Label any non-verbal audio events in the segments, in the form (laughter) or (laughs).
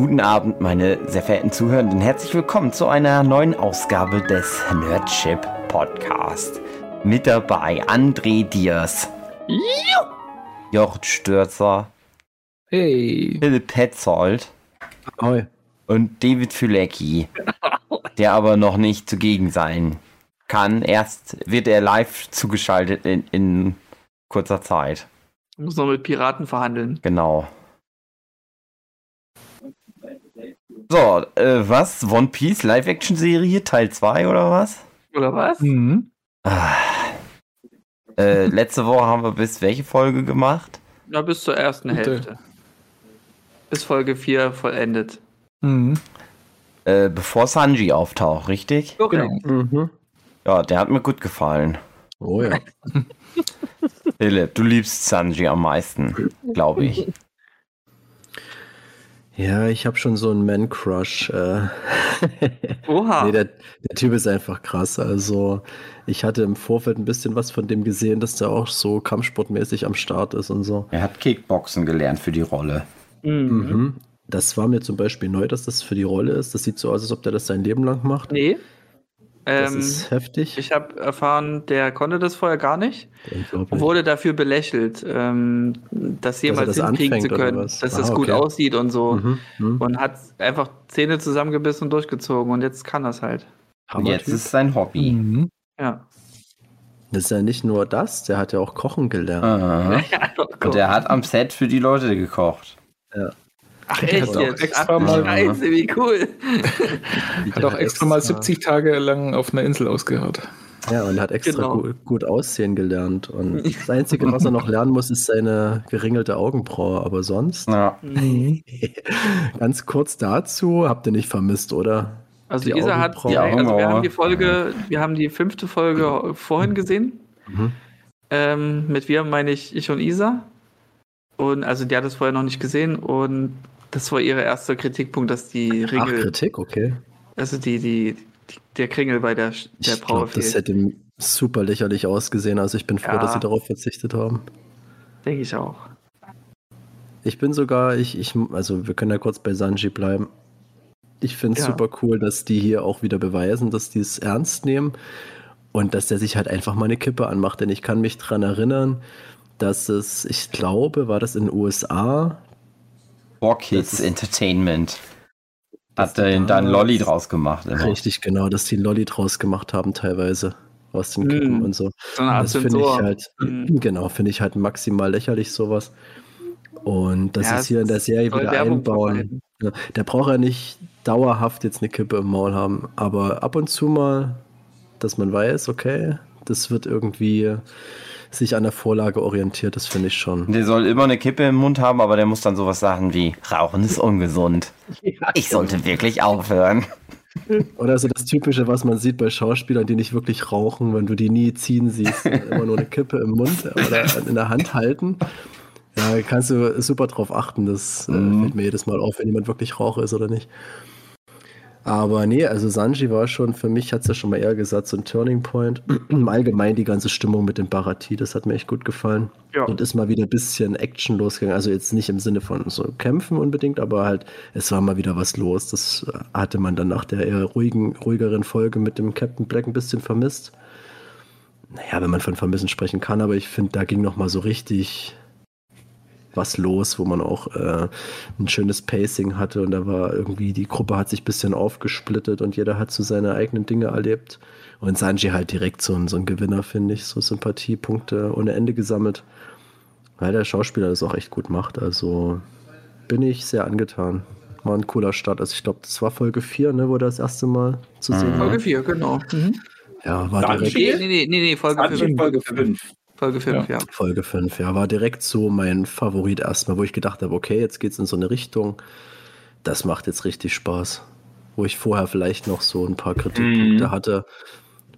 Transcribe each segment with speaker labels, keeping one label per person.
Speaker 1: Guten Abend, meine sehr verehrten Zuhörenden. Herzlich willkommen zu einer neuen Ausgabe des Nerdship Podcast. Mit dabei André Diers, Jocht Stürzer,
Speaker 2: Hey.
Speaker 1: Philipp Petzold
Speaker 2: Hoi.
Speaker 1: und David Fülecki, (laughs) der aber noch nicht zugegen sein kann. Erst wird er live zugeschaltet in, in kurzer Zeit.
Speaker 3: Muss noch mit Piraten verhandeln.
Speaker 1: Genau. So, äh, was? One Piece Live-Action-Serie Teil 2 oder was?
Speaker 3: Oder was?
Speaker 2: Mhm.
Speaker 1: Ah. Äh, letzte Woche haben wir bis welche Folge gemacht?
Speaker 3: Na, bis zur ersten
Speaker 2: Gute.
Speaker 3: Hälfte. Bis Folge 4 vollendet.
Speaker 2: Mhm.
Speaker 1: Äh, bevor Sanji auftaucht, richtig?
Speaker 2: Genau.
Speaker 4: Mhm.
Speaker 1: Ja, der hat mir gut gefallen.
Speaker 4: Oh ja. (laughs)
Speaker 1: Philipp, du liebst Sanji am meisten, glaube ich.
Speaker 4: Ja, ich habe schon so einen Man-Crush. Äh.
Speaker 3: Oha. (laughs)
Speaker 4: nee, der, der Typ ist einfach krass. Also, ich hatte im Vorfeld ein bisschen was von dem gesehen, dass der auch so kampfsportmäßig am Start ist und so.
Speaker 1: Er hat Kickboxen gelernt für die Rolle.
Speaker 3: Mhm.
Speaker 4: Mhm. Das war mir zum Beispiel neu, dass das für die Rolle ist. Das sieht so aus, als ob der das sein Leben lang macht.
Speaker 3: Nee.
Speaker 4: Das
Speaker 3: Ähm,
Speaker 4: ist heftig.
Speaker 3: ich habe erfahren, der konnte das vorher gar nicht und wurde dafür belächelt, ähm, das jemals
Speaker 4: das
Speaker 3: hinkriegen zu können, dass
Speaker 4: Ah,
Speaker 3: das gut
Speaker 4: okay.
Speaker 3: aussieht und so.
Speaker 4: Mhm. Mhm.
Speaker 3: Und hat einfach Zähne zusammengebissen und durchgezogen und jetzt kann das halt.
Speaker 1: Und jetzt
Speaker 4: Hammertyp.
Speaker 1: ist es sein Hobby.
Speaker 2: Mhm.
Speaker 3: Ja.
Speaker 4: Das ist ja nicht nur das, der hat ja auch kochen gelernt.
Speaker 1: Aha. (laughs) Und er hat am Set für die Leute gekocht.
Speaker 3: Ach, echt
Speaker 2: hat auch
Speaker 3: jetzt?
Speaker 2: extra
Speaker 3: Ach,
Speaker 2: mal-
Speaker 3: Scheiße, wie cool. (laughs)
Speaker 2: Hat auch extra mal 70 Tage lang auf einer Insel ausgehört.
Speaker 4: Ja, und er hat extra
Speaker 3: Genau.
Speaker 4: gut, gut aussehen gelernt. Und das Einzige, was er noch (laughs) lernen muss, ist seine geringelte Augenbraue. Aber sonst,
Speaker 1: Ja. (laughs)
Speaker 4: Ganz kurz dazu, habt ihr nicht vermisst, oder?
Speaker 3: Also
Speaker 4: Die
Speaker 3: Isa hat, ja, also wir haben die Folge, wir haben die fünfte Folge vorhin gesehen.
Speaker 4: Mhm.
Speaker 3: Ähm, mit wir meine ich ich und Isa. Und also die hat es vorher noch nicht gesehen und das war ihr erster Kritikpunkt, dass die
Speaker 4: Ach,
Speaker 3: Ringel,
Speaker 4: Kritik, okay.
Speaker 3: also die, die, die, der Kringel bei der, der
Speaker 4: Ich
Speaker 3: Braue
Speaker 4: glaube, das hätte super lächerlich ausgesehen. Also ich bin froh,
Speaker 3: Ja.
Speaker 4: dass sie darauf verzichtet haben.
Speaker 3: Denke ich auch.
Speaker 4: Ich bin sogar, ich, ich, also wir können ja kurz bei Sanji bleiben. Ich finde es
Speaker 3: Ja.
Speaker 4: super cool, dass die hier auch wieder beweisen, dass die es ernst nehmen und dass der sich halt einfach mal eine Kippe anmacht. Denn ich kann mich dran erinnern, dass es, ich glaube, war das in den USA,
Speaker 1: For Kids
Speaker 4: Das ist-
Speaker 1: Entertainment. Hat er da einen Lolly draus gemacht. Immer.
Speaker 4: Richtig, genau, dass die einen Lolli draus gemacht haben teilweise aus den Kippen
Speaker 3: Mm.
Speaker 4: und so.
Speaker 3: So
Speaker 4: Das finde ich halt,
Speaker 3: Mhm.
Speaker 4: genau, finde ich halt maximal lächerlich sowas. Und dass
Speaker 3: Ja,
Speaker 4: sie es hier in der Serie wieder
Speaker 3: Werbung
Speaker 4: einbauen. Ja, der braucht ja nicht dauerhaft jetzt eine Kippe im Maul haben, aber ab und zu mal, dass man weiß, okay, das wird irgendwie sich an der Vorlage orientiert, das finde ich schon.
Speaker 1: Der soll immer eine Kippe im Mund haben, aber der muss dann sowas sagen wie, Rauchen ist ungesund. Ich sollte wirklich aufhören.
Speaker 4: Oder so das Typische, was man sieht bei Schauspielern, die nicht wirklich rauchen, wenn du die nie ziehen siehst, (laughs) immer nur eine Kippe im Mund oder in der Hand halten. Ja, kannst du super drauf achten. Das äh,
Speaker 1: Mhm.
Speaker 4: fällt mir jedes Mal auf, wenn jemand wirklich Raucher ist oder nicht. Aber nee, also Sanji war schon, für mich hat es ja schon mal eher gesagt, so ein Turning Point. (clears throat) Im Allgemeinen die ganze Stimmung mit dem Barati, das hat mir echt gut gefallen.
Speaker 3: Ja.
Speaker 4: Und ist mal wieder ein bisschen Action losgegangen. Also jetzt nicht im Sinne von so Kämpfen unbedingt, aber halt, es war mal wieder was los. Das äh, hatte man dann nach der eher ruhigen, ruhigeren Folge mit dem Captain Black ein bisschen vermisst. Naja, wenn man von Vermissen sprechen kann, aber ich finde, da ging noch mal so richtig was los, wo man auch äh, ein schönes Pacing hatte und da war irgendwie, die Gruppe hat sich ein bisschen aufgesplittet und jeder hat so seine eigenen Dinge erlebt. Und Sanji halt direkt so ein, so ein Gewinner, finde ich, so Sympathiepunkte ohne Ende gesammelt. Weil der Schauspieler das auch echt gut macht. Also bin ich sehr angetan. War ein cooler Start. Also ich glaube, das war Folge 4, ne, wo das erste Mal zu sehen
Speaker 1: Mhm.
Speaker 4: war.
Speaker 3: Folge 4, genau. Mhm.
Speaker 4: Ja, war
Speaker 5: Sanji?
Speaker 4: direkt
Speaker 3: Nee, nee, nee, nee, Folge
Speaker 5: Sanji
Speaker 3: 5.
Speaker 5: Folge 5.
Speaker 3: Folge 5, ja.
Speaker 4: Folge 5, ja, war direkt so mein Favorit erstmal, wo ich gedacht habe, okay, jetzt geht's in so eine Richtung. Das macht jetzt richtig Spaß. Wo ich vorher vielleicht noch so ein paar Kritikpunkte
Speaker 5: Mhm.
Speaker 4: hatte,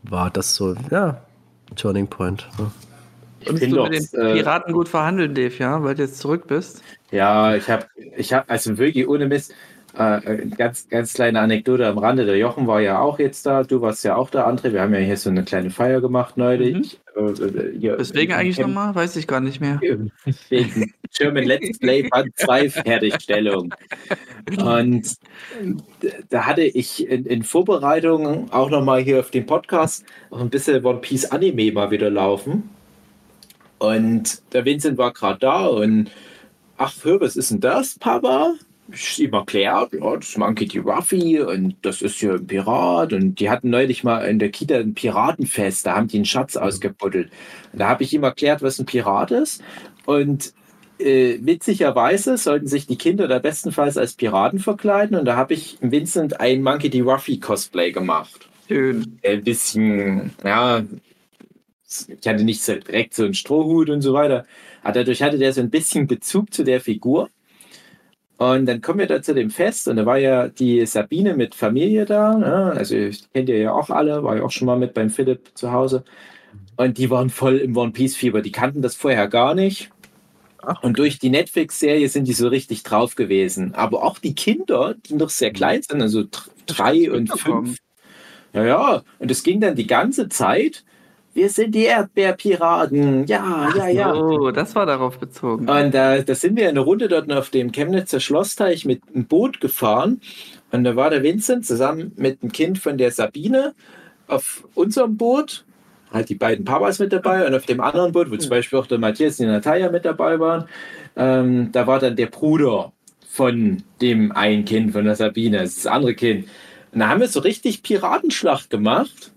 Speaker 4: war das so, ja, Turning Point. Ne?
Speaker 3: Konntest
Speaker 5: bin
Speaker 3: du
Speaker 5: doch,
Speaker 3: mit den
Speaker 5: äh,
Speaker 3: Piraten gut verhandeln, Dave, ja? Weil du jetzt zurück bist.
Speaker 5: Ja, ich habe, ich habe, also wirklich ohne Mist, Äh, ganz, ganz kleine Anekdote am Rande. Der Jochen war ja auch jetzt da. Du warst ja auch da, André. Wir haben ja hier so eine kleine Feier gemacht neulich.
Speaker 3: Mhm. Äh, hier, Deswegen eigentlich nochmal? Weiß ich gar nicht mehr. (laughs)
Speaker 5: Wegen German Let's Play Band 2 Fertigstellung. Und da hatte ich in, in Vorbereitung auch nochmal hier auf den Podcast auch ein bisschen One Piece Anime mal wieder laufen. Und der Vincent war gerade da und ach, hör, was ist denn das, Papa? Ich ihm erklärt, ja, das ist Monkey D. Ruffy und das ist hier ein Pirat. Und die hatten neulich mal in der Kita ein Piratenfest, da haben die einen Schatz ausgebuddelt. Und da habe ich ihm erklärt, was ein Pirat ist. Und äh, witzigerweise sollten sich die Kinder da bestenfalls als Piraten verkleiden. Und da habe ich Vincent ein Monkey D. Ruffy Cosplay gemacht.
Speaker 3: Schön.
Speaker 5: Ein bisschen, ja, ich hatte nicht so direkt so einen Strohhut und so weiter. Aber dadurch hatte der so ein bisschen Bezug zu der Figur. Und dann kommen wir da zu dem Fest und da war ja die Sabine mit Familie da. Ne? Also kennt ihr ja auch alle, war ja auch schon mal mit beim Philipp zu Hause. Und die waren voll im One Piece Fieber. Die kannten das vorher gar nicht. Und durch die Netflix-Serie sind die so richtig drauf gewesen. Aber auch die Kinder, die noch sehr klein sind, also drei und fünf. Ja, ja. Und es ging dann die ganze Zeit wir sind die Erdbeerpiraten. Ja, ja, ja.
Speaker 3: Oh, das war darauf bezogen.
Speaker 5: Und äh, da sind wir eine Runde dort auf dem Chemnitzer Schlossteich mit einem Boot gefahren. Und da war der Vincent zusammen mit einem Kind von der Sabine auf unserem Boot. Halt die beiden Papas mit dabei. Und auf dem anderen Boot, wo zum Beispiel auch der Matthias und die Natalia mit dabei waren, ähm, da war dann der Bruder von dem einen Kind von der Sabine, das, ist das andere Kind. Und da haben wir so richtig Piratenschlacht gemacht.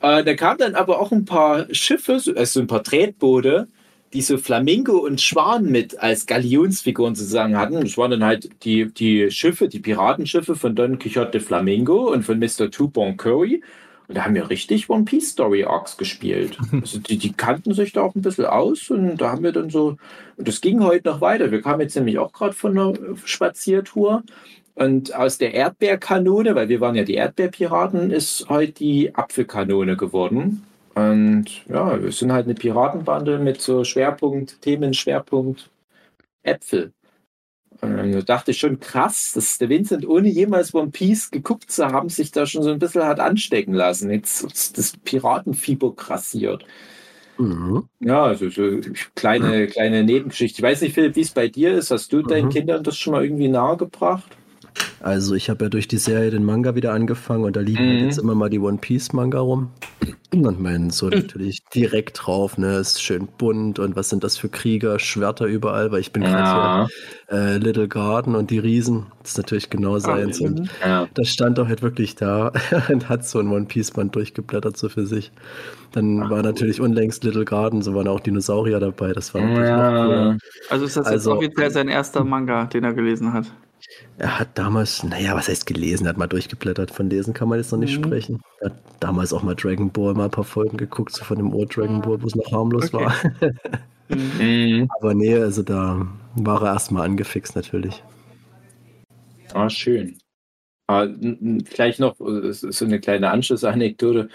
Speaker 5: Äh, da kamen dann aber auch ein paar Schiffe, so, also ein paar Tretboote, die so Flamingo und Schwan mit als Galionsfiguren sozusagen hatten. Das waren dann halt die, die Schiffe, die Piratenschiffe von Don Quixote Flamingo und von Mr. Tubon Curry. Und da haben wir richtig One Piece Story Arcs gespielt. (laughs) Also die, die kannten sich da auch ein bisschen aus und da haben wir dann so, und das ging heute noch weiter. Wir kamen jetzt nämlich auch gerade von einer Spaziertour und aus der Erdbeerkanone, weil wir waren ja die Erdbeerpiraten, ist heute die Apfelkanone geworden. Und ja, wir sind halt eine Piratenbande mit so Schwerpunkt, Themenschwerpunkt Äpfel. Und da dachte ich schon krass, dass der Vincent ohne jemals One Piece geguckt zu haben, sich da schon so ein bisschen hat anstecken lassen. Jetzt das Piratenfieber grassiert. Mhm. Ja, also so kleine, kleine Nebengeschichte. Ich weiß nicht, Philipp, wie es bei dir ist. Hast du mhm. deinen Kindern das schon mal irgendwie nahegebracht?
Speaker 4: Also ich habe ja durch die Serie den Manga wieder angefangen und da liegen halt mhm. jetzt immer mal die One Piece Manga rum. Und mein so natürlich direkt drauf, ne, ist schön bunt und was sind das für Krieger, Schwerter überall, weil ich bin gerade ja. hier äh, Little Garden und die Riesen, das ist natürlich genau ah, seins. und ja. das stand auch halt wirklich da (laughs) und hat so ein One Piece Band durchgeblättert so für sich. Dann Ach, war natürlich unlängst Little Garden, so waren auch Dinosaurier dabei, das war natürlich ja.
Speaker 3: cooler. Also ist das also, jetzt offiziell sein erster Manga, den er gelesen hat?
Speaker 4: Er hat damals, naja, was heißt gelesen? Er hat mal durchgeblättert. Von lesen kann man jetzt noch nicht mhm. sprechen. Er hat damals auch mal Dragon Ball mal ein paar Folgen geguckt, so von dem Ur Dragon Ball, wo es noch harmlos okay. war. (laughs) mhm. Aber nee, also da war er erstmal angefixt natürlich.
Speaker 5: Ah, schön. Ah, vielleicht noch so eine kleine Anschlussanekdote.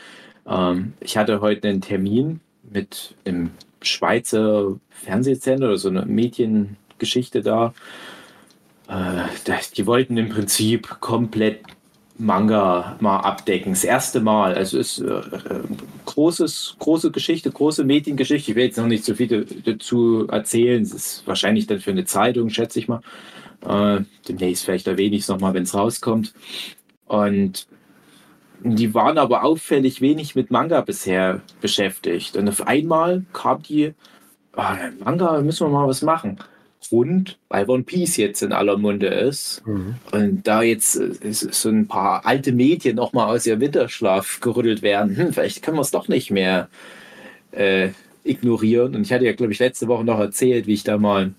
Speaker 5: Ähm, ich hatte heute einen Termin mit einem Schweizer Fernsehsender oder so eine Mediengeschichte da. Äh, die wollten im Prinzip komplett Manga mal abdecken. Das erste Mal. Also ist äh, großes, große Geschichte, große Mediengeschichte. Ich will jetzt noch nicht so viel dazu erzählen. Es ist wahrscheinlich dann für eine Zeitung, schätze ich mal. Äh, demnächst vielleicht erwähne ich es nochmal, wenn es rauskommt. Und die waren aber auffällig wenig mit Manga bisher beschäftigt. Und auf einmal kam die, ah, Manga, müssen wir mal was machen. Grund, weil One Piece jetzt in aller Munde ist. Mhm. Und da jetzt äh, so ein paar alte Mädchen nochmal aus ihrem Winterschlaf gerüttelt werden, hm, vielleicht können wir es doch nicht mehr äh, ignorieren. Und ich hatte ja, glaube ich, letzte Woche noch erzählt, wie ich da mal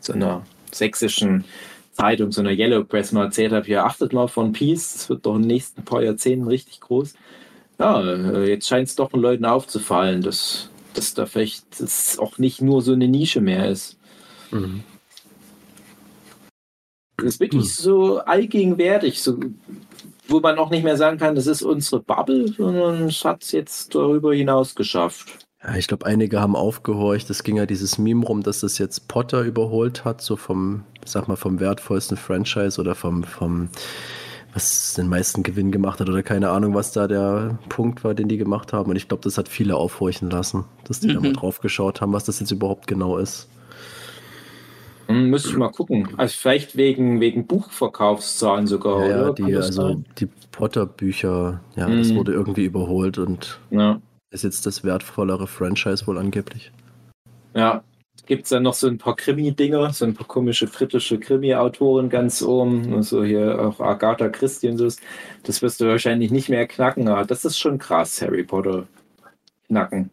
Speaker 5: so einer sächsischen Zeitung, so einer Yellow Press mal erzählt habe, hier achtet mal auf One Piece, das wird doch in den nächsten paar Jahrzehnten richtig groß. Ja, äh, jetzt scheint es doch den Leuten aufzufallen, dass, dass da vielleicht das auch nicht nur so eine Nische mehr ist. Mhm. Das ist wirklich mhm. so allgegenwärtig, so, wo man auch nicht mehr sagen kann, das ist unsere Bubble, sondern es hat es jetzt darüber hinaus geschafft.
Speaker 4: Ja, ich glaube, einige haben aufgehorcht. Es ging ja dieses Meme rum, dass das jetzt Potter überholt hat, so vom, sag mal, vom wertvollsten Franchise oder vom, vom, was den meisten Gewinn gemacht hat oder keine Ahnung, was da der Punkt war, den die gemacht haben. Und ich glaube, das hat viele aufhorchen lassen, dass die mhm. da mal drauf geschaut haben, was das jetzt überhaupt genau ist.
Speaker 5: Hm, müsste ich mal gucken. Also vielleicht wegen, wegen Buchverkaufszahlen sogar,
Speaker 4: ja, oder? Die, also die Potter-Bücher, ja, mhm. das hm. wurde irgendwie überholt und ja. ist jetzt das wertvollere Franchise wohl angeblich.
Speaker 5: Ja, gibt es dann noch so ein paar Krimi-Dinger, so ein paar komische britische Krimi-Autoren ganz oben, also hier auch Agatha Christie und so. Das wirst du wahrscheinlich nicht mehr knacken, aber das ist schon krass, Harry Potter knacken.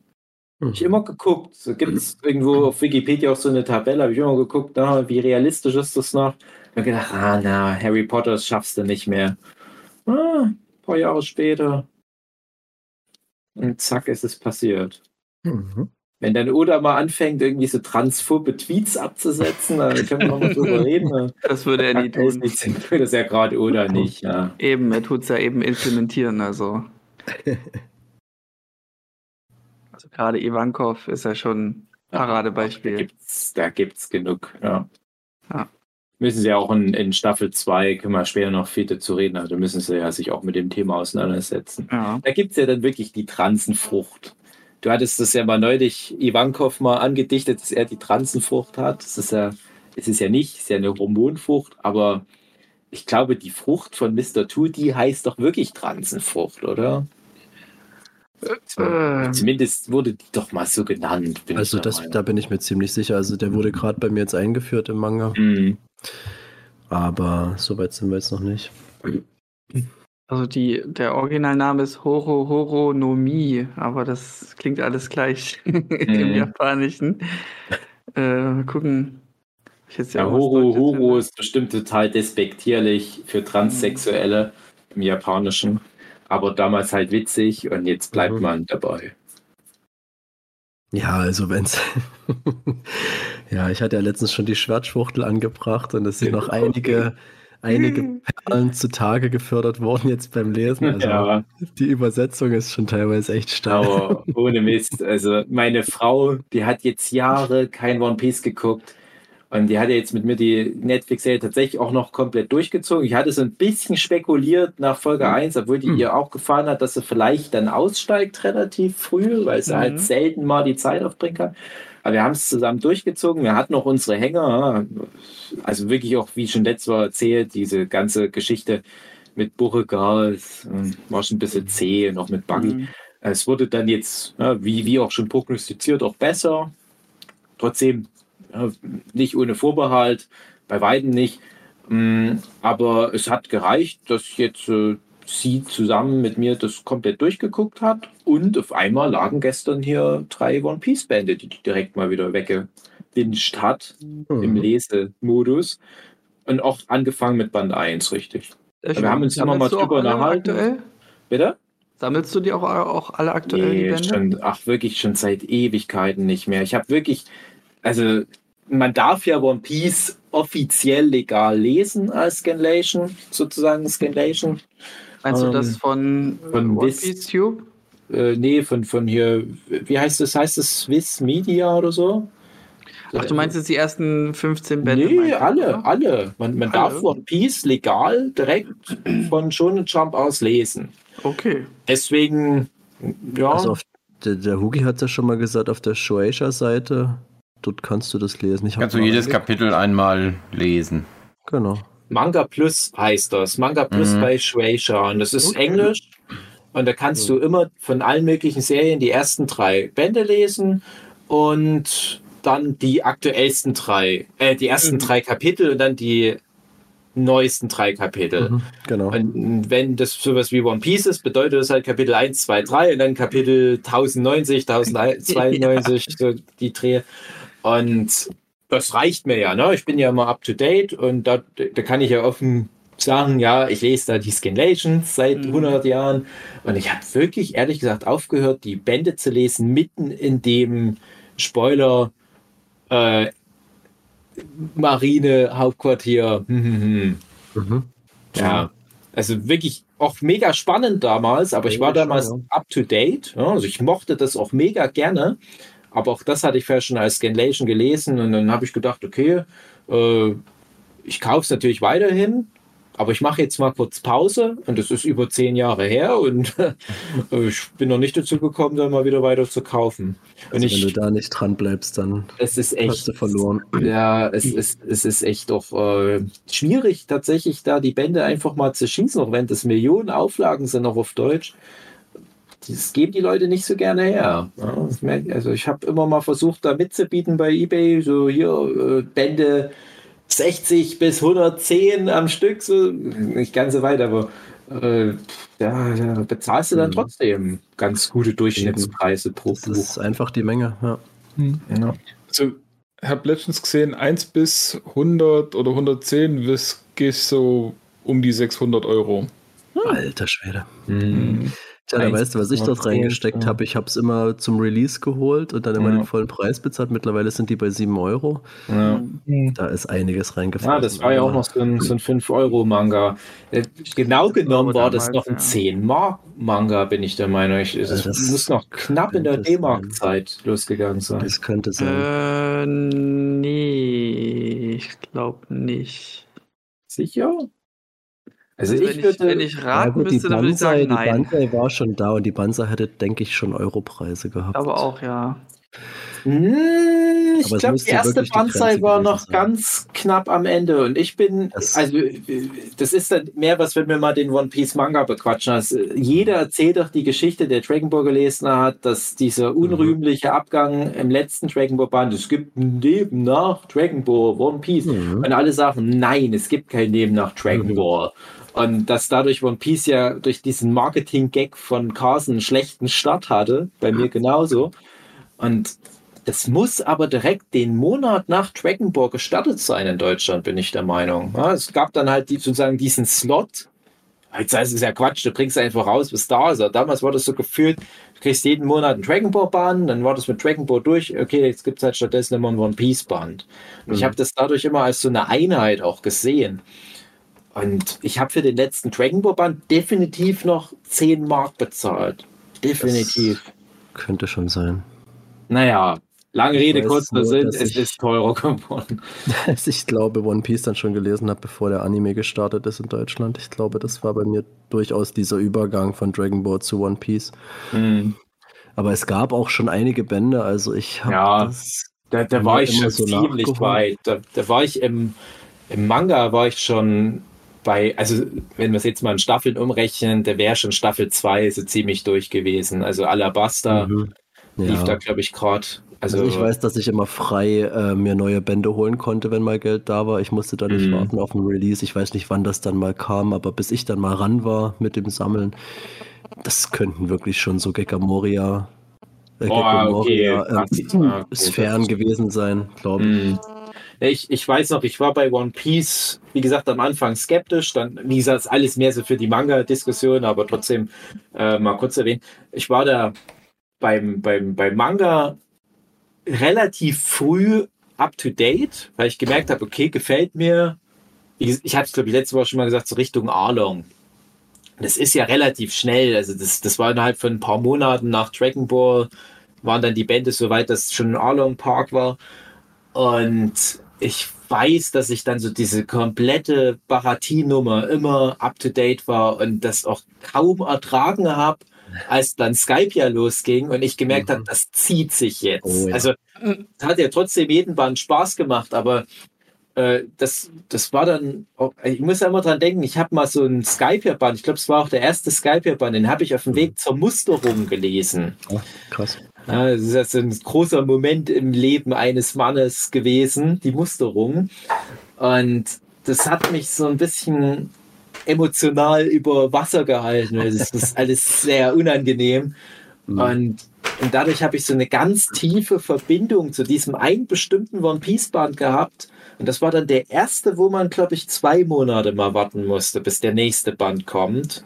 Speaker 5: Habe ich immer geguckt. So gibt es (clears throat) irgendwo auf Wikipedia auch so eine Tabelle, habe ich immer geguckt, na, wie realistisch ist das noch? Ich habe gedacht, ah, na, Harry Potter, das schaffst du nicht mehr. Ah, ein paar Jahre später. Und zack, ist es passiert. Mhm. Wenn dann Oda mal anfängt, irgendwie so transphobe Tweets abzusetzen, dann können wir noch mal drüber reden. (laughs)
Speaker 3: Das würde er nie tun.
Speaker 5: Das ist ja gerade Oda nicht, ja.
Speaker 3: Eben, er tut es ja eben implementieren, also. (laughs) Gerade Ivankov ist ja schon Paradebeispiel.
Speaker 5: Da gibt es genug, ja. ja. Müssen sie ja auch in, in Staffel 2, können wir später noch viel dazu reden, also müssen sie ja sich auch mit dem Thema auseinandersetzen. Ja. Da gibt es ja dann wirklich die Transenfrucht. Du hattest das ja mal neulich Ivankov mal angedichtet, dass er die Transenfrucht hat. Das ist ja, es ist ja nicht, es ist ja eine Hormonfrucht, aber ich glaube, die Frucht von Mr. Two, die heißt doch wirklich Transenfrucht, oder? Äh, Zumindest wurde die doch mal so genannt.
Speaker 4: also das, da bin ich mir ziemlich sicher. Also der wurde gerade bei mir jetzt eingeführt im Manga. Mhm. Aber soweit sind wir jetzt noch nicht.
Speaker 3: Also die, der Originalname ist Horo Horo no Mi, aber das klingt alles gleich (laughs) mhm. im Japanischen. Äh, gucken.
Speaker 5: ja, Horo Horo ist bestimmt total despektierlich für Transsexuelle im Japanischen aber damals halt witzig und jetzt bleibt mhm. man dabei.
Speaker 4: Ja, also wenn's. (laughs) ja, ich hatte ja letztens schon die Schwertschwuchtel angebracht und es sind noch (laughs) einige, einige Perlen zutage gefördert worden jetzt beim Lesen. Also ja. die Übersetzung ist schon teilweise echt stark.
Speaker 5: Aber (laughs) ohne Mist. Also meine Frau, die hat jetzt Jahre kein One Piece geguckt und die hat ja jetzt mit mir die Netflix-Serie tatsächlich auch noch komplett durchgezogen. Ich hatte so ein bisschen spekuliert nach Folge 1, mhm. obwohl die mhm. ihr auch gefallen hat, dass sie vielleicht dann aussteigt relativ früh, weil sie halt mhm. halt selten mal die Zeit aufbringen kann. Aber wir haben es zusammen durchgezogen. Wir hatten noch unsere Hänger. Also wirklich auch, wie schon letztes Mal erzählt, diese ganze Geschichte mit ähm, war schon ein bisschen zäh, noch mit Buggy. Mhm. Es wurde dann jetzt, wie, wie auch schon prognostiziert, auch besser. Trotzdem nicht ohne Vorbehalt, bei weitem nicht. Mm, aber es hat gereicht, dass jetzt äh, sie zusammen mit mir das komplett durchgeguckt hat und auf einmal lagen gestern hier drei One Piece Bände, die die direkt mal wieder weggewinscht hat mhm. im Lesemodus und auch angefangen mit Band 1, richtig. Wir haben uns immer mal drüber unterhalten. Bitte?
Speaker 3: Sammelst du die auch, auch alle aktuell?
Speaker 5: Nee, schon, ach, wirklich schon seit Ewigkeiten nicht mehr. Ich habe wirklich, also man darf ja One Piece offiziell legal lesen als Scanlation, sozusagen Scanlation.
Speaker 3: Meinst du das ähm, von, von One Piece Tube?
Speaker 5: Äh, nee, von, von hier, wie heißt das? Heißt das Swiss Media oder so?
Speaker 3: Ach, du meinst jetzt die ersten 15 Bände?
Speaker 5: Nee, alle, oder? alle. Man, man alle? darf One Piece legal direkt von Shonen Jump aus lesen.
Speaker 3: Okay.
Speaker 5: Deswegen, ja.
Speaker 4: Also auf der, der Hugi hat ja schon mal gesagt, auf der Shueisha-Seite Dort kannst du das lesen. Ich
Speaker 1: kannst du jedes Kapitel einmal lesen.
Speaker 4: Genau.
Speaker 5: Manga Plus heißt das. Manga Plus mhm. bei Shueisha. Und das ist okay. Englisch. Und da kannst du immer von allen möglichen Serien die ersten drei Bände lesen und dann die aktuellsten drei, äh, die ersten mhm. drei Kapitel und dann die neuesten drei Kapitel. Mhm, genau. Und wenn das sowas wie One Piece ist, bedeutet das halt Kapitel 1, 2, 3 und dann Kapitel 1090, 1092, ja. so die Dreh. Und das reicht mir ja. Ne? Ich bin ja immer up to date und da, da kann ich ja offen sagen, ja, ich lese da die Skinlations seit mhm. 100 Jahren und ich habe wirklich ehrlich gesagt aufgehört, die Bände zu lesen mitten in dem Spoiler äh, Marine Hauptquartier. Hm, hm, hm. Mhm. Ja, Also wirklich auch mega spannend damals, aber ich war damals up to date. Ja, also ich mochte das auch mega gerne. Aber auch das hatte ich vorher schon als Scanlation gelesen und dann habe ich gedacht, okay, äh, ich kaufe es natürlich weiterhin, aber ich mache jetzt mal kurz Pause und das ist über zehn Jahre her und (laughs) ich bin noch nicht dazu gekommen, dann mal wieder weiter zu kaufen.
Speaker 4: Also
Speaker 5: ich,
Speaker 4: wenn du da nicht dran bleibst, dann
Speaker 5: es ist echt,
Speaker 4: hast du verloren.
Speaker 5: Ja, es ist, es ist echt doch äh, schwierig, tatsächlich da die Bände einfach mal zu schießen, auch wenn das Millionen Auflagen sind, auch auf Deutsch. Das geben die Leute nicht so gerne her. Ja, also ich habe immer mal versucht, da mitzubieten bei eBay, so hier äh, Bände 60 bis 110 am Stück, so nicht ganz so weit, aber äh, ja, da bezahlst du dann mhm. trotzdem ganz gute Durchschnittspreise pro
Speaker 4: Buch. Das ist einfach die Menge, ja.
Speaker 2: Mhm. ja. Also, ich habe letztens gesehen, 1 bis 100 oder 110 gehst so um die 600 Euro.
Speaker 4: Alter Schwede. Mhm. Tja, da weißt du, was ich dort reingesteckt habe. Ich habe es immer zum Release geholt und dann immer ja. den vollen Preis bezahlt. Mittlerweile sind die bei 7 Euro. Ja. Da ist einiges reingefallen.
Speaker 5: Ja, das war ja auch noch so ein, so ein 5-Euro-Manga. Äh, genau genommen war das noch ein ja. 10-Mark-Manga, bin ich der Meinung. Ich, das, das muss noch knapp in der D-Mark-Zeit losgegangen sein.
Speaker 4: Das könnte sein.
Speaker 3: Äh, nee, ich glaube nicht.
Speaker 5: Sicher?
Speaker 3: Also, also ich wenn, würde, ich, wenn ich raten ja, gut, müsste, dann würde ich sagen, nein.
Speaker 4: Die Banzai war schon da und die Banzai hätte, denke ich, schon Europreise gehabt.
Speaker 3: Aber auch, ja.
Speaker 5: Hm, ich glaube, die erste Banzai war noch sein. ganz knapp am Ende und ich bin, das also das ist dann mehr, was wenn wir mal den One Piece Manga bequatschen. Also, jeder erzählt doch die Geschichte, der Dragon Ball gelesen hat, dass dieser mhm. unrühmliche Abgang im letzten Dragon Ball Band, es gibt ein Leben nach Dragon Ball, One Piece. Mhm. Und alle sagen, nein, es gibt kein Leben nach Dragon mhm. Ball. Und dass dadurch One Piece ja durch diesen Marketing-Gag von Carson einen schlechten Start hatte, bei mir genauso. Und das muss aber direkt den Monat nach Dragon Ball gestartet sein in Deutschland, bin ich der Meinung. Ja, es gab dann halt die, sozusagen diesen Slot. Jetzt heißt es ja Quatsch, du bringst einfach raus, bis da ist. Also damals war das so gefühlt, du kriegst jeden Monat einen Dragon Ball Band, dann war das mit Dragon Ball durch. Okay, jetzt gibt es halt stattdessen immer einen One Piece Band. Und mhm. ich habe das dadurch immer als so eine Einheit auch gesehen. Und ich habe für den letzten Dragon Ball Band definitiv noch 10 Mark bezahlt. Definitiv.
Speaker 4: Das könnte schon sein.
Speaker 5: Naja, lange ich Rede, kurzer Sinn, es ist teurer geworden. (laughs)
Speaker 4: Als ich glaube, One Piece dann schon gelesen habe, bevor der Anime gestartet ist in Deutschland. Ich glaube, das war bei mir durchaus dieser Übergang von Dragon Ball zu One Piece. Mhm. Aber es gab auch schon einige Bände, also ich habe
Speaker 5: ja, das. Da, da war ich schon so ziemlich weit. Da, da war ich im, im Manga war ich schon bei, also wenn wir es jetzt mal in Staffeln umrechnen, der wäre schon Staffel 2 so ziemlich durch gewesen. Also Alabaster mhm. ja. lief da, glaube ich, gerade.
Speaker 4: Also, also, ich weiß, dass ich immer frei äh, mir neue Bände holen konnte, wenn mal Geld da war. Ich musste da nicht mhm. warten auf ein Release. Ich weiß nicht, wann das dann mal kam, aber bis ich dann mal ran war mit dem Sammeln, das könnten wirklich schon so Gekamoria, äh, Gekamoria okay. äh, Sphären gewesen sein, glaube ich. Mhm.
Speaker 5: Ich, ich weiß noch, ich war bei One Piece, wie gesagt, am Anfang skeptisch. Dann, wie gesagt, alles mehr so für die Manga-Diskussion, aber trotzdem äh, mal kurz erwähnen. Ich war da beim, beim, beim Manga relativ früh up to date, weil ich gemerkt habe, okay, gefällt mir. Ich, ich habe es, glaube ich, letzte Woche schon mal gesagt, so Richtung Arlong. Das ist ja relativ schnell. Also, das, das war innerhalb von ein paar Monaten nach Dragon Ball, waren dann die Bände so weit, dass schon ein Arlong Park war. Und ich weiß, dass ich dann so diese komplette Baratie-Nummer immer up-to-date war und das auch kaum ertragen habe, als dann Skype ja losging und ich gemerkt mhm. habe, das zieht sich jetzt. Oh, ja. Also es hat ja trotzdem jeden Band Spaß gemacht, aber äh, das, das war dann, auch, ich muss ja immer dran denken, ich habe mal so ein Skype-Band, ich glaube, es war auch der erste Skype-Band, den habe ich auf dem Weg zur Musterung gelesen. Oh, krass. Ja, das ist jetzt ein großer Moment im Leben eines Mannes gewesen, die Musterung. Und das hat mich so ein bisschen emotional über Wasser gehalten. Das ist alles sehr unangenehm. Mhm. Und, und dadurch habe ich so eine ganz tiefe Verbindung zu diesem einen bestimmten One Piece Band gehabt. Und das war dann der erste, wo man, glaube ich, zwei Monate mal warten musste, bis der nächste Band kommt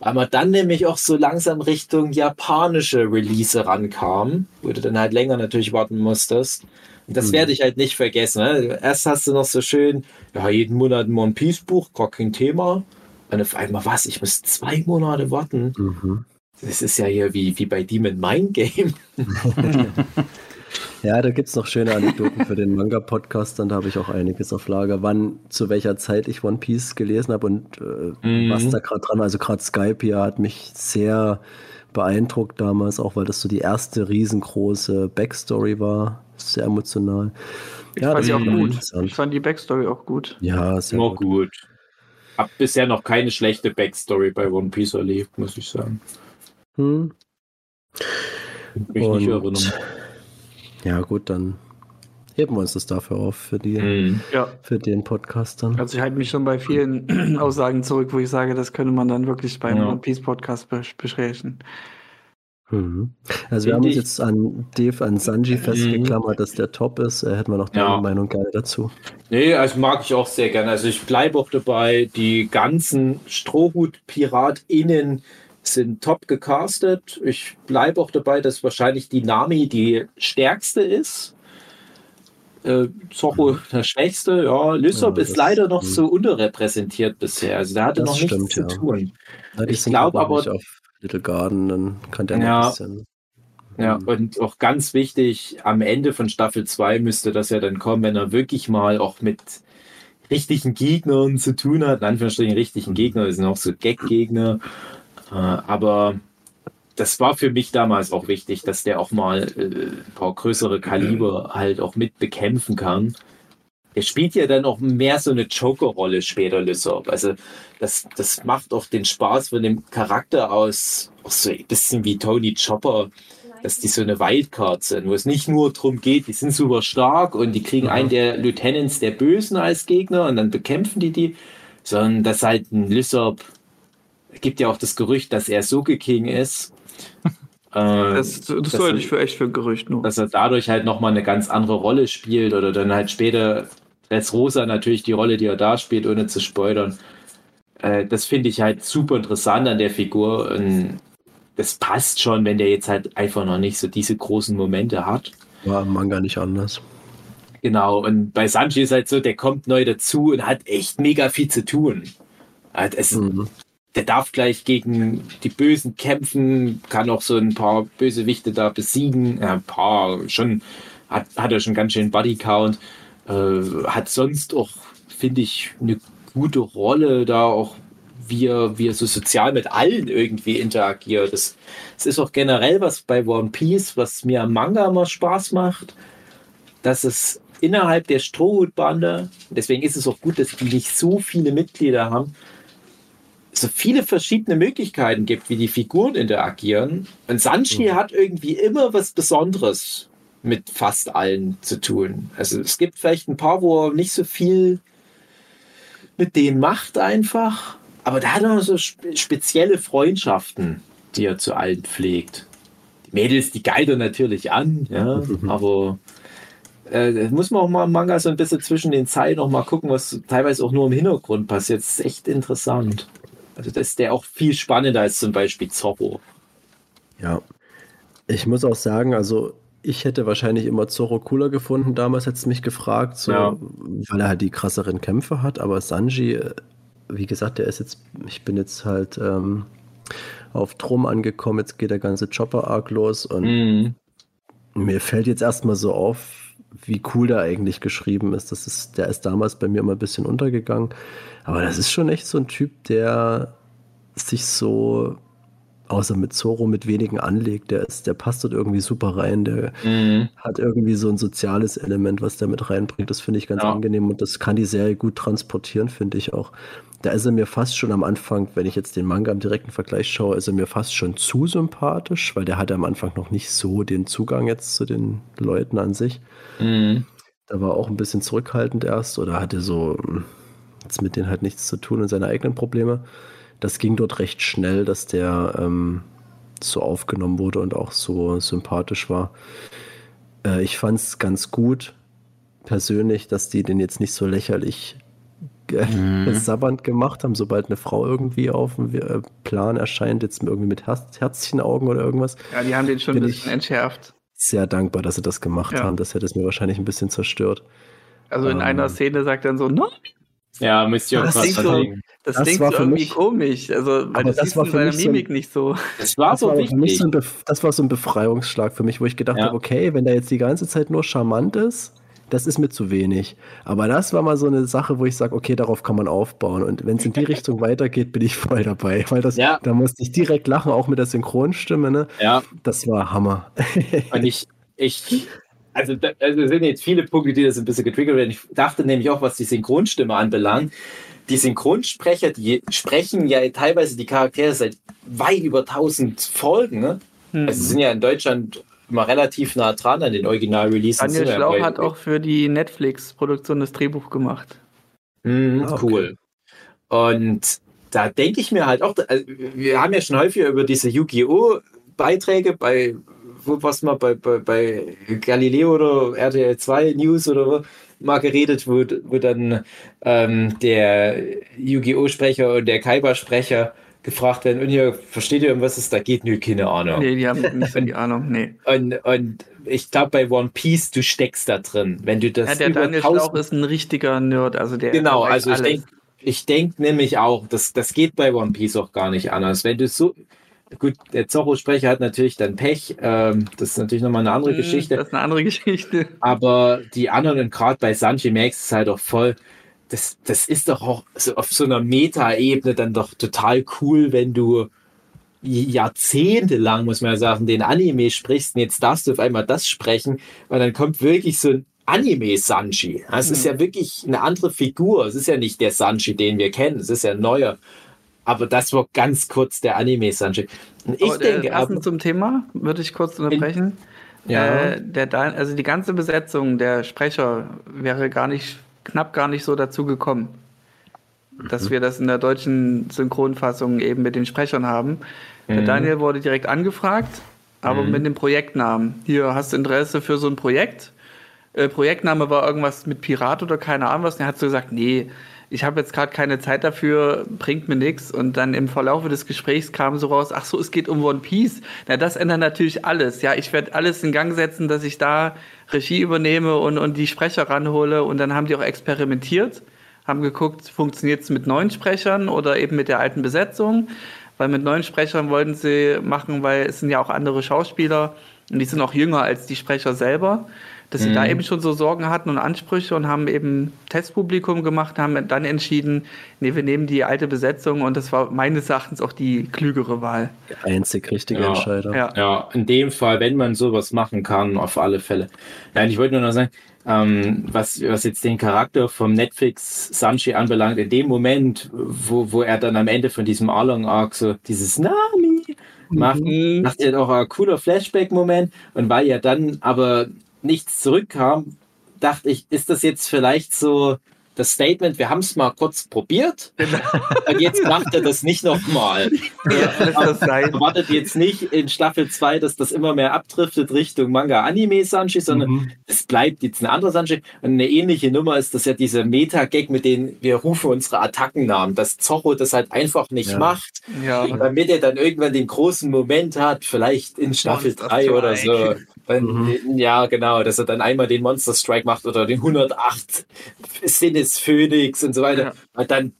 Speaker 5: weil man dann nämlich auch so langsam Richtung japanische Release rankam, wo du dann halt länger natürlich warten musstest. Und das mhm. werde ich halt nicht vergessen. Ne? Erst hast du noch so schön, ja, jeden Monat ein One Piece Buch, gar kein Thema. Und auf einmal was, ich muss zwei Monate warten.
Speaker 4: Mhm.
Speaker 5: Das ist ja hier wie, wie bei Demon Mind Game. (laughs) (laughs)
Speaker 4: Ja, da gibt es noch schöne Anekdoten für den Manga-Podcast, dann da habe ich auch einiges auf Lager, wann, zu welcher Zeit ich One Piece gelesen habe und äh,
Speaker 5: Mhm.
Speaker 4: was da gerade dran war. Also gerade Skype hier hat mich sehr beeindruckt damals, auch weil das so die erste riesengroße Backstory war. Sehr emotional.
Speaker 3: Ich
Speaker 4: Ja,
Speaker 3: fand
Speaker 4: das
Speaker 3: die auch
Speaker 4: ist
Speaker 3: gut. Ich fand die Backstory auch gut.
Speaker 4: Ja, sehr
Speaker 5: Nur
Speaker 4: gut.
Speaker 5: gut. Hab bisher noch keine schlechte Backstory bei One Piece erlebt, muss ich sagen.
Speaker 4: Hm.
Speaker 5: Mich nicht erinnern.
Speaker 4: Ja, gut, dann heben wir uns das dafür auf für, die,
Speaker 5: Mhm.
Speaker 3: Ja.
Speaker 4: für den Podcast dann.
Speaker 3: Also ich halte mich schon bei vielen (clears throat) Aussagen zurück, wo ich sage, das könnte man dann wirklich beim
Speaker 5: Ja.
Speaker 3: One Piece Podcast bes besprechen.
Speaker 4: Mhm. Also wir haben uns jetzt an Dave, an Sanji festgeklammert, dass der top ist. Äh, hätten wir noch deine
Speaker 5: Ja.
Speaker 4: Meinung gerne dazu.
Speaker 5: Nee, also mag ich auch sehr gerne. Also ich bleibe auch dabei, die ganzen Strohhut-PiratInnen sind top gecastet. Ich bleibe auch dabei, dass wahrscheinlich die Nami die stärkste ist. Äh, Zorro der schwächste, ja. Lysop
Speaker 4: Ja,
Speaker 5: ist leider noch
Speaker 4: mhm.
Speaker 5: so unterrepräsentiert bisher. Also da hatte
Speaker 4: Das
Speaker 5: noch nichts
Speaker 4: stimmt,
Speaker 5: zu
Speaker 4: ja.
Speaker 5: tun.
Speaker 4: Die
Speaker 5: Ich
Speaker 4: sind,
Speaker 5: glaub
Speaker 4: glaub ich,
Speaker 5: aber-
Speaker 4: auf Little Garden, dann kann der
Speaker 5: Ja.
Speaker 4: ein bisschen.
Speaker 5: Ja,
Speaker 4: Mhm.
Speaker 5: und auch ganz wichtig, am Ende von Staffel 2 müsste das ja dann kommen, wenn er wirklich mal auch mit richtigen Gegnern zu tun hat. In Anführungsstrichen richtigen Gegner, das sind auch so Gag-Gegner. Äh, aber das war für mich damals auch wichtig, dass der auch mal äh, ein paar größere Kaliber halt auch mit bekämpfen kann. Er spielt ja dann auch mehr so eine Joker-Rolle später, Lysop. Also das, das macht auch den Spaß von dem Charakter aus, auch so ein bisschen wie Tony Chopper, dass die so eine Wildcard sind, wo es nicht nur darum geht, die sind super stark und die kriegen einen der Lieutenants der Bösen als Gegner und dann bekämpfen die die, sondern dass halt ein Lysop, es gibt ja auch das Gerücht, dass er Soge King ist. (laughs)
Speaker 3: Das, das,
Speaker 5: das-
Speaker 3: sollte ich für echt für ein Gerücht nur.
Speaker 5: dass er dadurch halt nochmal eine ganz andere Rolle spielt oder dann halt später als Rosa natürlich die Rolle, die er da spielt, ohne zu spoilern. Äh, das finde ich halt super interessant an der Figur. Und das passt schon, wenn der jetzt halt einfach noch nicht so diese großen Momente hat.
Speaker 4: War im Manga nicht anders.
Speaker 5: Genau, und bei Sanji ist halt so, der kommt neu dazu und hat echt mega viel zu tun. Halt, es,
Speaker 4: Mhm.
Speaker 5: Der darf gleich gegen die Bösen kämpfen, kann auch so ein paar Bösewichte da besiegen. Ja, ein paar, schon, hat, hat er schon ganz schön Bodycount. Äh, hat sonst auch, finde ich, eine gute Rolle da auch, wie er, wie er so sozial mit allen irgendwie interagiert. Das, das ist auch generell was bei One Piece, was mir am Manga immer Spaß macht, dass es innerhalb der Strohhutbande, deswegen ist es auch gut, dass die nicht so viele Mitglieder haben, so viele verschiedene Möglichkeiten gibt, wie die Figuren interagieren. Und Sanji hat irgendwie immer was Besonderes mit fast allen zu tun. Also es gibt vielleicht ein paar, wo er nicht so viel mit denen macht einfach, aber da hat er so spe spezielle Freundschaften, die er zu allen pflegt. Die Mädels, die geilt er natürlich an, ja, aber äh, muss man auch mal im Manga so ein bisschen zwischen den Zeilen noch mal gucken, was teilweise auch nur im Hintergrund passiert. Das ist echt interessant. Also das ist der auch viel spannender als zum Beispiel Zorro.
Speaker 4: Ja. Ich muss auch sagen, also ich hätte wahrscheinlich immer Zorro cooler gefunden, damals hätte es mich gefragt, so,
Speaker 5: Ja.
Speaker 4: weil er halt die krasseren Kämpfe hat, aber Sanji, äh, wie gesagt, der ist jetzt, ich bin jetzt halt ähm, auf Drum angekommen, jetzt geht der ganze Chopper-Arc los und
Speaker 5: Mhm.
Speaker 4: mir fällt jetzt erstmal so auf, wie cool der eigentlich geschrieben ist. Das ist. Der ist damals bei mir immer ein bisschen untergegangen. Aber das ist schon echt so ein Typ, der sich so, außer mit Zoro, mit wenigen anlegt. Der, ist, der passt dort irgendwie super rein. Der
Speaker 5: Mhm.
Speaker 4: hat irgendwie so ein soziales Element, was der mit reinbringt. Das finde ich ganz
Speaker 5: Ja.
Speaker 4: angenehm und das kann die Serie gut transportieren, finde ich auch. Da ist er mir fast schon am Anfang, wenn ich jetzt den Manga im direkten Vergleich schaue, ist er mir fast schon zu sympathisch, weil der hatte am Anfang noch nicht so den Zugang jetzt zu den Leuten an sich.
Speaker 5: Mhm.
Speaker 4: Da war auch ein bisschen zurückhaltend erst oder hatte so hm, jetzt mit denen halt nichts zu tun und seine eigenen Probleme. Das ging dort recht schnell, dass der ähm, so aufgenommen wurde und auch so sympathisch war. Äh, ich fand es ganz gut, persönlich, dass die den jetzt nicht so lächerlich (laughs)
Speaker 1: Mhm.
Speaker 4: sabbernd gemacht haben, sobald eine Frau irgendwie auf dem äh, Plan erscheint, jetzt irgendwie mit Herz Herzchenaugen oder irgendwas.
Speaker 3: Ja, die haben den schon ein bisschen
Speaker 4: ich-
Speaker 3: entschärft.
Speaker 4: Sehr dankbar, dass sie das gemacht
Speaker 3: Ja.
Speaker 4: haben. Das hätte es mir wahrscheinlich ein bisschen zerstört.
Speaker 3: Also in
Speaker 4: Ähm.
Speaker 3: einer Szene sagt er dann so, no,
Speaker 5: Ja, müsst ihr auch
Speaker 3: Das
Speaker 5: was
Speaker 3: klingt so-
Speaker 5: verlegen.
Speaker 3: Das,
Speaker 4: Das
Speaker 3: klingt
Speaker 4: war
Speaker 3: so
Speaker 4: für
Speaker 3: irgendwie
Speaker 4: mich-
Speaker 3: komisch. Also, weil das,
Speaker 4: das war für mich so ein-
Speaker 3: Mimik nicht so.
Speaker 5: Das war
Speaker 4: Das
Speaker 5: so
Speaker 4: war, aber für mich
Speaker 5: wichtig.
Speaker 4: so das war so ein Befreiungsschlag für mich, wo ich gedacht
Speaker 5: Ja.
Speaker 4: habe, okay, wenn der jetzt die ganze Zeit nur charmant ist, das ist mir zu wenig. Aber das war mal so eine Sache, wo ich sage, okay, darauf kann man aufbauen. Und wenn es in die (laughs) Richtung weitergeht, bin ich voll dabei. Weil das,
Speaker 5: Ja.
Speaker 4: da musste ich direkt lachen, auch mit der Synchronstimme. Ne?
Speaker 5: Ja,
Speaker 4: Das war Hammer.
Speaker 5: und ich, ich, also da also sind jetzt viele Punkte, die das ein bisschen getriggert werden. Ich dachte nämlich auch, was die Synchronstimme anbelangt, die Synchronsprecher, die sprechen ja teilweise die Charaktere seit weit über 1000 Folgen. Ne?
Speaker 3: Hm.
Speaker 5: Also sie sind ja in Deutschland immer relativ nah dran an den Original-Releases.
Speaker 3: Daniel
Speaker 5: ja
Speaker 3: Schlauch hat auch für die Netflix-Produktion das Drehbuch gemacht.
Speaker 5: Mhm,
Speaker 4: Ah, okay.
Speaker 5: cool. Und da denke ich mir halt auch, also wir haben ja schon häufiger über diese Yu-Gi-Oh! Beiträge bei, wo was mal bei, bei, bei Galileo oder RTL 2 News oder wo mal geredet, wo, wo dann ähm, der Yu-Gi-Oh! Sprecher und der Kaiba-Sprecher gefragt werden, und ihr versteht ihr, um was es da geht? Nö, keine Ahnung.
Speaker 3: Nee, die haben nicht so die Ahnung. Nee. (laughs)
Speaker 5: Und, und ich glaube, bei One Piece, du steckst da drin. Wenn du das
Speaker 3: Ja, der Daniel
Speaker 5: 1000
Speaker 3: Schlauch ist ein richtiger Nerd. Also der
Speaker 5: Genau, also ich denke ich denk nämlich auch, das, das geht bei One Piece auch gar nicht anders. Wenn du so, gut, der Zorro-Sprecher hat natürlich dann Pech, ähm, das ist natürlich nochmal eine andere
Speaker 3: Hm,
Speaker 5: Geschichte,
Speaker 3: Das ist eine andere (laughs) Geschichte.
Speaker 5: aber die anderen, und gerade bei Sanji merkst du es halt auch voll, das, das ist doch auch so auf so einer Meta-Ebene dann doch total cool, wenn du jahrzehntelang, muss man ja sagen, den Anime sprichst und jetzt darfst du auf einmal das sprechen, weil dann kommt wirklich so ein Anime-Sanji. Es ist ja wirklich eine andere Figur. Es ist ja nicht der Sanji, den wir kennen. Es ist ja ein neuer. Aber das war ganz kurz der Anime-Sanji. Und ich
Speaker 3: Aber, äh,
Speaker 5: denke
Speaker 3: passend
Speaker 5: aber,
Speaker 3: zum Thema würde ich kurz unterbrechen.
Speaker 5: Ja.
Speaker 3: Äh, der, also die ganze Besetzung der Sprecher wäre gar nicht, knapp gar nicht so dazu gekommen, dass wir das in der deutschen Synchronfassung eben mit den Sprechern haben. Der
Speaker 5: Mhm.
Speaker 3: Daniel wurde direkt angefragt, aber
Speaker 5: Mhm.
Speaker 3: mit dem Projektnamen. Hier, hast du Interesse für so ein Projekt? Äh, Projektname war irgendwas mit Pirat oder keine Ahnung was. Und er hat so gesagt, nee, ich habe jetzt gerade keine Zeit dafür, bringt mir nichts. Und dann im Verlauf des Gesprächs kam so raus, ach so, es geht um One Piece. Na, das ändert natürlich alles. Ja, ich werde alles in Gang setzen, dass ich da Regie übernehme und, und die Sprecher ranhole. Und dann haben die auch experimentiert, haben geguckt, funktioniert es mit neuen Sprechern oder eben mit der alten Besetzung. Weil mit neuen Sprechern wollten sie machen, weil es sind ja auch andere Schauspieler und die sind auch jünger als die Sprecher selber, dass sie
Speaker 5: Mhm.
Speaker 3: da eben schon so Sorgen hatten und Ansprüche und haben eben Testpublikum gemacht, haben dann entschieden, nee, wir nehmen die alte Besetzung und das war meines Erachtens auch die klügere Wahl.
Speaker 4: Einzig richtige
Speaker 5: Ja.
Speaker 4: Entscheidung.
Speaker 3: Ja.
Speaker 5: Ja, in dem Fall, wenn man sowas machen kann, auf alle Fälle. Nein, ich wollte nur noch sagen, ähm, was, was jetzt den Charakter vom Netflix Sanji anbelangt, in dem Moment, wo, wo er dann am Ende von diesem Arlong Arc so dieses Nami macht,
Speaker 3: Mhm.
Speaker 5: macht er auch ein cooler Flashback-Moment und weil ja dann aber nichts zurückkam, dachte ich, ist das jetzt vielleicht so das Statement, wir haben es mal kurz probiert und jetzt macht er das nicht nochmal. Erwartet jetzt nicht in Staffel 2, dass das immer mehr abdriftet Richtung Manga-Anime-Sanji, sondern
Speaker 4: Mhm.
Speaker 5: es bleibt jetzt ein anderer Sanji. Und eine ähnliche Nummer ist das ja dieser Meta-Gag, mit dem wir rufen unsere Attackennamen, dass Zorro das halt einfach nicht
Speaker 4: Ja.
Speaker 5: macht,
Speaker 3: Ja.
Speaker 5: damit er dann irgendwann den großen Moment hat, oder in Staffel
Speaker 3: Monster
Speaker 5: 3 oder so.
Speaker 4: Mhm.
Speaker 5: Ja, genau, dass er dann einmal den Monster Strike macht oder den 108 Sinnes Phoenix und so weiter.
Speaker 3: Ja.
Speaker 5: Und dann,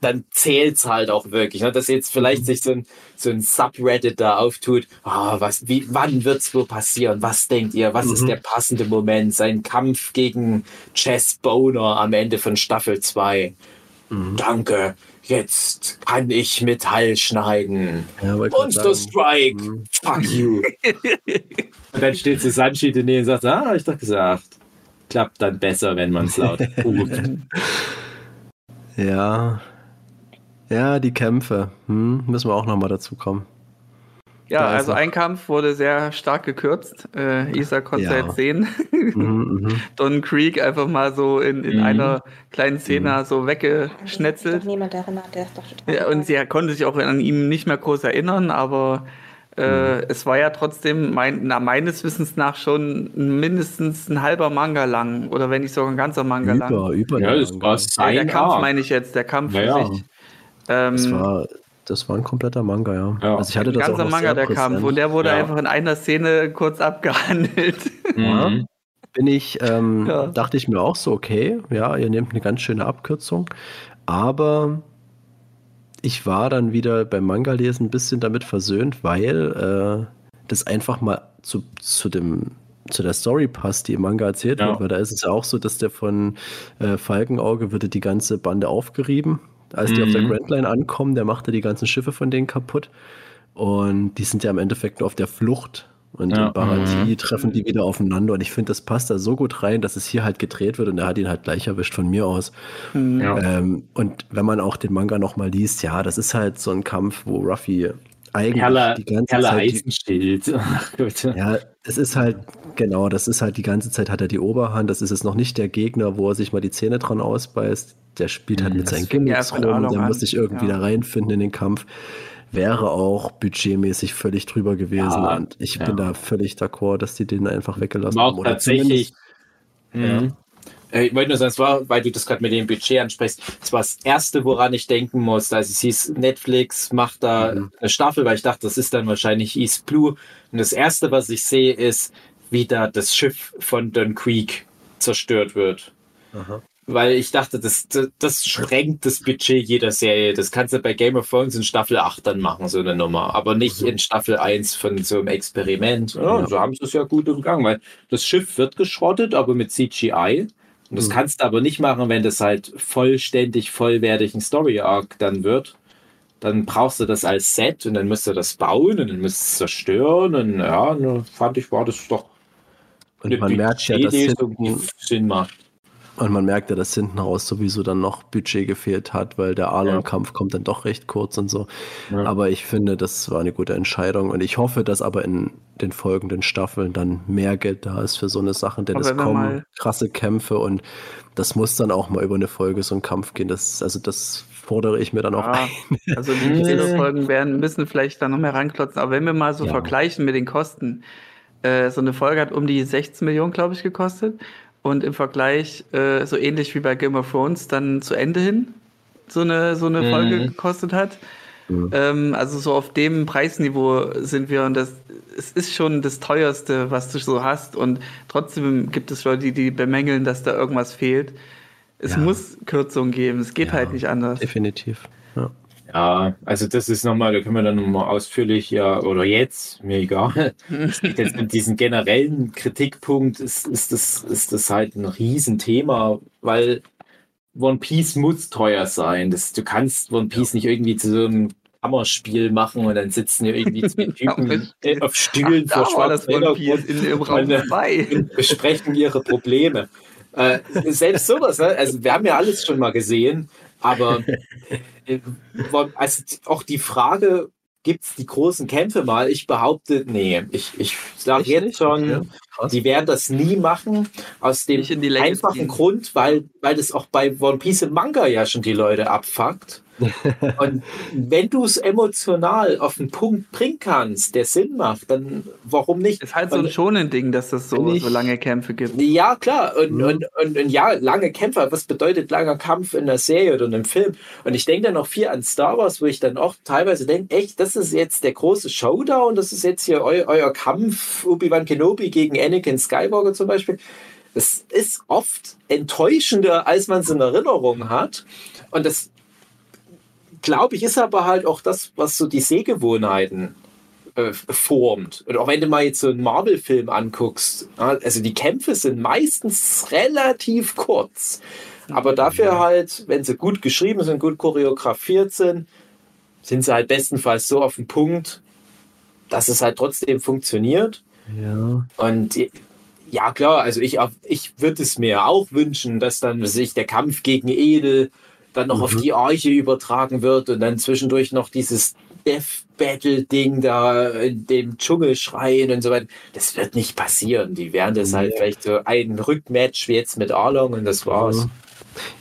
Speaker 5: dann zählt's halt auch wirklich. Ne? Dass jetzt vielleicht sich so ein, so ein Subreddit da auftut. Ah, was, wie, wann wird's wohl passieren? Was denkt ihr? Was ist
Speaker 4: Mhm.
Speaker 5: der passende Moment? Sein Kampf gegen Chess Boner am Ende von Staffel 2.
Speaker 4: Mhm.
Speaker 5: Danke. Jetzt kann ich Metall schneiden.
Speaker 4: Ja,
Speaker 5: Monster. Strike!
Speaker 4: Mhm.
Speaker 5: Fuck (laughs) you! und dann steht so Sanji daneben und sagt, ah, hab ich doch gesagt. Klappt dann besser, wenn man es laut ruft. (laughs)
Speaker 4: Ja. Ja, die Kämpfe. Hm, müssen wir auch nochmal dazu kommen.
Speaker 3: Ja,
Speaker 4: Da
Speaker 3: also ein Kampf wurde sehr stark gekürzt. Äh, Isa konnte
Speaker 4: Ja.
Speaker 3: jetzt sehen.
Speaker 4: Mhm, mhm. (laughs)
Speaker 3: Don Creek einfach mal so in, in
Speaker 5: Mhm.
Speaker 3: einer kleinen Szene so
Speaker 6: Doch
Speaker 3: weggeschnetzelt.
Speaker 6: niemand erinnert, der ist doch total.
Speaker 3: Ja, und sie konnte sich auch an ihm nicht mehr groß erinnern, aber äh, es war ja trotzdem mein, na, meines Wissens nach schon mindestens ein halber Manga lang oder wenn nicht sogar ein ganzer Manga lang.
Speaker 4: Über, über
Speaker 5: Ja, das war
Speaker 3: Ja, der
Speaker 5: sein
Speaker 3: Kampf
Speaker 5: Arc.
Speaker 3: meine ich jetzt, der Kampf für
Speaker 5: Ja, ja.
Speaker 3: sich. Ähm,
Speaker 4: Das war, das war ein kompletter Manga, ja.
Speaker 5: Ja.
Speaker 4: Also ich hatte
Speaker 3: ein
Speaker 4: das auch
Speaker 3: ganzer
Speaker 4: noch
Speaker 3: Manga, der Kampf.
Speaker 4: präsent.
Speaker 3: Und der wurde
Speaker 5: Ja.
Speaker 3: einfach in einer Szene kurz abgehandelt. (laughs)
Speaker 5: Mhm.
Speaker 4: bin ich, ähm,
Speaker 3: Ja.
Speaker 4: dachte ich mir auch so, okay, ja, ihr nehmt eine ganz schöne Abkürzung, aber ich war dann wieder beim Manga-Lesen ein bisschen damit versöhnt, weil äh, das einfach mal zu, zu dem zu der Story passt, die im Manga erzählt
Speaker 5: Ja.
Speaker 4: wird, weil da ist es ja auch so, dass der von äh, Falkenauge würde die ganze Bande aufgerieben. Als die auf der
Speaker 5: Mhm.
Speaker 4: Grand Line ankommen, der macht ja die ganzen Schiffe von denen kaputt. Und die sind ja im Endeffekt nur auf der Flucht. Und
Speaker 5: Ja.
Speaker 4: in Baratie
Speaker 1: Mhm.
Speaker 4: treffen die wieder aufeinander. Und ich finde, das passt da so gut rein, dass es hier halt gedreht wird. Und er hat ihn halt gleich erwischt von mir aus.
Speaker 3: Hm.
Speaker 5: Ja.
Speaker 4: Ähm, und wenn man auch den Manga nochmal liest, ja, das ist halt so ein Kampf, wo Ruffy eigentlich
Speaker 5: Perle,
Speaker 4: die ganze
Speaker 5: Perle
Speaker 4: Zeit.
Speaker 5: Eisenschild. (laughs) Ach Gott.
Speaker 4: ja, es ist halt, genau, das ist halt die ganze Zeit hat er die Oberhand. Das ist jetzt noch nicht der Gegner, wo er sich mal die Zähne dran ausbeißt. Der spielt halt mit
Speaker 3: Das
Speaker 4: seinen
Speaker 3: ja
Speaker 4: Gimmicks rum. Der muss sich irgendwie
Speaker 3: Ja.
Speaker 4: da reinfinden in den Kampf. Wäre auch budgetmäßig völlig drüber gewesen.
Speaker 5: Ja,
Speaker 4: und ich
Speaker 5: ja.
Speaker 4: bin da völlig d'accord, dass die den einfach weggelassen haben. Oder
Speaker 5: tatsächlich.
Speaker 4: zumindest-
Speaker 5: Mhm. Ich wollte nur sagen, es war, weil du das gerade mit dem Budget ansprichst, es war das erste, woran ich denken musste. Also es hieß, Netflix macht da
Speaker 4: Mhm.
Speaker 5: eine Staffel, weil ich dachte, das ist dann wahrscheinlich East Blue. Und das erste, was ich sehe, ist, wie da das Schiff von Don Creek zerstört wird.
Speaker 4: Aha.
Speaker 5: Weil ich dachte, das, das, das sprengt das Budget jeder Serie. Das kannst du bei Game of Thrones in Staffel 8 dann machen, so eine Nummer. Aber nicht in Staffel 1 von so einem Experiment. Ja,
Speaker 4: Ja.
Speaker 5: So haben sie es ja gut umgangen, weil das Schiff wird geschrottet, aber mit CGI. Und das
Speaker 4: Mhm.
Speaker 5: kannst du aber nicht machen, wenn das halt vollständig, vollwertig ein Story-Arc dann wird. Dann brauchst du das als Set und dann musst du das bauen und dann musst du es zerstören. Und ja, fand ich, war das doch
Speaker 4: Und man merkt ja, dass
Speaker 5: Sinn macht.
Speaker 4: Und man merkt ja, dass hinten raus sowieso dann noch Budget gefehlt hat, weil der Arlong-Kampf kommt dann doch recht kurz und so.
Speaker 5: Ja.
Speaker 4: Aber ich finde, das war eine gute Entscheidung und ich hoffe, dass aber in den folgenden Staffeln dann mehr Geld da ist für so eine Sache, denn
Speaker 3: Aber
Speaker 4: es kommen krasse Kämpfe und das muss dann auch mal über eine Folge so ein Kampf gehen. Das, also das fordere ich mir dann auch
Speaker 3: Ja,
Speaker 4: ein. (laughs)
Speaker 3: also die. Zählerfolgen werden, müssen vielleicht da noch mehr ranklotzen. Aber wenn wir mal so
Speaker 1: Ja.
Speaker 3: vergleichen mit den Kosten, äh, so eine Folge hat um die 16 Millionen, glaube ich, gekostet. Und im Vergleich, äh, so ähnlich wie bei Game of Thrones, dann zu Ende hin so eine, so eine
Speaker 5: Mhm.
Speaker 3: Folge gekostet hat.
Speaker 4: Mhm.
Speaker 3: Ähm, also so auf dem Preisniveau sind wir und das es ist schon das teuerste, was du so hast. Und trotzdem gibt es Leute, die, die bemängeln, dass da irgendwas fehlt. Es
Speaker 4: Ja.
Speaker 3: muss Kürzungen geben, es geht
Speaker 4: Ja.
Speaker 3: halt nicht anders.
Speaker 4: Definitiv. Ja.
Speaker 5: Ja, also das ist nochmal, da können wir dann nochmal ausführlich, ja, oder jetzt, mir egal. (laughs) Jetzt mit diesem generellen Kritikpunkt, ist, ist, das, ist das halt ein Riesenthema, weil One Piece muss teuer sein. Das, du kannst One Piece nicht irgendwie zu so einem Kammerspiel machen und dann sitzen hier irgendwie zwei (laughs) Typen äh, auf Stühlen
Speaker 3: Da (laughs)
Speaker 5: vor schwarzem
Speaker 3: in, im Raum
Speaker 5: Und, äh,
Speaker 3: 2.
Speaker 5: und besprechen ihre Probleme. Äh, selbst sowas, ne? also wir haben ja alles schon mal gesehen, aber (laughs) äh, also auch die Frage, gibt es die großen Kämpfe mal? Ich behaupte, nee, ich, ich sage jetzt
Speaker 4: nicht?
Speaker 5: schon,
Speaker 4: Ja,
Speaker 5: die werden das nie machen, aus dem einfachen
Speaker 3: ziehen.
Speaker 5: Grund, weil, weil das auch bei One Piece im Manga ja schon die Leute abfuckt. Und wenn du es emotional auf den Punkt bringen kannst, der Sinn macht, dann warum nicht?
Speaker 3: Ist halt so ein
Speaker 5: Und-
Speaker 3: schonen Ding, dass es so,
Speaker 4: ich-
Speaker 3: so lange Kämpfe gibt.
Speaker 5: ja, klar. Und,
Speaker 4: Mhm.
Speaker 5: und, und, und ja, lange Kämpfe. Was bedeutet langer Kampf in einer Serie oder in einem Film? Und ich denke dann noch viel an Star Wars, wo ich dann auch teilweise denke, echt, das ist jetzt der große Showdown, das ist jetzt hier eu, euer Kampf, Obi-Wan Kenobi gegen Anakin Skywalker zum Beispiel. Das ist oft enttäuschender, als man es in Erinnerung hat. Und das, glaube ich, ist aber halt auch das, was so die Sehgewohnheiten äh, formt. Und auch wenn du mal jetzt so einen Marvel-Film anguckst, also die Kämpfe sind meistens relativ kurz. Aber dafür halt, wenn sie gut geschrieben sind, gut choreografiert sind, sind sie halt bestenfalls so auf den Punkt, dass es halt trotzdem funktioniert.
Speaker 4: Ja.
Speaker 5: Und ja, klar, also ich, ich würde es mir auch wünschen, dass dann sich der Kampf gegen Edel dann noch
Speaker 4: Mhm.
Speaker 5: auf die Arche übertragen wird und dann zwischendurch noch dieses Death Battle Ding da in dem Dschungel schreien und so weiter. Das wird nicht passieren. Die werden das halt
Speaker 4: Nee.
Speaker 5: vielleicht so ein Rückmatch wie jetzt mit Arlong und das war's.
Speaker 4: Mhm.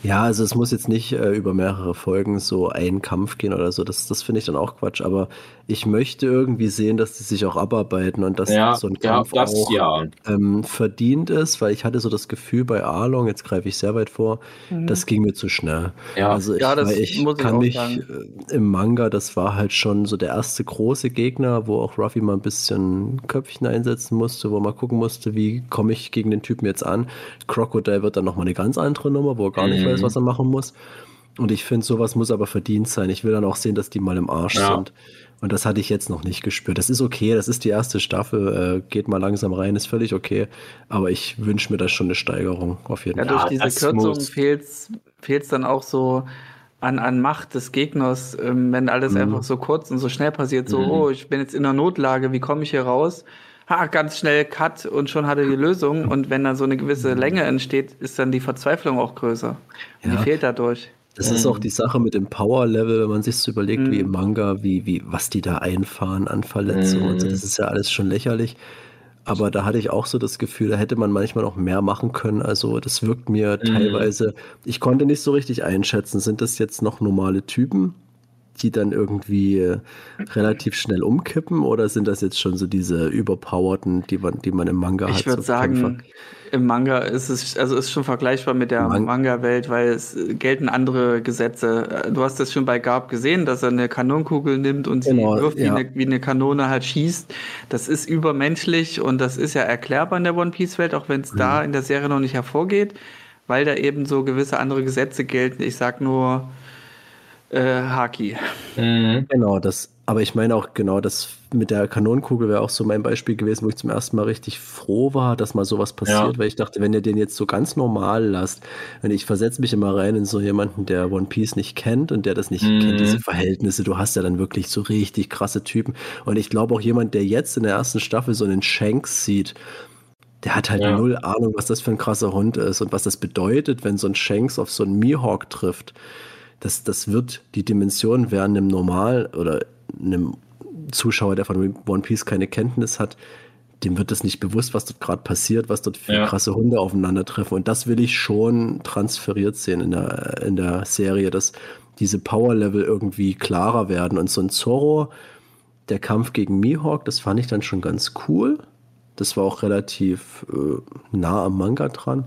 Speaker 4: Ja, also es muss jetzt nicht äh, über mehrere Folgen so ein Kampf gehen oder so. Das, das finde ich dann auch Quatsch. Aber ich möchte irgendwie sehen, dass die sich auch abarbeiten und dass
Speaker 5: Ja,
Speaker 4: so ein
Speaker 5: ja,
Speaker 4: Kampf
Speaker 5: das
Speaker 4: auch
Speaker 5: ja.
Speaker 4: ähm, verdient ist, weil ich hatte so das Gefühl bei Arlong, jetzt greife ich sehr weit vor, das ging mir zu schnell.
Speaker 5: Ja.
Speaker 4: Also ich,
Speaker 3: Ja, das
Speaker 4: ich
Speaker 3: muss ich
Speaker 4: kann
Speaker 3: auch
Speaker 4: mich
Speaker 3: sagen.
Speaker 4: äh, im Manga, das war halt schon so der erste große Gegner, wo auch Ruffy mal ein bisschen Köpfchen einsetzen musste, wo man gucken musste, wie komme ich gegen den Typen jetzt an. Crocodile wird dann nochmal eine ganz andere Nummer, wo er gar nicht
Speaker 5: Mhm.
Speaker 4: weiß, was er machen muss. Und ich finde, sowas muss aber verdient sein. Ich will dann auch sehen, dass die mal im Arsch
Speaker 5: Ja.
Speaker 4: sind. Und das hatte ich jetzt noch nicht gespürt. Das ist okay, das ist die erste Staffel, äh, geht mal langsam rein, ist völlig okay. Aber ich wünsche mir da schon eine Steigerung, auf jeden
Speaker 3: Ja,
Speaker 4: Fall.
Speaker 3: durch
Speaker 5: Ja,
Speaker 3: diese Kürzung fehlt es dann auch so an, an Macht des Gegners, ähm, wenn alles
Speaker 4: Mhm.
Speaker 3: einfach so kurz und so schnell passiert. So,
Speaker 5: Mhm.
Speaker 3: oh, ich bin jetzt in einer Notlage, wie komme ich hier raus? Ha, ganz schnell Cut und schon hat er die Lösung. Und wenn dann so eine gewisse Länge entsteht, ist dann die Verzweiflung auch größer. Und
Speaker 4: Ja.
Speaker 3: Die fehlt dadurch.
Speaker 4: Das ist auch die Sache mit dem Power-Level, wenn man sich so überlegt,
Speaker 3: Mhm.
Speaker 4: wie im Manga, wie, wie, was die da einfahren an Verletzungen und so.
Speaker 5: Mhm.
Speaker 4: Das ist ja alles schon lächerlich. Aber da hatte ich auch so das Gefühl, da hätte man manchmal noch mehr machen können. Also das wirkt mir
Speaker 5: Mhm.
Speaker 4: teilweise, ich konnte nicht so richtig einschätzen, sind das jetzt noch normale Typen, die dann irgendwie äh, relativ schnell umkippen oder sind das jetzt schon so diese überpowerten, die man, die man im Manga hat?
Speaker 3: Ich würde
Speaker 4: so Kämpfer?
Speaker 3: Im Manga ist es, also ist schon vergleichbar mit der
Speaker 4: Man-
Speaker 3: Manga-Welt, weil es gelten andere Gesetze. Du hast das schon bei Garb gesehen, dass er eine Kanonenkugel nimmt und sie
Speaker 4: Genau,
Speaker 3: wirft, wie,
Speaker 4: ja.
Speaker 3: eine, wie eine Kanone halt schießt. Das ist übermenschlich und das ist ja erklärbar in der One Piece-Welt, auch wenn es
Speaker 4: Mhm.
Speaker 3: da in der Serie noch nicht hervorgeht, weil da eben so gewisse andere Gesetze gelten. Ich sag nur äh, Haki.
Speaker 5: Mhm.
Speaker 4: Genau, das, aber ich meine auch genau, das mit der Kanonenkugel wäre auch so mein Beispiel gewesen, wo ich zum ersten Mal richtig froh war, dass mal sowas passiert,
Speaker 5: Ja.
Speaker 4: weil ich dachte, wenn ihr den jetzt so ganz normal lasst, und ich versetze mich immer rein in so jemanden, der One Piece nicht kennt und der das nicht
Speaker 5: Mhm.
Speaker 4: kennt, diese Verhältnisse, du hast ja dann wirklich so richtig krasse Typen. Und ich glaube auch jemand, der jetzt in der ersten Staffel so einen Shanks sieht, der hat halt
Speaker 5: Ja.
Speaker 4: null Ahnung, was das für ein krasser Hund ist und was das bedeutet, wenn so ein Shanks auf so einen Mihawk trifft das, das wird die Dimension während einem Normal oder einem Zuschauer, der von One Piece keine Kenntnis hat, dem wird das nicht bewusst, was dort gerade passiert, was dort für
Speaker 5: Ja.
Speaker 4: krasse Hunde aufeinandertreffen. Und das will ich schon transferiert sehen in der, in der Serie, dass diese Power-Level irgendwie klarer werden. Und so ein Zorro, der Kampf gegen Mihawk, das fand ich dann schon ganz cool. Das war auch relativ äh, nah am Manga dran.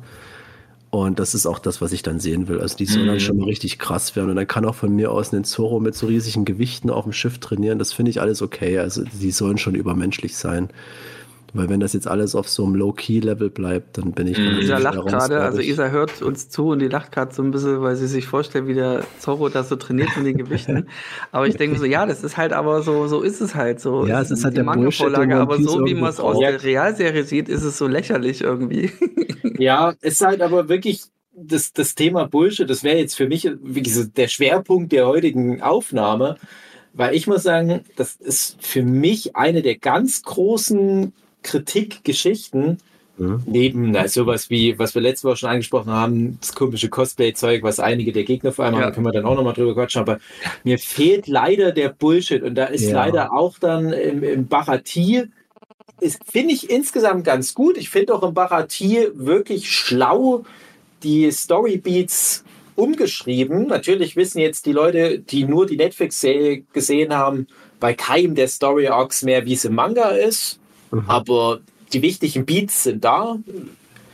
Speaker 4: Und das ist auch das, was ich dann sehen will. Also die soll dann
Speaker 5: Mhm.
Speaker 4: schon mal richtig krass werden. Und dann kann auch von mir aus ein Zorro mit so riesigen Gewichten auf dem Schiff trainieren. Das finde ich alles okay. Also die sollen schon übermenschlich sein. Weil wenn das jetzt alles auf so einem Low-Key-Level bleibt, dann bin ich
Speaker 5: Mhm.
Speaker 3: Isa lacht gerade, also. Isa hört uns zu und die lacht gerade so ein bisschen, weil sie sich vorstellt, wie der Zorro das so trainiert mit den Gewichten. (laughs) aber ich denke so, ja, das ist halt aber so, so ist es halt so.
Speaker 4: Ja, es ist halt
Speaker 3: die
Speaker 4: der
Speaker 3: Manga-Vorlage, aber so wie man es aus der Realserie sieht, ist es so lächerlich irgendwie. (laughs)
Speaker 5: Ja, es ist halt aber wirklich das, das Thema Bullshit, das wäre jetzt für mich gesagt, der Schwerpunkt der heutigen Aufnahme, weil ich muss sagen, das ist für mich eine der ganz großen Kritikgeschichten,
Speaker 4: Mhm.
Speaker 5: neben na, sowas wie, was wir letzte Woche schon angesprochen haben, das komische Cosplay-Zeug, was einige der Gegner vor allem haben,
Speaker 3: Ja.
Speaker 5: da können wir dann auch nochmal drüber quatschen, aber mir fehlt leider der Bullshit und da ist
Speaker 4: Ja.
Speaker 5: leider auch dann im, im Baratie finde ich insgesamt ganz gut. Ich finde auch im Baratie wirklich schlau die Storybeats umgeschrieben. Natürlich wissen jetzt die Leute, die nur die Netflix-Serie gesehen haben, bei keinem der Story Arcs mehr, wie es im Manga ist.
Speaker 4: Mhm.
Speaker 5: Aber die wichtigen Beats sind da.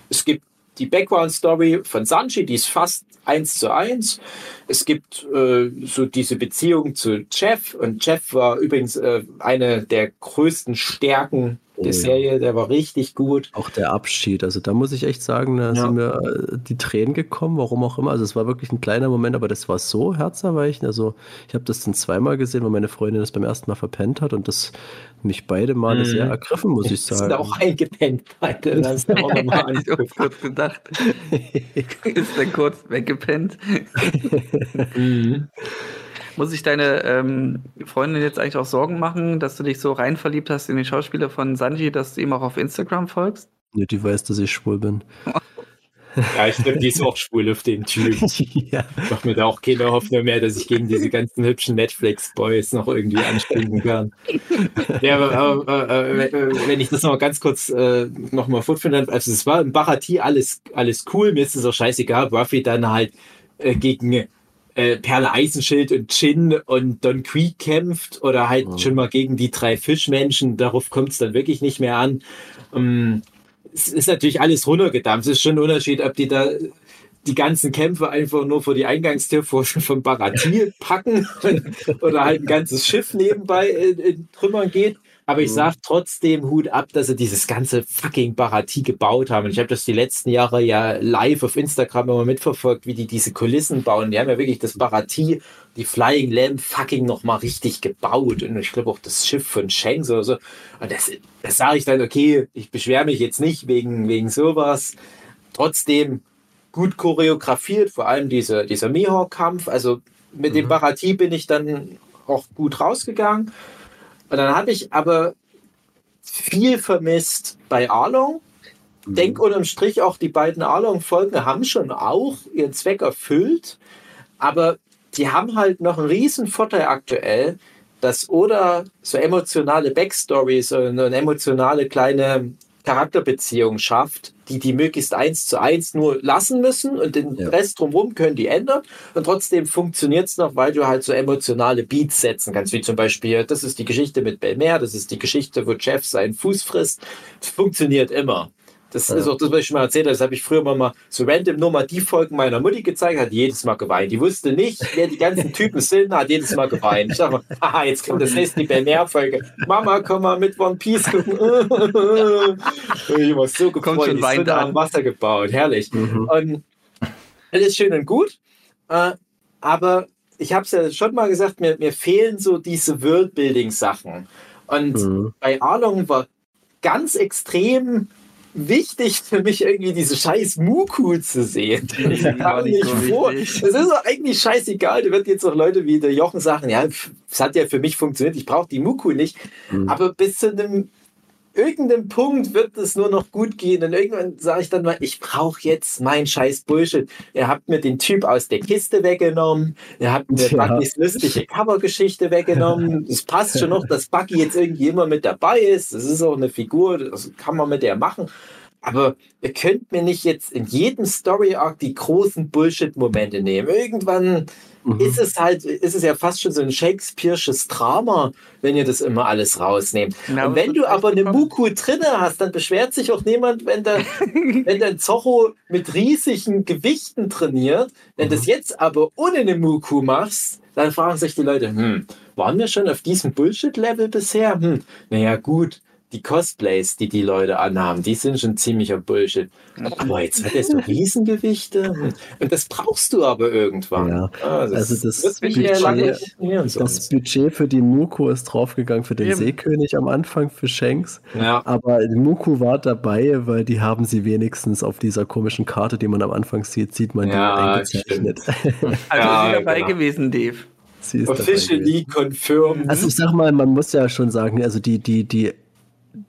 Speaker 5: Es gibt die Background-Story von Sanji, die ist fast eins zu eins. Es gibt äh, so diese Beziehung zu Jeff und Jeff war übrigens äh, eine der größten Stärken
Speaker 4: Oh
Speaker 5: der
Speaker 4: ja.
Speaker 5: Serie. Der war richtig gut.
Speaker 4: Auch der Abschied, also da muss ich echt sagen, da
Speaker 5: Ja.
Speaker 4: sind mir äh, die Tränen gekommen, warum auch immer. Also es war wirklich ein kleiner Moment, aber das war so herzerweichend. Also ich habe das dann zweimal gesehen, weil meine Freundin das beim ersten Mal verpennt hat und das mich beide Male
Speaker 5: Mhm.
Speaker 4: sehr ergriffen, muss ich (laughs)
Speaker 5: Sind
Speaker 4: sagen.
Speaker 5: auch eingepennt beide. Das ist auch (laughs) nochmal
Speaker 3: ich habe kurz gedacht, (laughs) ist der kurz weggepennt.
Speaker 5: Mhm.
Speaker 3: Muss ich deine ähm, Freundin jetzt eigentlich auch Sorgen machen, dass du dich so rein verliebt hast in den Schauspieler von Sanji, dass du ihm auch auf Instagram folgst?
Speaker 4: Nee, die weiß, dass ich schwul bin.
Speaker 5: Ja, ich glaube, die ist auch schwul auf den Typ. (laughs)
Speaker 4: ja.
Speaker 5: Ich mache mir da auch keine Hoffnung mehr, dass ich gegen diese ganzen hübschen Netflix-Boys noch irgendwie anstinken kann. Ja, aber, aber äh, wenn ich das noch ganz kurz äh, noch mal fortführen darf, also es war im Baratie alles, alles cool, mir ist es auch scheißegal, Ruffy dann halt äh, gegen äh, Perle Eisenschild und Chin und Don Creek kämpft oder halt
Speaker 4: Mhm.
Speaker 5: schon mal gegen die drei Fischmenschen. Darauf kommt es dann wirklich nicht mehr an. Ähm, es ist natürlich alles runtergedampft. Es ist schon ein Unterschied, ob die da die ganzen Kämpfe einfach nur vor die Eingangstür von (laughs) Baratil packen (laughs) oder halt ein ganzes Schiff nebenbei in, in Trümmern geht. Aber ich sag trotzdem Hut ab, dass sie dieses ganze fucking Baratie gebaut haben. Und ich habe das die letzten Jahre ja live auf Instagram immer mitverfolgt, wie die diese Kulissen bauen. Die haben ja wirklich das Baratie, die Flying Lamb fucking nochmal richtig gebaut. Und ich glaube auch das Schiff von Shanks oder so. Und das, das sage ich dann, okay, ich beschwere mich jetzt nicht wegen, wegen sowas. Trotzdem gut choreografiert, vor allem diese, dieser Mihawk-Kampf. Also mit dem Baratie bin ich dann auch gut rausgegangen. Und dann habe ich aber viel vermisst bei Arlong. Denk unterm Strich auch, die beiden Arlong-Folgen haben schon auch ihren Zweck erfüllt. Aber die haben halt noch einen riesen Vorteil aktuell, dass Oda so emotionale Backstories und eine emotionale kleine Charakterbeziehung schafft, die die möglichst eins zu eins nur lassen müssen und den
Speaker 4: Ja.
Speaker 5: Rest drumherum können die ändern und trotzdem funktioniert es noch, weil du halt so emotionale Beats setzen kannst, wie zum Beispiel, das ist die Geschichte mit Belmer, das ist die Geschichte, wo Jeff seinen Fuß frisst. Das funktioniert immer. Das ist auch das, was ich schon mal erzählt habe. Das habe ich früher mal so random nur mal die Folgen meiner Mutti gezeigt, hat jedes Mal geweint. Die wusste nicht, wer die ganzen Typen sind, hat jedes Mal geweint. Ich dachte mal, (laughs) haha, jetzt kommt das nächste die Belmer-Folge. Mama, komm mal mit One Piece gucken. (laughs) ich war so gefreut.
Speaker 3: Kommt schon an.
Speaker 5: am Wasser gebaut. Herrlich.
Speaker 4: Mhm.
Speaker 5: Und alles schön und gut. Äh, aber ich habe es ja schon mal gesagt, mir, mir fehlen so diese Worldbuilding-Sachen. Und
Speaker 4: Mhm.
Speaker 5: bei Arlong war ganz extrem wichtig für mich irgendwie diese scheiß Muku zu sehen. (laughs) Ich kam
Speaker 3: nicht
Speaker 5: nicht vor. Es ist doch eigentlich scheißegal. Da wird jetzt auch Leute wie der Jochen sagen, ja, es hat ja für mich funktioniert, ich brauche die Muku nicht.
Speaker 4: Mhm.
Speaker 5: Aber bis zu einem irgendeinem Punkt wird es nur noch gut gehen. Und irgendwann sage ich dann mal, ich brauche jetzt mein scheiß Bullshit. Ihr habt mir den Typ aus der Kiste weggenommen. Ihr habt mir
Speaker 4: Ja.
Speaker 5: Buggys lustige Covergeschichte weggenommen. Es passt schon noch, dass Buggy jetzt irgendwie immer mit dabei ist. Das ist auch eine Figur, das kann man mit der machen. Aber ihr könnt mir nicht jetzt in jedem Story-Arc die großen Bullshit-Momente nehmen. Irgendwann
Speaker 4: Mhm.
Speaker 5: ist es halt, ist es ja fast schon so ein Shakespeare'sches Drama, wenn ihr das immer alles rausnehmt.
Speaker 3: Ja,
Speaker 5: und
Speaker 3: aber
Speaker 5: wenn du aber eine. Muku drinne hast, dann beschwert sich auch niemand, wenn der, (laughs) wenn der Zorro mit riesigen Gewichten trainiert. Wenn
Speaker 3: Mhm.
Speaker 5: du das jetzt aber ohne eine Muku machst, dann fragen sich die Leute, hm, waren wir schon auf diesem Bullshit-Level bisher? Hm, naja, gut. Die Cosplays, die die Leute anhaben, die sind schon ziemlicher Bullshit. Aber jetzt hat er so Riesengewichte. Und das brauchst du aber irgendwann.
Speaker 4: Ja,
Speaker 5: Ah,
Speaker 4: also das
Speaker 5: mich
Speaker 4: Budget-
Speaker 5: ja lange funktionieren
Speaker 4: Das. Budget für die Muku ist draufgegangen für den
Speaker 3: Eben.
Speaker 4: Seekönig am Anfang für Shanks.
Speaker 5: Ja.
Speaker 4: Aber die Muku war dabei, weil die haben sie wenigstens auf dieser komischen Karte, die man am Anfang sieht, sieht man
Speaker 5: Ja,
Speaker 4: die eingezeichnet. (laughs)
Speaker 3: Also
Speaker 5: Ja,
Speaker 3: sie dabei
Speaker 5: genau.
Speaker 3: gewesen, Dave.
Speaker 4: sie ist
Speaker 5: Officially confirmed.
Speaker 4: Also ich sag mal, man muss ja schon sagen, also die, die, die,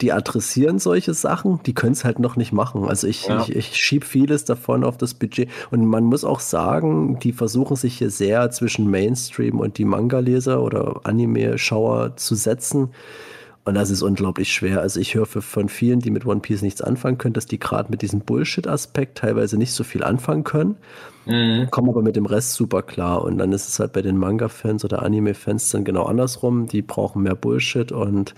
Speaker 4: die adressieren solche Sachen, die können es halt noch nicht machen. Also ich,
Speaker 5: Ja.
Speaker 4: ich, ich schieb vieles davon auf das Budget. Und man muss auch sagen, die versuchen sich hier sehr zwischen Mainstream und die Manga-Leser oder Anime-Schauer zu setzen. Und das ist unglaublich schwer. Also ich höre von vielen, die mit One Piece nichts anfangen können, dass die gerade mit diesem Bullshit-Aspekt teilweise nicht so viel anfangen können
Speaker 5: Mhm.
Speaker 4: kommen aber mit dem Rest super klar. Und dann ist es halt bei den Manga-Fans oder Anime-Fans dann genau andersrum. Die brauchen mehr Bullshit und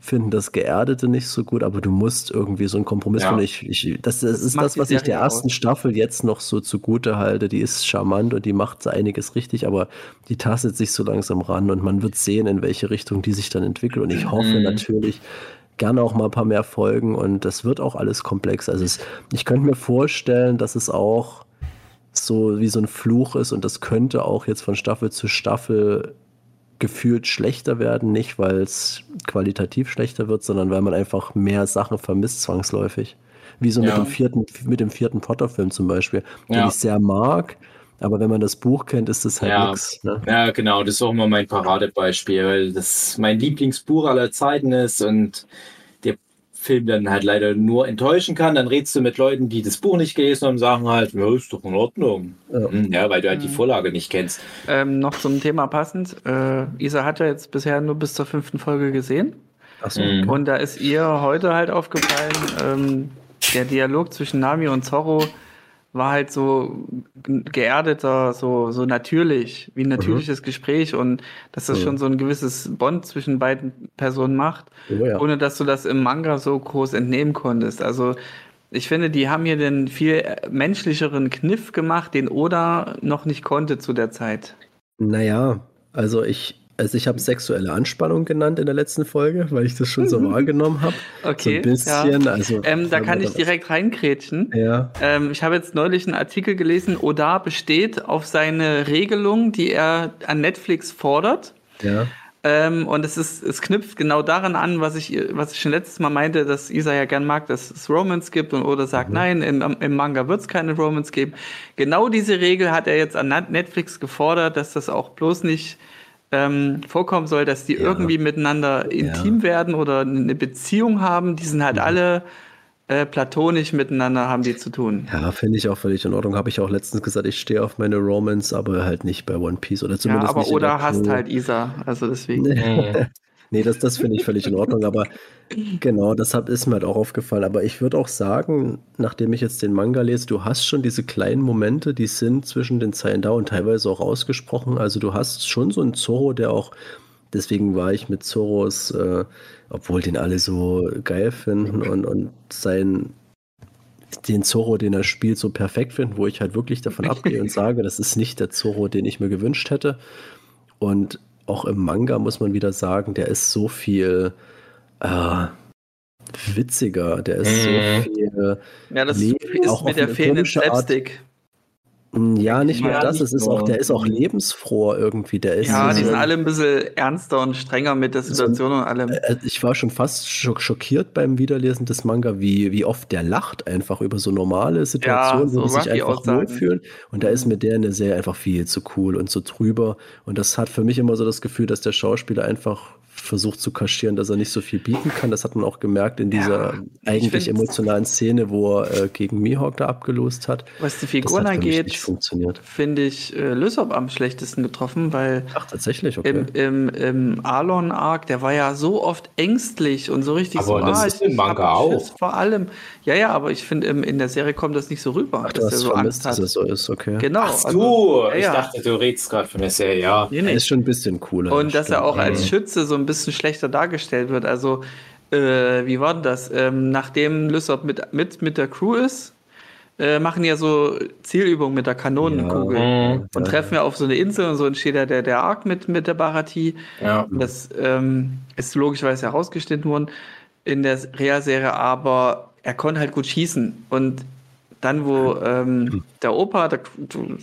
Speaker 4: finden das Geerdete nicht so gut, aber du musst irgendwie so einen Kompromiss
Speaker 5: Ja.
Speaker 4: finden. Ich, ich, das, das ist
Speaker 3: macht
Speaker 4: das, was ich der ersten
Speaker 3: aus.
Speaker 4: Staffel jetzt noch so zugute halte. Die ist charmant und die macht so einiges richtig, aber die tastet sich so langsam ran und man wird sehen, in welche Richtung die sich dann entwickelt. Und ich hoffe
Speaker 5: Mhm.
Speaker 4: natürlich, gerne auch mal ein paar mehr Folgen und das wird auch alles komplex. Also es, ich könnte mir vorstellen, dass es auch so wie so ein Fluch ist und das könnte auch jetzt von Staffel zu Staffel gefühlt schlechter werden, nicht weil es qualitativ schlechter wird, sondern weil man einfach mehr Sachen vermisst zwangsläufig. Wie so mit
Speaker 5: Ja.
Speaker 4: dem vierten, mit dem vierten Potter-Film zum Beispiel, den
Speaker 5: Ja.
Speaker 4: ich sehr mag, aber wenn man das Buch kennt, ist das halt
Speaker 5: Ja.
Speaker 4: nix. Ne?
Speaker 5: Ja, genau, das ist auch immer mein Paradebeispiel, weil das mein Lieblingsbuch aller Zeiten ist und Film dann halt leider nur enttäuschen kann. Dann redest du mit Leuten, die das Buch nicht gelesen haben und sagen halt, ja, ist doch in Ordnung.
Speaker 4: Ja.
Speaker 5: Hm, Ja, weil du halt die
Speaker 3: Mhm.
Speaker 5: Vorlage nicht kennst.
Speaker 3: Ähm, noch zum Thema passend. Äh, Isa hat ja jetzt bisher nur bis zur fünften Folge gesehen.
Speaker 4: Achso,
Speaker 5: Mhm.
Speaker 3: Und da ist ihr heute halt aufgefallen, ähm, der Dialog zwischen Nami und Zorro war halt so geerdeter, so, so natürlich, wie ein natürliches mhm. Gespräch und dass das mhm. schon so ein gewisses Bond zwischen beiden Personen macht, oh, ja. ohne dass du das im Manga so groß entnehmen konntest. Also ich finde, die haben hier den viel menschlicheren Kniff gemacht, den Oda noch nicht konnte zu der Zeit.
Speaker 4: Naja, also ich, also ich habe sexuelle Anspannung genannt in der letzten Folge, weil ich das schon so wahrgenommen habe.
Speaker 3: Okay.
Speaker 4: So ein bisschen. Ja. Also,
Speaker 3: ähm, da kann ich direkt reinkrätschen.
Speaker 4: Ja.
Speaker 3: Ähm, ich habe jetzt neulich einen Artikel gelesen, Oda besteht auf seine Regelung, die er an Netflix fordert.
Speaker 4: Ja.
Speaker 3: Ähm, und es ist, es knüpft genau daran an, was ich, was ich schon letztes Mal meinte, dass Isa ja gern mag, dass es Romance gibt und oder sagt, mhm. nein, im, im Manga wird es keine Romance geben. Genau diese Regel hat er jetzt an Netflix gefordert, dass das auch bloß nicht ähm, vorkommen soll, dass die ja. irgendwie miteinander intim ja. werden oder eine Beziehung haben. Die sind halt alle äh, platonisch miteinander haben die zu tun.
Speaker 4: Ja, finde ich auch völlig in Ordnung. Habe ich auch letztens gesagt, ich stehe auf meine Romans, aber halt nicht bei One Piece oder zumindest ja, aber
Speaker 3: nicht oder hast halt Isa, also deswegen.
Speaker 4: Nee, (laughs) nee das, das finde ich völlig in Ordnung, aber (laughs) genau, deshalb ist mir halt auch aufgefallen. Aber ich würde auch sagen, nachdem ich jetzt den Manga lese, du hast schon diese kleinen Momente, die sind zwischen den Zeilen da und teilweise auch ausgesprochen. Also du hast schon so einen Zorro, der auch Deswegen war ich mit Zoros, äh, obwohl den alle so geil finden und, und sein, den Zorro, den er spielt, so perfekt finden, wo ich halt wirklich davon abgehe und (laughs) sage, das ist nicht der Zorro, den ich mir gewünscht hätte. Und auch im Manga muss man wieder sagen, der ist so viel äh, witziger, der ist so mhm. viel.
Speaker 3: Ja, das ist auch mit der fehlenden Slapstick.
Speaker 4: Art, ja, nicht nur das, es ist auch, der ist auch lebensfroher irgendwie. Der ist
Speaker 3: ja, so die sind alle ein bisschen ernster und strenger mit der Situation so, und allem. Äh,
Speaker 4: äh, ich war schon fast schockiert beim Wiederlesen des Manga, wie, wie oft der lacht einfach über so normale Situationen, ja, so wo sie sich einfach wohlfühlen. Und da ist mir der in der Serie einfach viel zu cool und so drüber. Und das hat für mich immer so das Gefühl, dass der Schauspieler einfach versucht zu kaschieren, dass er nicht so viel bieten kann. Das hat man auch gemerkt in dieser ja, eigentlich emotionalen Szene, wo er äh, gegen Mihawk da abgelost hat.
Speaker 3: Was die Figuren angeht, finde ich äh, Lysop am schlechtesten getroffen, weil
Speaker 4: Ach, tatsächlich, okay.
Speaker 3: im, im, im Alon-Arc, der war ja so oft ängstlich und so richtig
Speaker 5: aber
Speaker 3: so,
Speaker 5: das ah, ist im Manga auch.
Speaker 3: Vor allem, ja, ja, aber ich finde, in der Serie kommt das nicht so rüber,
Speaker 4: Ach, dass er
Speaker 3: so
Speaker 4: vermisst, Angst hat. Dass so ist, okay.
Speaker 3: Genau.
Speaker 5: Ach so, also, ja, ich dachte, du redest gerade von der Serie, ja.
Speaker 4: Nee, nee. Ist schon ein bisschen cooler.
Speaker 3: Und dass er auch als. Schütze so ein bisschen schlechter dargestellt wird. Also, äh, wie war denn das? Ähm, nachdem Lysop mit, mit, mit der Crew ist, äh, machen ja so Zielübungen mit der Kanonenkugel ja, und ja. treffen ja auf so eine Insel und so entsteht ja der, der Arc mit, mit der Baratie.
Speaker 5: Ja.
Speaker 3: Das ähm, ist logischerweise herausgeschnitten worden in der Real-Serie, aber er konnte halt gut schießen. Und dann, wo ähm, der Opa, der,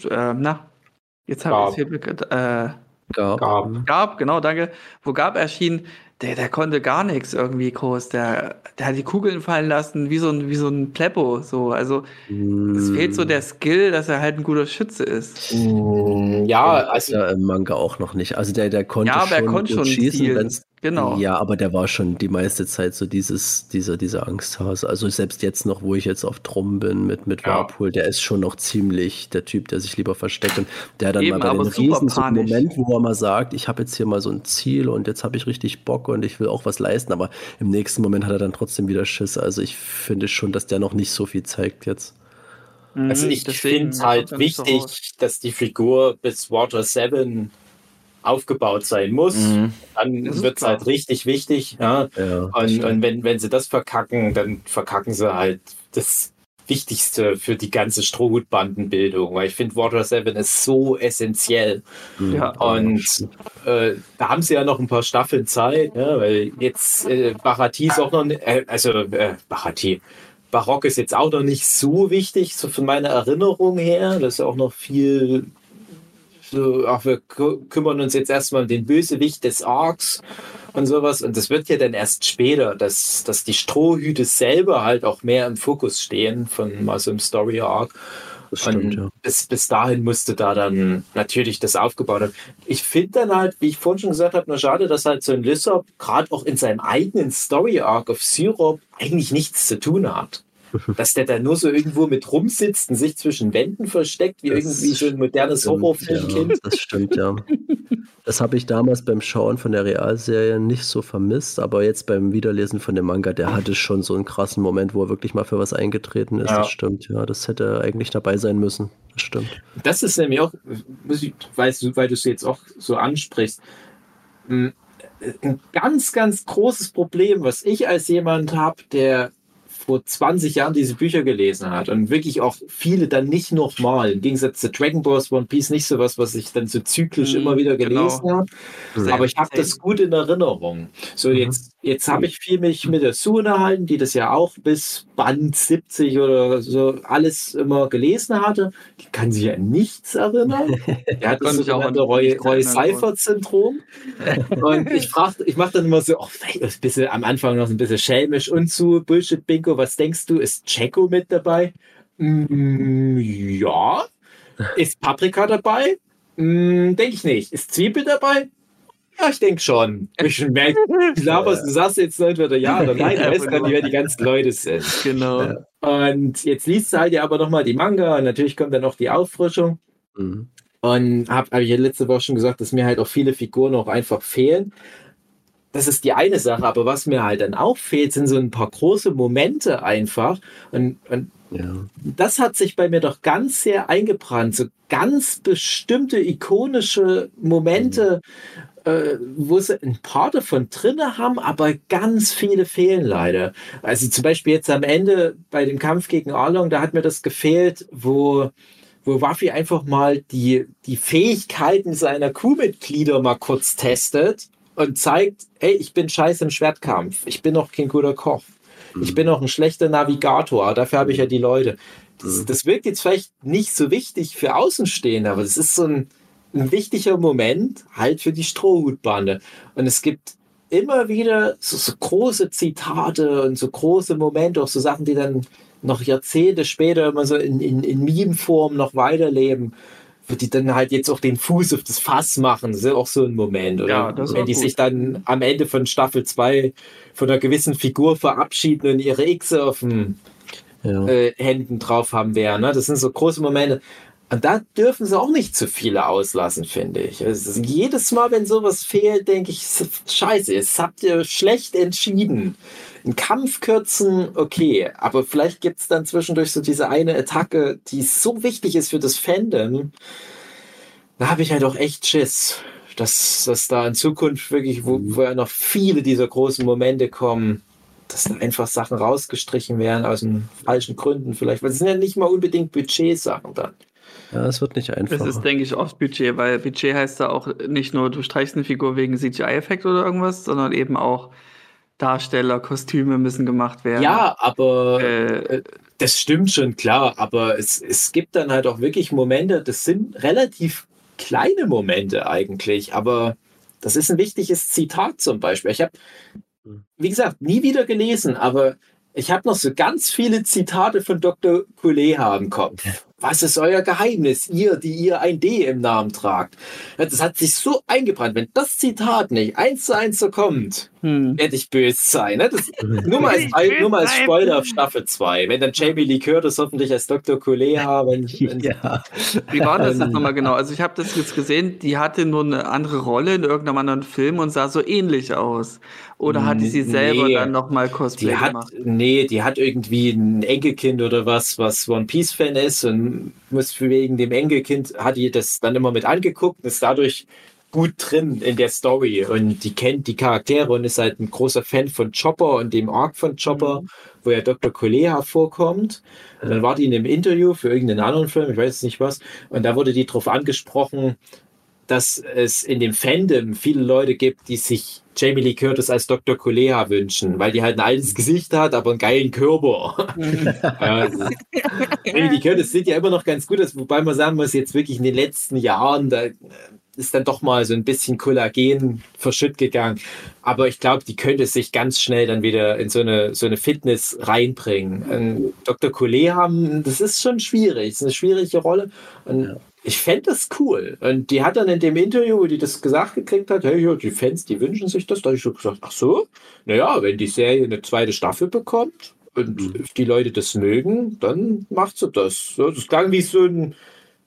Speaker 3: äh, na, jetzt habe ich es hier, äh,
Speaker 4: Gab. Gab.
Speaker 3: Gab, genau, danke. Wo Gab erschien, der, der konnte gar nichts irgendwie groß. Der, der hat die Kugeln fallen lassen, wie so ein, wie so ein Pleppo. So. Also mm. es fehlt so der Skill, dass er halt ein guter Schütze ist.
Speaker 5: Mm, ja, also
Speaker 4: ja, im Manga auch noch nicht. Also der, der konnte
Speaker 3: ja, aber
Speaker 4: schon,
Speaker 3: er konnte schon schießen,
Speaker 4: Genau. Ja, aber der war schon die meiste Zeit so dieses, dieser, dieser Angsthase. Also selbst jetzt noch, wo ich jetzt auf Drum bin mit, mit ja. Warpool, der ist schon noch ziemlich der Typ, der sich lieber versteckt und der dann Eben, mal bei den Riesen so einen Moment, wo er mal sagt, ich habe jetzt hier mal so ein Ziel und jetzt habe ich richtig Bock und ich will auch was leisten, aber im nächsten Moment hat er dann trotzdem wieder Schiss. Also ich finde schon, dass der noch nicht so viel zeigt jetzt.
Speaker 5: Also mhm, ich finde es halt wichtig, so dass die Figur bis Water 7 aufgebaut sein muss, mhm. dann wird es halt richtig wichtig. Ja? ja und, und wenn, wenn sie das verkacken, dann verkacken sie halt das Wichtigste für die ganze Strohhutbandenbildung, weil ich finde, Water 7 ist so essentiell. Mhm. Ja. Und äh, da haben sie ja noch ein paar Staffeln Zeit, ja, weil jetzt äh, Barati ist auch noch, äh, also äh, Barati, Barock ist jetzt auch noch nicht so wichtig, so von meiner Erinnerung her. Das ist ja auch noch viel so, ach, wir kümmern uns jetzt erstmal um den Bösewicht des Arcs und sowas. Und das wird ja dann erst später, dass, dass die Strohhüte selber halt auch mehr im Fokus stehen von mal so einem Story Arc. Stimmt, ja. bis, bis dahin musste da dann natürlich das aufgebaut werden. Ich finde dann halt, wie ich vorhin schon gesagt habe, nur schade, dass halt so ein Lissop gerade auch in seinem eigenen Story Arc auf Syrup eigentlich nichts zu tun hat. Dass der da nur so irgendwo mit rumsitzt und sich zwischen Wänden versteckt, wie
Speaker 4: Das
Speaker 5: irgendwie so ein modernes Horrorfilmkind.
Speaker 4: Ja, das stimmt, ja. Das habe ich damals beim Schauen von der Realserie nicht so vermisst, aber jetzt beim Wiederlesen von dem Manga, der hatte schon so einen krassen Moment, wo er wirklich mal für was eingetreten ist.
Speaker 5: Ja.
Speaker 4: Das stimmt, ja. Das hätte eigentlich dabei sein müssen. Das stimmt.
Speaker 5: Das ist nämlich auch, ich, du, weil du es jetzt auch so ansprichst, ein ganz, ganz großes Problem, was ich als jemand habe, der vor 20 Jahren diese Bücher gelesen hat und wirklich auch viele dann nicht nochmal. Im Gegensatz zu Dragon Balls One Piece nicht sowas, was ich dann so zyklisch
Speaker 3: Mhm,
Speaker 5: immer wieder
Speaker 3: genau.
Speaker 5: gelesen habe.
Speaker 3: Same,
Speaker 5: Aber ich habe das gut in Erinnerung. So,
Speaker 4: Mhm.
Speaker 5: jetzt, jetzt habe ich viel mich mit der Sue unterhalten, die das ja auch bis Band 70 oder so alles immer gelesen hatte. Die kann sich an nichts erinnern. (laughs) Die hat das sogenannte Roy, Roy Seifert-Syndrom. Und ich frage, ich mache dann immer so, oh, ein bisschen am Anfang noch ein bisschen schelmisch und zu Bullshit-Bingo. Was denkst du, ist Checo mit dabei? Mm, ja. Ist Paprika dabei? Mm, denke ich nicht. Ist Zwiebel dabei? Ja, ich denke schon. Ich merke, du laberst, du sagst jetzt entweder ja oder nein, du weißt gar nicht, wer die ganzen Leute sind.
Speaker 3: Genau.
Speaker 5: Und jetzt liest du halt ja aber nochmal die Manga und natürlich kommt dann auch die Auffrischung.
Speaker 4: Mhm.
Speaker 5: Und habe hab ich ja letzte Woche schon gesagt, dass mir halt auch viele Figuren auch einfach fehlen. Das ist die eine Sache, aber was mir halt dann auch fehlt, sind so ein paar große Momente einfach. Und, und
Speaker 4: Ja.
Speaker 5: das hat sich bei mir doch ganz sehr eingebrannt. So ganz bestimmte ikonische Momente, äh, wo sie ein paar davon drinne haben, aber ganz viele fehlen leider. Also zum Beispiel jetzt am Ende bei dem Kampf gegen Arlong, da hat mir das gefehlt, wo wo Waffi einfach mal die, die Fähigkeiten seiner Crewmitglieder mal kurz testet und zeigt, hey, ich bin scheiße im Schwertkampf, ich bin noch kein guter Koch. Ich bin auch ein schlechter Navigator, dafür habe ich ja die Leute. Das, das wirkt jetzt vielleicht nicht so wichtig für Außenstehende, aber das ist so ein, ein wichtiger Moment halt für die Strohhutbande. Und es gibt immer wieder so, so große Zitate und so große Momente, auch so Sachen, die dann noch Jahrzehnte später immer so in, in, in Meme-Form noch weiterleben, wo die dann halt jetzt auch den Fuß auf das Fass machen. Das ist ja auch so ein Moment. Oder
Speaker 3: Ja, das
Speaker 5: wenn die
Speaker 3: gut.
Speaker 5: sich dann am Ende von Staffel 2 von einer gewissen Figur verabschieden und ihre Xe auf dem
Speaker 4: Ja.
Speaker 5: äh, Händen drauf haben werden. Ne? Das sind so große Momente. Und da dürfen sie auch nicht zu viele auslassen, finde ich. Es ist jedes Mal, wenn sowas fehlt, denke ich, scheiße, jetzt habt ihr schlecht entschieden. Ein Kampf kürzen, okay, aber vielleicht gibt es dann zwischendurch so diese eine Attacke, die so wichtig ist für das Fandom. Da habe ich halt auch echt Schiss, dass, dass da in Zukunft wirklich, wo, wo ja noch viele dieser großen Momente kommen, dass da einfach Sachen rausgestrichen werden aus den falschen Gründen vielleicht. Weil es sind ja nicht mal unbedingt Budgetsachen dann.
Speaker 4: ja, es wird nicht
Speaker 3: Das
Speaker 4: einfach.
Speaker 3: ist, denke ich, oft Budget, weil Budget heißt da auch nicht nur, du streichst eine Figur wegen CGI-Effekt oder irgendwas, sondern eben auch Darsteller, Kostüme müssen gemacht werden.
Speaker 5: Ja, aber
Speaker 3: Äh,
Speaker 5: das stimmt schon, klar. Aber es, es gibt dann halt auch wirklich Momente, das sind relativ kleine Momente eigentlich, aber das ist ein wichtiges Zitat zum Beispiel. Ich habe, wie gesagt, nie wieder gelesen, aber ich habe noch so ganz viele Zitate von Dr. Kuleha im Kopf. Was ist euer Geheimnis, ihr, die ihr ein D im Namen tragt? Das hat sich so eingebrannt. Wenn das Zitat nicht eins zu eins so kommt,
Speaker 3: hm.
Speaker 5: werde ich böse sein. Ne? Das, (laughs) nur, mal als, nur mal als. Spoiler auf Staffel 2. Wenn dann Jamie Lee Curtis hoffentlich als Dr. Kuleha, (laughs) wenn, wenn
Speaker 4: Ja.
Speaker 3: Wie war das jetzt nochmal genau? Also ich habe das jetzt gesehen, die hatte nur eine andere Rolle in irgendeinem anderen Film und sah so ähnlich aus. Oder hatte sie selber
Speaker 5: Nee.
Speaker 3: dann nochmal Cosplay
Speaker 5: Die hat,
Speaker 3: gemacht?
Speaker 5: nee, die hat irgendwie ein Enkelkind oder was, was One Piece Fan ist und muss wegen dem Enkelkind hat die das dann immer mit angeguckt und ist dadurch gut drin in der Story und die kennt die Charaktere und ist halt ein großer Fan von Chopper und dem Arc von Chopper, wo ja Dr. Kolea vorkommt. Und dann war die in einem Interview für irgendeinen anderen Film, ich weiß nicht was, und da wurde die drauf angesprochen, dass es in dem Fandom viele Leute gibt, die sich Jamie Lee Curtis als Dr. Kolea wünschen, weil die halt ein altes Gesicht hat, aber einen geilen Körper. (laughs) ja, Jamie Lee Curtis sieht ja immer noch ganz gut aus, wobei man sagen muss, jetzt wirklich in den letzten Jahren, da ist dann doch mal so ein bisschen Kollagen verschütt gegangen. Aber ich glaube, die könnte sich ganz schnell dann wieder in so eine, so eine Fitness reinbringen. Und Dr. Kolea, das ist schon schwierig, das ist eine schwierige Rolle. Und ich fände das cool. Und die hat dann in dem Interview, wo die das gesagt gekriegt hat, hey, ja, die Fans, die wünschen sich das. Da habe ich so gesagt, ach so, naja, wenn die Serie eine zweite Staffel bekommt, und
Speaker 4: Mhm.
Speaker 5: die Leute das mögen, dann macht sie das. Ja, Das klang wie so ein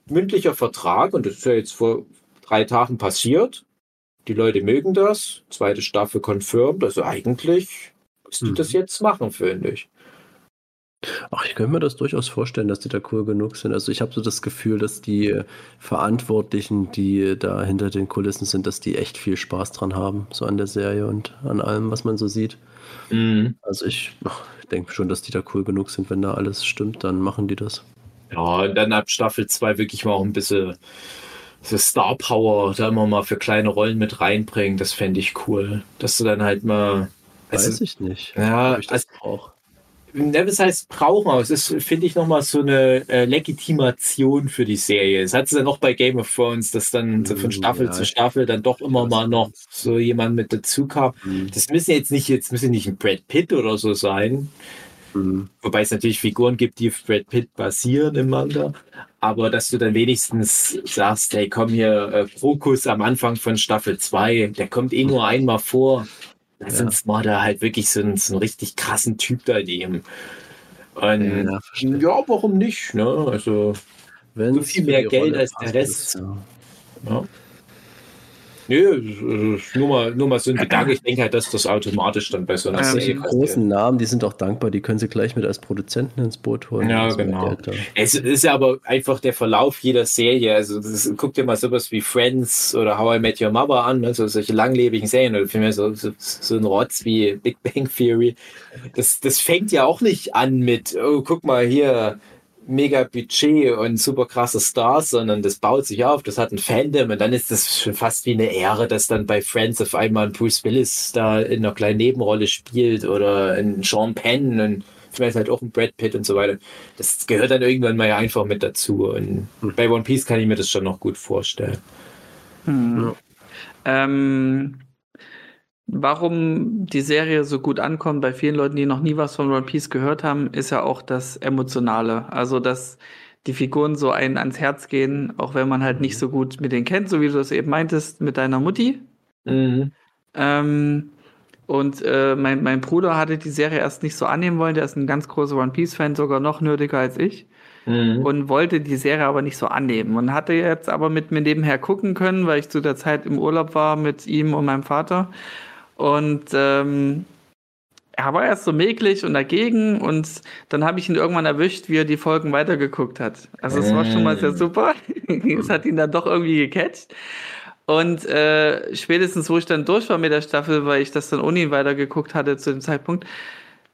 Speaker 5: mündlicher Vertrag und das ist ja jetzt vor drei Tagen passiert. Die Leute mögen das, zweite Staffel confirmed, also eigentlich muss die
Speaker 4: Mhm.
Speaker 5: das jetzt machen, finde ich.
Speaker 4: Ach, ich könnte mir das durchaus vorstellen, dass die da cool genug sind. Also ich habe so das Gefühl, dass die äh, Verantwortlichen, die da hinter den Kulissen sind, dass die echt viel Spaß dran haben, so an der Serie und an allem, was man so sieht. Also ich, ach, ich denke schon, dass die da cool genug sind. Wenn da alles stimmt, dann machen die das.
Speaker 5: Ja, und dann ab Staffel 2 wirklich mal auch ein bisschen so Star Power da immer mal für kleine Rollen mit reinbringen. Das fände ich cool. Dass du dann halt mal.
Speaker 4: Weiß
Speaker 5: Also,
Speaker 4: ich nicht.
Speaker 5: ja,
Speaker 4: ich das
Speaker 5: also- ne, das heißt brauchen, aber es ist, finde ich, nochmal so eine äh, Legitimation für die Serie. Es hat es ja noch bei Game of Thrones, dass dann so von
Speaker 4: Mm,
Speaker 5: Staffel
Speaker 4: ja,
Speaker 5: zu Staffel dann doch immer
Speaker 4: weiß,
Speaker 5: mal noch so jemand mit dazu kam.
Speaker 4: Mhm.
Speaker 5: Das müssen jetzt nicht, jetzt müssen nicht ein Brad Pitt oder so sein.
Speaker 4: Mhm.
Speaker 5: Wobei es natürlich Figuren gibt, die auf Brad Pitt basieren im Manga. Aber dass du dann wenigstens sagst, hey, komm hier, äh, Krokus am Anfang von Staffel 2, der kommt eh nur einmal vor.
Speaker 4: Ja.
Speaker 5: uns mal da halt wirklich so einen, so einen richtig krassen Typ da nehmen. Und
Speaker 4: Ja,
Speaker 5: ja, warum nicht? Ne? Also,
Speaker 4: Wenn's
Speaker 5: so viel mehr Geld als der Rest.
Speaker 4: ist, ja.
Speaker 5: Also, nur mal, nur mal so ein Gedanke. Ich denke halt, dass das automatisch dann bei so einer
Speaker 3: Ähm,
Speaker 5: Serie
Speaker 4: Solche großen Namen, die sind auch dankbar, die können sie gleich mit als Produzenten ins Boot holen.
Speaker 5: Ja,
Speaker 4: ist
Speaker 5: genau. Es ist ja aber einfach der Verlauf jeder Serie. Also das, guck dir mal sowas wie Friends oder How I Met Your Mother an, also solche langlebigen Serien oder vielmehr so, so, so ein Rotz wie Big Bang Theory. Das, das fängt ja auch nicht an mit, oh, guck mal hier, mega Budget und super krasse Stars, sondern das baut sich auf, das hat ein Fandom und dann ist das schon fast wie eine Ehre, dass dann bei Friends auf einmal ein Bruce Willis da in einer kleinen Nebenrolle spielt oder ein Sean Penn und vielleicht halt auch ein Brad Pitt und so weiter. Das gehört dann irgendwann mal ja einfach mit dazu. Und bei One Piece kann ich mir das schon noch gut vorstellen.
Speaker 3: Hm. Ähm, warum die Serie so gut ankommt bei vielen Leuten, die noch nie was von One Piece gehört haben, ist ja auch das Emotionale. Also, dass die Figuren so einen ans Herz gehen, auch wenn man halt nicht so gut mit denen kennt, so wie du es eben meintest mit deiner Mutti.
Speaker 5: Mhm.
Speaker 3: Ähm, und äh, mein, mein Bruder hatte die Serie erst nicht so annehmen wollen. Der ist ein ganz großer One Piece-Fan, sogar noch nerdiger als ich.
Speaker 5: Mhm.
Speaker 3: Und wollte die Serie aber nicht so annehmen. Und hatte jetzt aber mit mir nebenher gucken können, weil ich zu der Zeit im Urlaub war mit ihm und meinem Vater. Und ähm, er war erst so mäglich und dagegen. Und dann habe ich ihn irgendwann erwischt, wie er die Folgen weitergeguckt hat. Also es war schon mal sehr
Speaker 5: Mm.
Speaker 3: super. (laughs) es hat ihn dann doch irgendwie gecatcht. Und äh, spätestens, wo ich dann durch war mit der Staffel, weil ich das dann ohne ihn weitergeguckt hatte zu dem Zeitpunkt,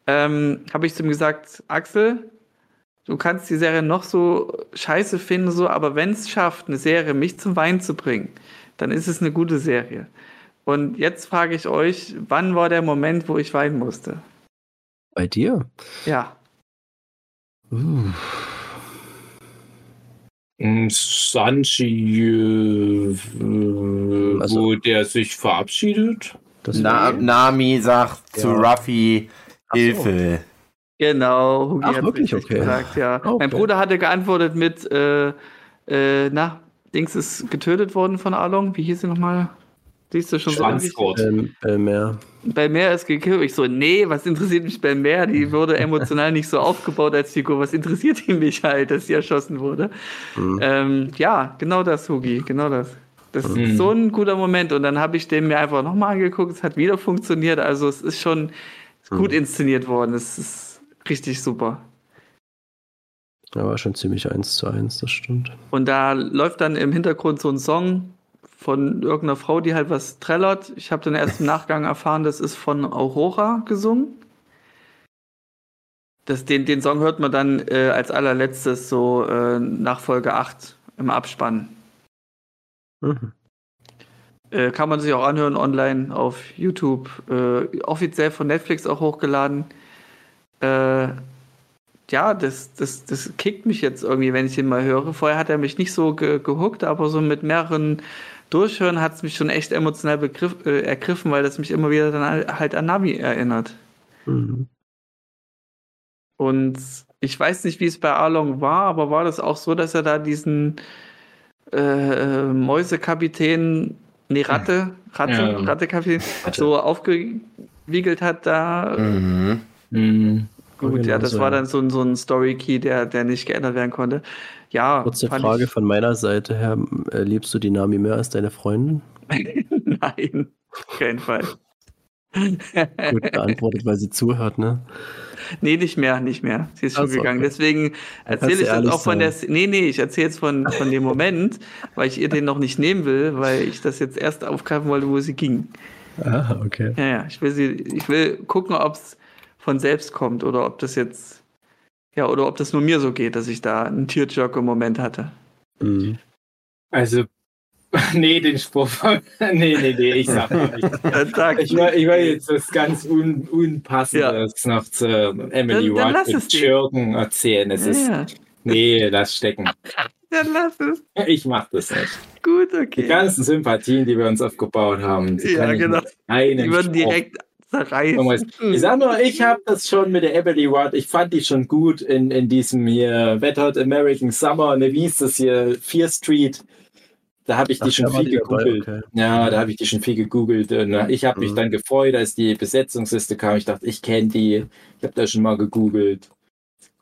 Speaker 3: ähm, habe ich zu ihm gesagt, Axel, du kannst die Serie noch so scheiße finden, so, aber wenn es schafft, eine Serie mich zum Weinen zu bringen, dann ist es eine gute Serie. Und jetzt frage ich euch, wann war der Moment, wo ich weinen musste?
Speaker 4: Bei dir?
Speaker 3: Ja.
Speaker 4: Uh,
Speaker 5: Sanji, äh,
Speaker 4: Also-
Speaker 5: wo der sich verabschiedet.
Speaker 4: das
Speaker 1: Na, Nami sagt zu
Speaker 4: Ja.
Speaker 1: Ruffy
Speaker 4: Ach so.
Speaker 1: Hilfe.
Speaker 3: Genau, Hugi
Speaker 4: Ach,
Speaker 3: hat's
Speaker 4: wirklich? Okay.
Speaker 3: gesagt, ja.
Speaker 4: Okay.
Speaker 3: Mein Bruder hatte geantwortet mit, äh, äh, na, Dings ist getötet worden von Along. Wie hieß sie nochmal? Siehst du schon so ewig?
Speaker 5: Schwanzgurt.
Speaker 4: ähm, äh, mehr.
Speaker 3: Belmer ist gekillt. Ich so, nee, was interessiert mich Belmer? Die wurde (laughs) emotional nicht so aufgebaut als Figur. Was interessiert die mich halt, dass sie erschossen wurde?
Speaker 4: Mhm.
Speaker 3: Ähm, ja, genau das, Hugi, genau das. Das
Speaker 5: Mhm.
Speaker 3: ist so ein guter Moment. Und dann habe ich den mir einfach nochmal angeguckt. Es hat wieder funktioniert. Also es ist schon gut
Speaker 4: Mhm.
Speaker 3: inszeniert worden. Es ist richtig super.
Speaker 4: Ja, war schon ziemlich eins zu eins, das stimmt.
Speaker 3: Und da läuft dann im Hintergrund so ein Song von irgendeiner Frau, die halt was trällert. Ich habe dann erst im Nachgang erfahren, das ist von Aurora gesungen. Das, den, den Song hört man dann äh, als allerletztes so äh, nach Folge 8 im Abspann.
Speaker 4: Mhm.
Speaker 3: Äh, kann man sich auch anhören online auf YouTube. Äh, offiziell von Netflix auch hochgeladen. Äh, ja, das, das, das kickt mich jetzt irgendwie, wenn ich ihn mal höre. Vorher hat er mich nicht so ge gehuckt, aber so mit mehreren Durchhören hat es mich schon echt emotional begriff, äh, ergriffen, weil das mich immer wieder dann halt- an Navi erinnert.
Speaker 4: Mhm.
Speaker 3: Und ich weiß nicht, wie es bei Arlong war, aber war das auch so, dass er da diesen äh, äh, Mäusekapitän, nee, Ratte, (laughs) Ratte,
Speaker 5: Ja.
Speaker 3: Rattekapitän,
Speaker 5: Ratte.
Speaker 3: so aufgewiegelt hat da?
Speaker 1: Mhm.
Speaker 5: Mhm.
Speaker 3: Gut, ja,
Speaker 4: genau
Speaker 3: das war dann so ein, so ein Story-Key, der, der nicht geändert werden konnte. Ja,
Speaker 4: Kurze Frage
Speaker 3: ich-
Speaker 4: von meiner Seite her. Liebst du die Nami mehr als deine Freundin? (laughs)
Speaker 3: Nein, auf keinen Fall.
Speaker 4: Gut beantwortet, weil sie zuhört, ne?
Speaker 3: Nee, nicht mehr, nicht mehr. Sie ist schon
Speaker 4: Ach so,
Speaker 3: gegangen.
Speaker 4: okay.
Speaker 3: Deswegen erzähle ich
Speaker 4: ehrlich
Speaker 3: auch von der. Nee, nee, ich erzähle es von, von dem Moment, weil ich ihr den noch nicht nehmen will, weil ich das jetzt erst aufgreifen wollte, wo sie ging.
Speaker 4: Ah, okay.
Speaker 3: Ja, ja, ich will sie, ich will gucken, ob es von selbst kommt oder ob das jetzt, ja, oder ob das nur mir so geht, dass ich da einen Tierjoker-Moment hatte.
Speaker 4: Mhm.
Speaker 5: Also, (laughs) nee, den Spruch. (laughs) nee, nee, nee, ich sag mal nicht. (laughs)
Speaker 3: Sag
Speaker 5: Ich will, ich will jetzt was ganz un, Unpassendes noch zu Emily
Speaker 3: Dann- dann dir.
Speaker 5: Schürgen erzählen. Es ist,
Speaker 3: ja,
Speaker 5: nee, lass stecken.
Speaker 3: dann lass es.
Speaker 5: Ich mach das nicht.
Speaker 3: Gut,
Speaker 5: Die
Speaker 3: okay.
Speaker 5: ganzen Sympathien, die wir uns aufgebaut haben, die
Speaker 3: Ja, genau. Die würden
Speaker 5: Spruch
Speaker 3: direkt.
Speaker 5: Ich sag nur, ich habe das schon mit der Emily Watt, ich fand die schon gut in, in diesem hier Wet Hot American Summer, ne, wie hieß das hier, Fear Street. Da habe ich die
Speaker 4: Ach,
Speaker 5: schon viel
Speaker 4: die dabei,
Speaker 5: gegoogelt.
Speaker 4: okay.
Speaker 5: Ja, da habe ich die schon viel gegoogelt. Und ich habe mich
Speaker 4: Mhm.
Speaker 5: dann gefreut, als die Besetzungsliste kam. Ich dachte, ich kenne die. Ich habe da schon mal gegoogelt.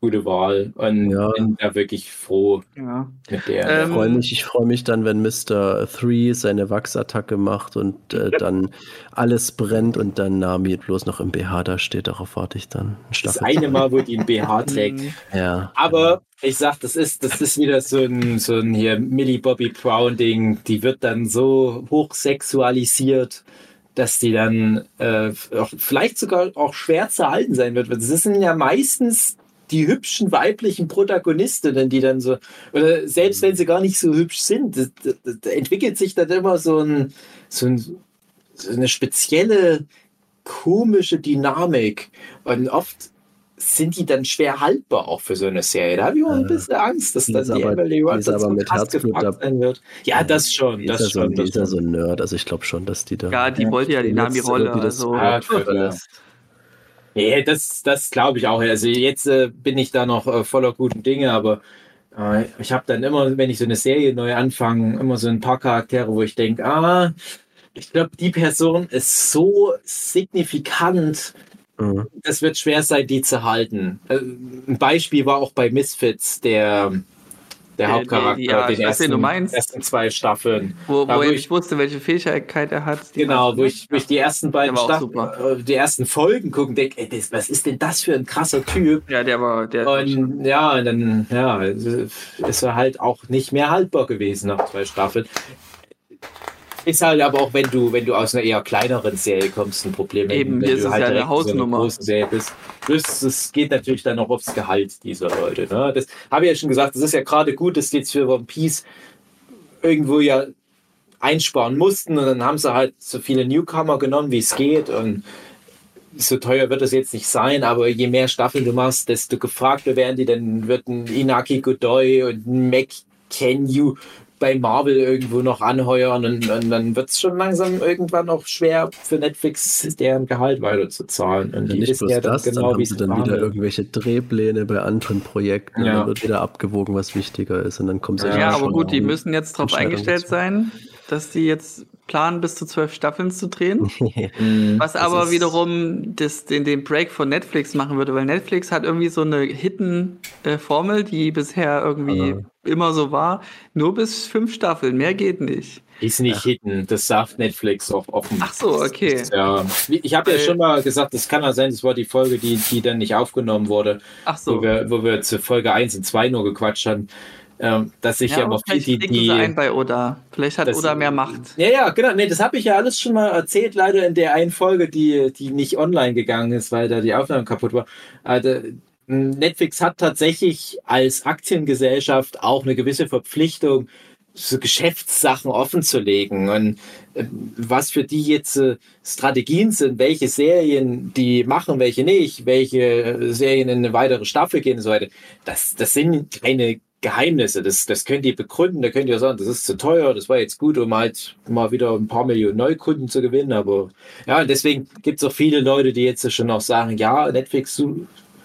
Speaker 5: Gute Wahl. Und
Speaker 4: Ja.
Speaker 5: bin da wirklich froh
Speaker 3: Ja.
Speaker 5: mit der.
Speaker 3: Ähm,
Speaker 4: Ich freue mich, ich freu mich dann, wenn Mr. Three seine Wachsattacke macht und äh, dann alles brennt und dann Nami bloß noch im BH da steht. Darauf warte ich dann.
Speaker 5: das eine Mal, wo die ein BH trägt.
Speaker 3: Mhm.
Speaker 4: Ja.
Speaker 5: Aber ich sag, das ist, das ist wieder so ein, so ein hier Millie Bobby Brown Ding. Die wird dann so hochsexualisiert, dass die dann äh, auch, vielleicht sogar auch schwer zu halten sein wird. Das sind ja meistens die hübschen weiblichen Protagonistinnen, die dann so, oder selbst wenn sie gar nicht so hübsch sind, das, das, da entwickelt sich dann immer so, ein, so, ein, so eine spezielle komische Dynamik. Und oft sind die dann schwer haltbar auch für so eine Serie. Da habe ich auch ein
Speaker 4: Äh,
Speaker 5: bisschen Angst, dass dann die
Speaker 4: aber-
Speaker 5: Emily
Speaker 4: ist aber
Speaker 5: so
Speaker 4: mit Herzblut
Speaker 5: sein wird. Ja, das schon,
Speaker 4: Die
Speaker 5: das
Speaker 4: ist, so,
Speaker 5: schon.
Speaker 4: die
Speaker 5: Das
Speaker 4: ist ja so ein Nerd, also ich glaube schon, dass die da.
Speaker 3: Ja, die wollte ja die Nami-Rolle. Also,
Speaker 5: Ja. Nee, das, das glaube ich auch. Also jetzt äh, bin ich da noch äh, voller guten Dinge, aber äh, ich habe dann immer, wenn ich so eine Serie neu anfange, immer so ein paar Charaktere, wo ich denke, ah, ich glaube, die Person ist so signifikant,
Speaker 4: Mhm.
Speaker 5: das wird schwer sein, die zu halten. Äh, Ein Beispiel war auch bei Misfits, der, der
Speaker 3: Der-
Speaker 5: Hauptcharakter,
Speaker 3: die- ja,
Speaker 5: den
Speaker 3: ich weiß,
Speaker 5: ersten,
Speaker 3: du meinst.
Speaker 5: ersten zwei Staffeln.
Speaker 3: wo, wo er
Speaker 5: ich-
Speaker 3: nicht wusste, welche Fähigkeit er hat. die
Speaker 5: Genau, wo ich, wo ich die ersten beiden Staffeln, äh, die ersten Folgen gucken, denke, ey, das, was ist denn das für ein krasser Typ?
Speaker 3: Ja, der war. Der
Speaker 5: Und ja, dann ja, ist er halt auch nicht mehr haltbar gewesen nach zwei Staffeln. Ist halt aber auch, wenn du, wenn du aus einer eher kleineren Serie kommst, ein Problem. wenn-
Speaker 3: Eben,
Speaker 5: wenn
Speaker 3: ist
Speaker 5: du
Speaker 3: es ja eine
Speaker 5: in so
Speaker 3: Hausnummer.
Speaker 5: großen Serie bist. Es geht natürlich dann auch aufs Gehalt dieser Leute. Ne? Das habe ich ja schon gesagt, das ist ja gerade gut, dass die jetzt für One Piece irgendwo ja einsparen mussten und dann haben sie halt so viele Newcomer genommen, wie es geht und so teuer wird es jetzt nicht sein, aber je mehr Staffeln du machst, desto gefragter werden die, dann wird ein Inaki Godoy und ein Mac Kenyu bei Marvel irgendwo noch anheuern und, und dann wird es schon langsam irgendwann auch schwer für Netflix deren Gehalt weiterzuzahlen. Und
Speaker 4: Ja,
Speaker 5: die
Speaker 4: nicht bloß
Speaker 5: ja dann
Speaker 4: das, dann
Speaker 5: genau,
Speaker 4: haben
Speaker 5: wie
Speaker 4: sie dann wieder
Speaker 5: verhandeln.
Speaker 4: irgendwelche Drehpläne bei anderen Projekten.
Speaker 5: Ja.
Speaker 4: Dann wird wieder abgewogen, was wichtiger ist. Und dann kommt
Speaker 5: Ja,
Speaker 3: Ja,
Speaker 5: schon
Speaker 3: aber gut, die müssen jetzt darauf eingestellt sein, dass die jetzt planen, bis zu zwölf Staffeln zu drehen. (laughs)
Speaker 5: Mhm.
Speaker 3: Was aber wiederum das, den, den Break von Netflix machen würde, weil Netflix hat irgendwie so eine Hidden-Formel, die bisher irgendwie
Speaker 4: Ah.
Speaker 3: Immer so war. Nur bis fünf Staffeln, mehr geht nicht.
Speaker 5: Ist nicht hidden, das sagt Netflix auch offen.
Speaker 3: Ach so, okay.
Speaker 5: Ja, ich habe ja schon mal gesagt, das kann ja sein, das war die Folge, die, die dann nicht aufgenommen wurde,
Speaker 3: Ach
Speaker 5: wo,
Speaker 3: so.
Speaker 5: wir, wo wir zu Folge 1 und 2 nur gequatscht haben, ähm, dass ich ja,
Speaker 3: Ja,
Speaker 5: viel
Speaker 3: vielleicht
Speaker 5: die,
Speaker 3: sie ein
Speaker 5: die
Speaker 3: bei Oda. Vielleicht hat Oda mehr Macht.
Speaker 5: ja, ja, genau. Nee, das habe ich ja alles schon mal erzählt, leider in der einen Folge, die, die nicht online gegangen ist, weil da die Aufnahme kaputt war. Also, Netflix hat tatsächlich als Aktiengesellschaft auch eine gewisse Verpflichtung, so Geschäftssachen offen zu legen. Und äh, was für die jetzt äh, Strategien sind, welche Serien die machen, welche nicht, welche äh, Serien in eine weitere Staffel gehen und so weiter, das, das sind keine Geheimnisse. Das, das könnt ihr begründen. Da könnt ihr sagen, das ist zu teuer, das war jetzt gut, um halt mal wieder ein paar Millionen Neukunden zu gewinnen. Aber ja, deswegen gibt es auch viele Leute, die jetzt schon auch sagen, ja, Netflix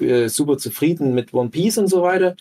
Speaker 5: äh, super zufrieden mit One Piece und so weiter.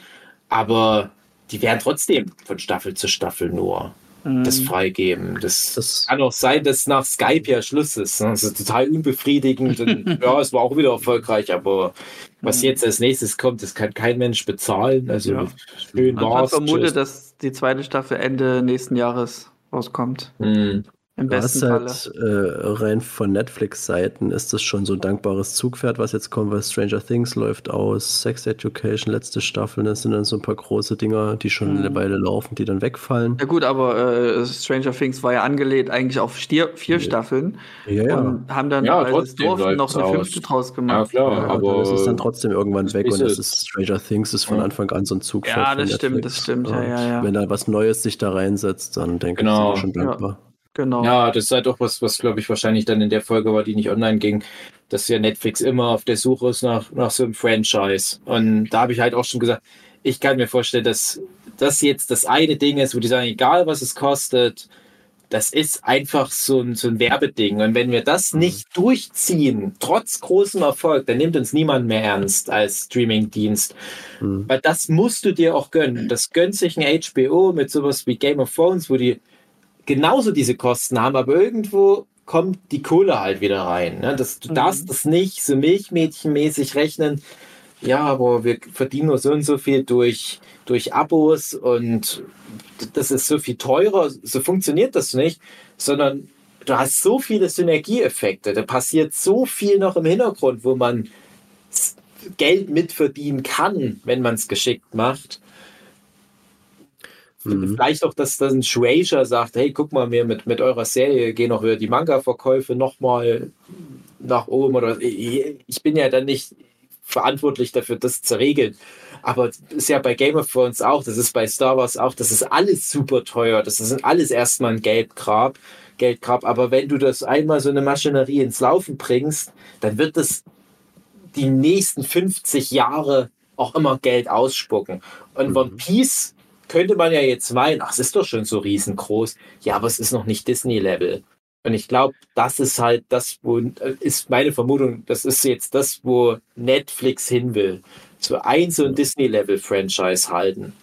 Speaker 5: Aber die werden trotzdem von Staffel zu Staffel nur das freigeben. Das,
Speaker 4: Das-
Speaker 5: kann auch sein, dass nach Skype ja Schluss ist. ne? Das ist total unbefriedigend. Und, (laughs) ja, es war auch wieder erfolgreich, aber was jetzt als nächstes kommt, das kann kein Mensch bezahlen. Also
Speaker 3: Ja.
Speaker 5: schön war's.
Speaker 3: vermutet,
Speaker 5: tschüss.
Speaker 3: dass die zweite Staffel Ende nächsten Jahres rauskommt.
Speaker 5: Hm.
Speaker 3: Im
Speaker 4: Du
Speaker 3: besten
Speaker 4: hast
Speaker 3: Falle.
Speaker 4: halt äh, rein von Netflix-Seiten ist das schon so ein dankbares Zugpferd, was jetzt kommt, weil Stranger Things läuft aus, Sex Education, letzte Staffel, das sind dann so ein paar große Dinger, die schon eine
Speaker 3: Mhm.
Speaker 4: Weile laufen, die dann wegfallen.
Speaker 3: Ja gut, aber äh, Stranger Things war ja angelehnt eigentlich auf vier, vier Staffeln
Speaker 4: Ja, ja.
Speaker 3: und haben dann,
Speaker 5: Ja,
Speaker 3: weil sie es
Speaker 5: trotzdem
Speaker 3: durften, noch eine fünfte draus
Speaker 5: Ja,
Speaker 3: gemacht.
Speaker 5: klar,
Speaker 4: Ja,
Speaker 5: aber
Speaker 4: es ist dann trotzdem irgendwann weg und es ist Stranger Things ist von
Speaker 5: Ja.
Speaker 4: Anfang an so ein Zugpferd
Speaker 3: Ja,
Speaker 4: von
Speaker 3: das stimmt,
Speaker 4: Netflix.
Speaker 3: das stimmt, ja, ja, ja.
Speaker 4: Wenn da was Neues sich da reinsetzt, dann denke
Speaker 5: Genau.
Speaker 4: ich, sind wir schon dankbar.
Speaker 3: Genau.
Speaker 5: Ja, das ist halt auch was, was glaube ich wahrscheinlich dann in der Folge war, die nicht online ging, dass ja Netflix immer auf der Suche ist nach, nach so einem Franchise. Und da habe ich halt auch schon gesagt, ich kann mir vorstellen, dass das jetzt das eine Ding ist, wo die sagen, egal was es kostet, das ist einfach so ein, so ein Werbeding. Und wenn wir das nicht durchziehen, trotz großem Erfolg, dann nimmt uns niemand mehr ernst als Streamingdienst.
Speaker 4: Mhm.
Speaker 5: Weil das musst du dir auch gönnen. Das gönnt sich ein HBO mit sowas wie Game of Thrones, wo die genauso diese Kosten haben, aber irgendwo kommt die Kohle halt wieder rein. Ne? Das, du
Speaker 3: Mhm.
Speaker 5: darfst das nicht so milchmädchenmäßig rechnen. Ja, aber wir verdienen nur so und so viel durch, durch Abos und das ist so viel teurer. So funktioniert das nicht, sondern du hast so viele Synergieeffekte. Da passiert so viel noch im Hintergrund, wo man Geld mitverdienen kann, wenn man es geschickt macht.
Speaker 4: Mhm.
Speaker 5: Vielleicht auch, dass dann Shueisha sagt, hey, guck mal, wir mit, mit eurer Serie gehen auch wieder die Manga-Verkäufe nochmal nach oben. Oder ich bin ja dann nicht verantwortlich dafür, das zu regeln. Aber das ist ja bei Game of Thrones auch, das ist bei Star Wars auch, das ist alles super teuer. Das ist alles erstmal ein Geldgrab. Geldgrab. Aber wenn du das einmal so eine Maschinerie ins Laufen bringst, dann wird das die nächsten 50 Jahre auch immer Geld ausspucken. Und
Speaker 4: Mhm.
Speaker 5: One Piece könnte man ja jetzt meinen, ach, es ist doch schon so riesengroß. Ja, aber es ist noch nicht Disney-Level. Und ich glaube, das ist halt das, wo, äh, ist meine Vermutung, das ist jetzt das, wo Netflix hin will. So ein so ein Disney-Level-Franchise halten.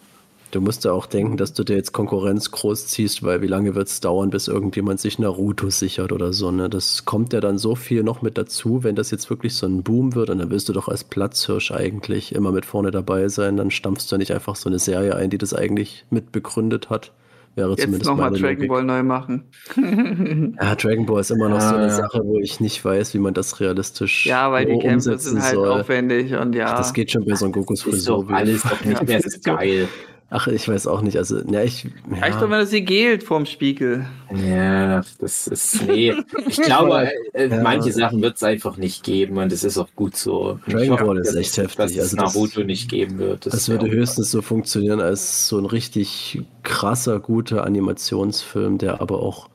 Speaker 4: Du musst ja auch denken, dass du dir jetzt Konkurrenz großziehst, weil wie lange wird es dauern, bis irgendjemand sich Naruto sichert oder so. Ne? Das kommt ja dann so viel noch mit dazu, wenn das jetzt wirklich so ein Boom wird und dann willst du doch als Platzhirsch eigentlich immer mit vorne dabei sein, dann stampfst du nicht einfach so eine Serie ein, die das eigentlich mit begründet hat. Wäre
Speaker 3: Jetzt
Speaker 4: zumindest
Speaker 3: nochmal Dragon
Speaker 4: Logik.
Speaker 3: Ball neu machen. (laughs)
Speaker 4: Ja, Dragon Ball ist immer noch so eine
Speaker 5: Ja.
Speaker 4: Sache, wo ich nicht weiß, wie man das realistisch
Speaker 3: ja, weil die
Speaker 4: so
Speaker 3: Kämpfe
Speaker 4: umsetzen
Speaker 3: sind halt
Speaker 4: soll.
Speaker 3: aufwendig und ja.
Speaker 4: Ach, das geht schon bei Son Gokus
Speaker 5: Ist doch
Speaker 4: Frisur.
Speaker 5: alles (laughs) doch nicht mehr so geil.
Speaker 4: Ach, ich weiß auch nicht. Also, ja, ich.
Speaker 3: Reicht doch,
Speaker 4: Ja,
Speaker 3: wenn es sie gilt vorm Spiegel.
Speaker 5: Ja, das ist, nee. Ich glaube, (laughs) äh,
Speaker 4: Ja.
Speaker 5: manche Sachen wird es einfach nicht geben und es ist auch gut so.
Speaker 4: Dragon Ball ist echt heftig.
Speaker 5: Dass es
Speaker 4: Also das-
Speaker 5: Naruto nicht geben wird.
Speaker 4: das
Speaker 5: wär
Speaker 4: würde höchstens so funktionieren als so ein richtig krasser, guter Animationsfilm, der aber auch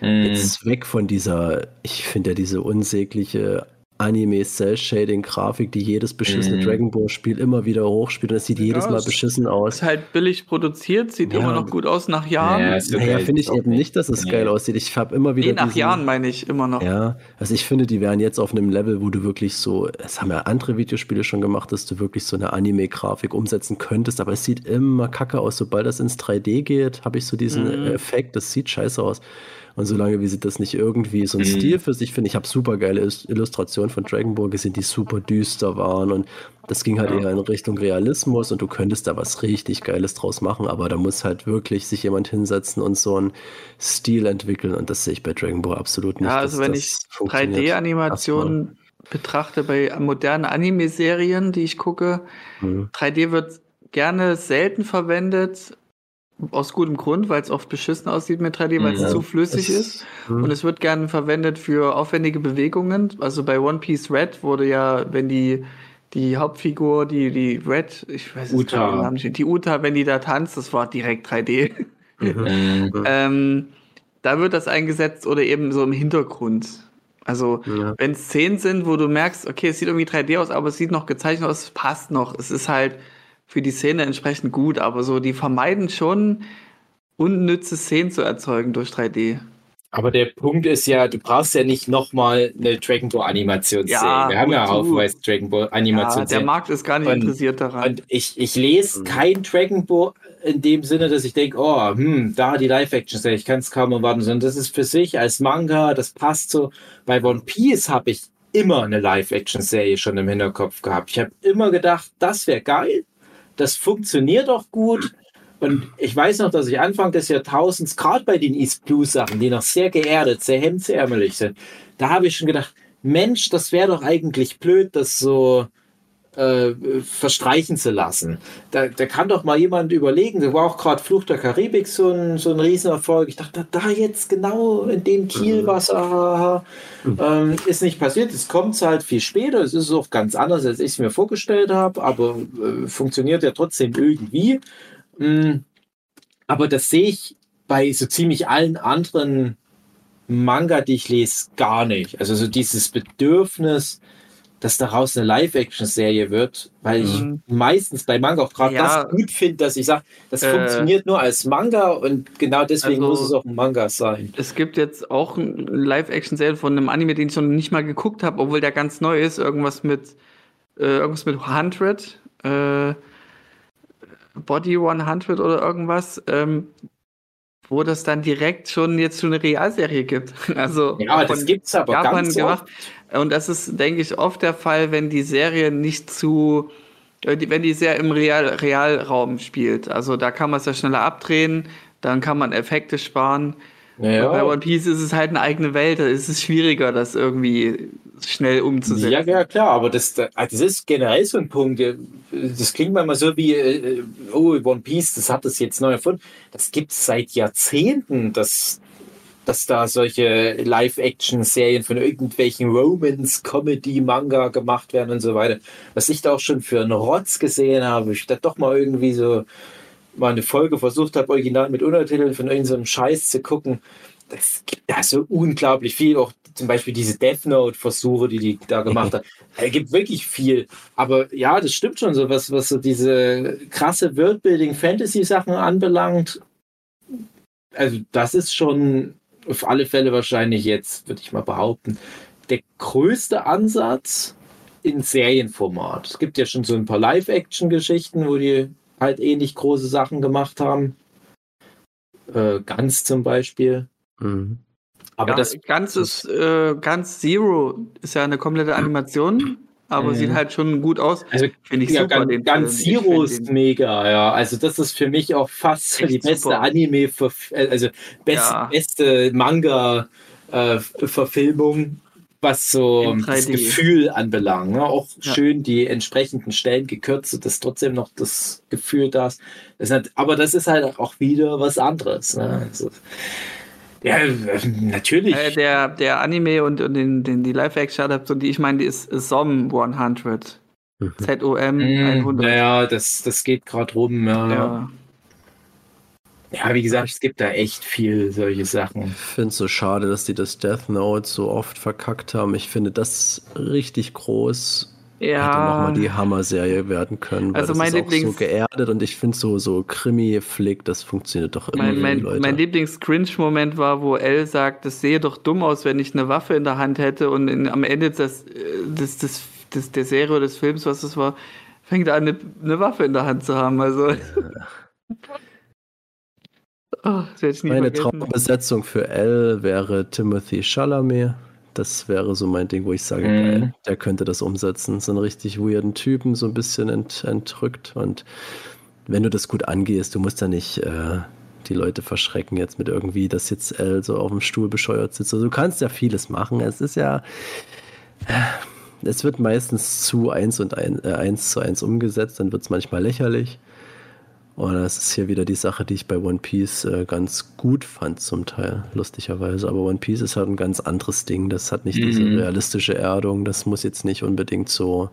Speaker 5: Mhm.
Speaker 4: jetzt weg von dieser, ich finde ja diese unsägliche Anime-Cell-Shading-Grafik, die jedes beschissene
Speaker 5: Mhm.
Speaker 4: Dragon Ball-Spiel immer wieder hochspielt und es sieht jedes Mal
Speaker 3: es
Speaker 4: beschissen aus.
Speaker 3: Ist halt billig produziert, sieht
Speaker 4: Ja.
Speaker 3: immer noch gut aus nach Jahren.
Speaker 5: Ja,
Speaker 4: Naja, finde ich eben nicht, dass es
Speaker 5: Nee.
Speaker 4: geil aussieht. Ich habe immer wieder
Speaker 3: nee, nach
Speaker 4: diesen-
Speaker 3: Jahren meine ich immer noch.
Speaker 4: Ja, also ich finde, die wären jetzt auf einem Level, wo du wirklich so, es haben ja andere Videospiele schon gemacht, dass du wirklich so eine Anime-Grafik umsetzen könntest, aber es sieht immer kacke aus. Sobald das ins 3D geht, habe ich so diesen
Speaker 3: Mhm.
Speaker 4: Effekt, das sieht scheiße aus. Und solange wie sie das nicht irgendwie so ein
Speaker 5: Mhm.
Speaker 4: Stil für sich finden, ich habe super geile Illus- Illustrationen von Dragon Ball gesehen, die super düster waren und das ging halt
Speaker 5: Ja.
Speaker 4: eher in Richtung Realismus und du könntest da was richtig Geiles draus machen, aber da muss halt wirklich sich jemand hinsetzen und so einen Stil entwickeln und das sehe ich bei Dragon Ball absolut nicht.
Speaker 3: Ja, also wenn ich
Speaker 4: funktioniert.
Speaker 3: 3D-Animationen betrachte bei modernen Anime-Serien, die ich gucke,
Speaker 4: Mhm.
Speaker 3: 3D wird gerne selten verwendet, aus gutem Grund, weil es oft beschissen aussieht mit 3D, weil es
Speaker 5: Ja.
Speaker 3: zu flüssig
Speaker 4: Es-
Speaker 3: ist.
Speaker 4: Mhm.
Speaker 3: Und es wird gerne verwendet für aufwendige Bewegungen. Also bei One Piece Red wurde ja, wenn die, die Hauptfigur, die, die Red, ich weiß jetzt
Speaker 5: Uta.
Speaker 3: gar den Namen nicht, die Uta, wenn die da tanzt, das war direkt 3D.
Speaker 5: Mhm. (laughs)
Speaker 3: ähm, da wird das eingesetzt oder eben so im Hintergrund. Also
Speaker 4: Ja.
Speaker 3: wenn Szenen sind, wo du merkst, okay, es sieht irgendwie 3D aus, aber es sieht noch gezeichnet aus, es passt noch. Es ist halt für die Szene entsprechend gut, aber so, die vermeiden schon, unnütze Szenen zu erzeugen durch 3D.
Speaker 5: Aber der Punkt ist ja, du brauchst ja nicht nochmal eine Dragon Ball Animationsserie.
Speaker 3: Ja,
Speaker 5: Wir haben ja haufenweise Dragon Ball
Speaker 3: Ja, der. Markt ist gar nicht
Speaker 5: Und-
Speaker 3: interessiert daran.
Speaker 5: und ich, ich lese kein Dragon Ball in dem Sinne, dass ich denke, oh, hm, da die Live-Action-Serie, ich kann es kaum erwarten, sondern das ist für sich als Manga, das passt so. Bei One Piece habe ich immer eine Live-Action-Serie schon im Hinterkopf gehabt. Ich habe immer gedacht, das wäre geil, das funktioniert auch gut. Und ich weiß noch, dass ich Anfang des Jahrtausends, gerade bei den East Blue Sachen, die noch sehr geerdet, sehr hemdsärmelig sind, da habe ich schon gedacht, Mensch, das wäre doch eigentlich blöd, das so äh, verstreichen zu lassen. Da, da kann doch mal jemand überlegen, da war auch gerade Fluch der Karibik so ein, so ein Riesenerfolg. Ich dachte, da jetzt genau in dem Kielwasser ähm, ist nicht passiert. Es kommt halt viel später. Es ist auch ganz anders, als ich es mir vorgestellt habe, aber äh, funktioniert ja trotzdem irgendwie. Mm, aber das sehe ich bei so ziemlich allen anderen Manga, die ich lese, gar nicht. Also so dieses Bedürfnis, dass daraus eine Live-Action-Serie wird, weil ich
Speaker 3: Mhm.
Speaker 5: meistens bei Manga auch gerade
Speaker 3: Ja.
Speaker 5: das gut finde, dass ich sage, das
Speaker 3: Äh.
Speaker 5: funktioniert nur als Manga und genau deswegen
Speaker 3: Also-
Speaker 5: muss es auch ein Manga sein.
Speaker 3: Es gibt jetzt auch ein Live-Action-Serie von einem Anime, den ich noch nicht mal geguckt habe, obwohl der ganz neu ist. Irgendwas mit, äh, irgendwas mit 100, äh, Body 100 oder irgendwas, ähm, wo das dann direkt schon jetzt schon eine Realserie gibt. (laughs) Also
Speaker 5: Ja, aber das
Speaker 3: von
Speaker 5: gibt's aber
Speaker 3: Japan
Speaker 5: ganz
Speaker 3: gemacht.
Speaker 5: oft.
Speaker 3: Und das ist, denke ich, oft der Fall, wenn die Serie nicht zu, äh, wenn die sehr im Real, Realraum spielt. Also da kann man es ja schneller abdrehen, dann kann man Effekte sparen. Und Bei One Piece ist es halt eine eigene Welt, da ist es schwieriger, das irgendwie schnell umzusetzen.
Speaker 5: ja, ja, klar, aber das, das ist generell so ein Punkt. äh, Das klingt manchmal so wie, äh, oh, One Piece, das hat das jetzt neu erfunden. Das gibt es seit Jahrzehnten, dass, dass da solche Live-Action-Serien von irgendwelchen Romance, Comedy, Manga gemacht werden und so weiter. Was ich da auch schon für einen Rotz gesehen habe, ich da doch mal irgendwie so mal eine Folge versucht habe, original mit Untertiteln von irgendeinem Scheiß zu gucken. Das gibt da so unglaublich viel. Auch zum Beispiel diese Death Note-Versuche, die die da gemacht haben. (laughs) Es gibt wirklich viel. Aber ja, das stimmt schon so, was, was so diese krasse Worldbuilding-Fantasy-Sachen anbelangt. Also, das ist schon auf alle Fälle wahrscheinlich jetzt, würde ich mal behaupten, der größte Ansatz in Serienformat. Es gibt ja schon so ein paar Live-Action-Geschichten, wo die halt ähnlich große Sachen gemacht haben. Äh, ganz zum Beispiel.
Speaker 4: Mhm.
Speaker 5: Aber
Speaker 3: ja,
Speaker 5: das
Speaker 3: ganz ist äh, ganz Zero ist ja eine komplette Animation, aber
Speaker 5: Mhm.
Speaker 3: sieht halt schon gut aus.
Speaker 5: Also,
Speaker 3: Finde ich
Speaker 5: ja,
Speaker 3: super.
Speaker 5: ganz, ganz Zero ist mega, ja. Also das ist für mich auch fast die beste
Speaker 3: super.
Speaker 5: Anime, also best,
Speaker 3: Ja.
Speaker 5: beste Manga-Verfilmung, was so das
Speaker 3: 3D.
Speaker 5: Gefühl anbelangt. Ne? Auch
Speaker 3: Ja.
Speaker 5: schön die entsprechenden Stellen gekürzt, dass trotzdem noch das Gefühl da ist. Aber das ist halt auch wieder was anderes. Ne? Also, ja, natürlich.
Speaker 3: Äh, der, der Anime und, und den, den, die Live-Action-Adaption, die ich meine, die ist SOM 100.
Speaker 4: Mhm.
Speaker 3: Z-O-M
Speaker 5: Mm,
Speaker 3: 100.
Speaker 5: Naja, das, das geht gerade rum. Ja.
Speaker 3: Ja.
Speaker 5: ja, wie gesagt, es gibt da echt viel solche Sachen.
Speaker 4: Ich finde es so schade, dass die das Death Note so oft verkackt haben. Ich finde das richtig groß. Hätte nochmal die Hammer-Serie werden können.
Speaker 3: Also
Speaker 4: das
Speaker 3: mein
Speaker 4: ist auch so
Speaker 3: Lieblings-
Speaker 4: geerdet und ich finde so, so Krimi-Flick, das funktioniert doch irgendwie,
Speaker 3: Mein, mein, mein Lieblings-Cringe-Moment war, wo Elle sagt, das sehe doch dumm aus, wenn ich eine Waffe in der Hand hätte und in, am Ende des, äh, des, des, des, der Serie oder des Films, was das war, fängt er an, eine, eine Waffe in der Hand zu haben. Also. (laughs) oh, das ich nie
Speaker 4: Meine. Traumbesetzung für L wäre Timothy Chalamet. Das wäre so mein Ding, wo ich sage,
Speaker 5: Mhm.
Speaker 4: geil, der könnte das umsetzen. So einen richtig weirden Typen, so ein bisschen ent, entrückt. Und wenn du das gut angehst, du musst ja nicht äh, die Leute verschrecken jetzt mit irgendwie, dass jetzt L so auf dem Stuhl bescheuert sitzt. Also du kannst ja vieles machen. Es ist ja. äh, Es wird meistens zu eins und ein, äh, eins zu eins umgesetzt, dann wird es manchmal lächerlich. Und das ist hier wieder die Sache, die ich bei One Piece äh, ganz gut fand, zum Teil, lustigerweise. Aber One Piece ist halt ein ganz anderes Ding. Das hat nicht diese
Speaker 5: Mhm.
Speaker 4: realistische Erdung. Das muss jetzt nicht unbedingt so.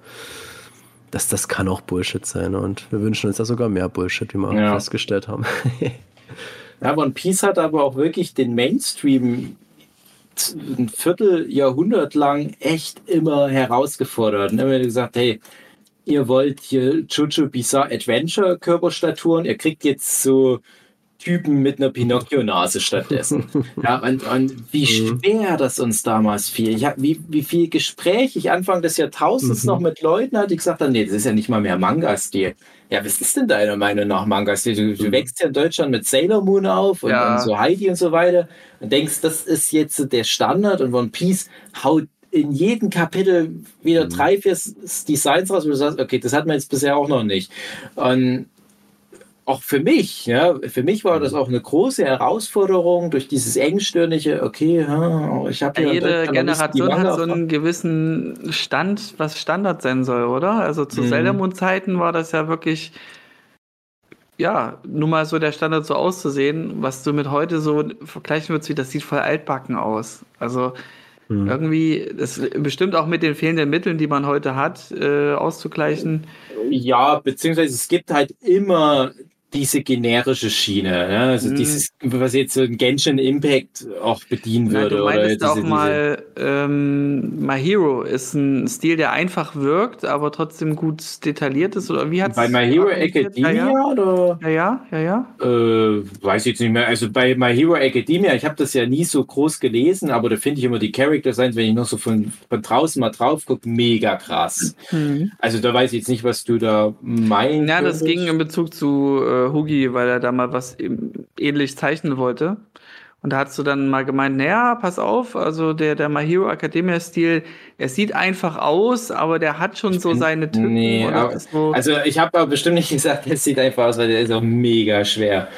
Speaker 4: Das, das kann auch Bullshit sein. Und wir wünschen uns ja sogar mehr Bullshit, wie wir
Speaker 5: Ja.
Speaker 4: festgestellt haben. (laughs)
Speaker 5: Ja, One Piece hat aber auch wirklich den Mainstream ein Vierteljahrhundert lang echt immer herausgefordert und immer gesagt, hey, ihr wollt hier Jojo Bizarre Adventure Körperstaturen, ihr kriegt jetzt so Typen mit einer Pinocchio-Nase stattdessen. (laughs) ja, und, und wie
Speaker 4: Mhm.
Speaker 5: schwer das uns damals fiel. Ich hab, wie, wie viel Gespräch ich Anfang des Jahrtausends
Speaker 4: Mhm.
Speaker 5: noch mit Leuten hatte, die gesagt haben, nee, das ist ja nicht mal mehr Manga-Stil. Ja, was ist denn deiner Meinung nach Manga-Stil? Du, du
Speaker 4: Mhm.
Speaker 5: wächst ja in Deutschland mit Sailor Moon auf und,
Speaker 3: Ja.
Speaker 5: und so Heidi und so weiter und denkst, das ist jetzt der Standard und One Piece haut in jedem Kapitel wieder
Speaker 4: Mhm.
Speaker 5: drei, vier Designs raus, wo du sagst, okay, das hat man jetzt bisher auch noch nicht. Und auch für mich, ja, für mich war
Speaker 3: Mhm.
Speaker 5: das auch eine große Herausforderung durch dieses engstirnige, okay, ich habe
Speaker 3: Ja, jede Generation hat so einen gewissen Stand, was Standard sein soll, oder? Also zu
Speaker 5: Mhm.
Speaker 3: Sailor Moon Zeiten war das ja wirklich, ja, nur mal so der Standard so auszusehen, was du mit heute so vergleichen würdest, wie das sieht voll altbacken aus. Also
Speaker 4: Hm.
Speaker 3: irgendwie, das bestimmt auch mit den fehlenden Mitteln, die man heute hat, äh, auszugleichen.
Speaker 5: Ja, beziehungsweise es gibt halt immer diese generische Schiene, ja? also
Speaker 3: Mhm.
Speaker 5: dieses, was jetzt so ein Genshin Impact auch bedienen würde.
Speaker 3: du
Speaker 5: oder
Speaker 3: meintest
Speaker 5: diese,
Speaker 3: auch mal, ähm, My Hero ist ein Stil, der einfach wirkt, aber trotzdem gut detailliert ist. Oder wie hat
Speaker 5: bei My Hero Academia
Speaker 3: Ja, ja,
Speaker 5: oder?
Speaker 3: ja, ja. ja, ja.
Speaker 5: Äh, weiß ich jetzt nicht mehr. Also bei My Hero Academia, ich habe das ja nie so groß gelesen, aber da finde ich immer die Character Designs, wenn ich noch so von, von draußen mal drauf gucke, mega krass.
Speaker 3: Hm.
Speaker 5: Also da weiß ich jetzt nicht, was du da meinst.
Speaker 3: Ja, das ging in Bezug zu äh, Hugi, weil er da mal was ähnlich zeichnen wollte. Und da hast du dann mal gemeint, naja, pass auf, also der, der My Hero Academia Stil, er sieht einfach aus, aber der hat schon so seine Typen.
Speaker 5: nee, aber-
Speaker 3: so,
Speaker 5: Also ich habe aber bestimmt nicht (laughs) gesagt, es sieht einfach aus, weil der ist auch mega schwer.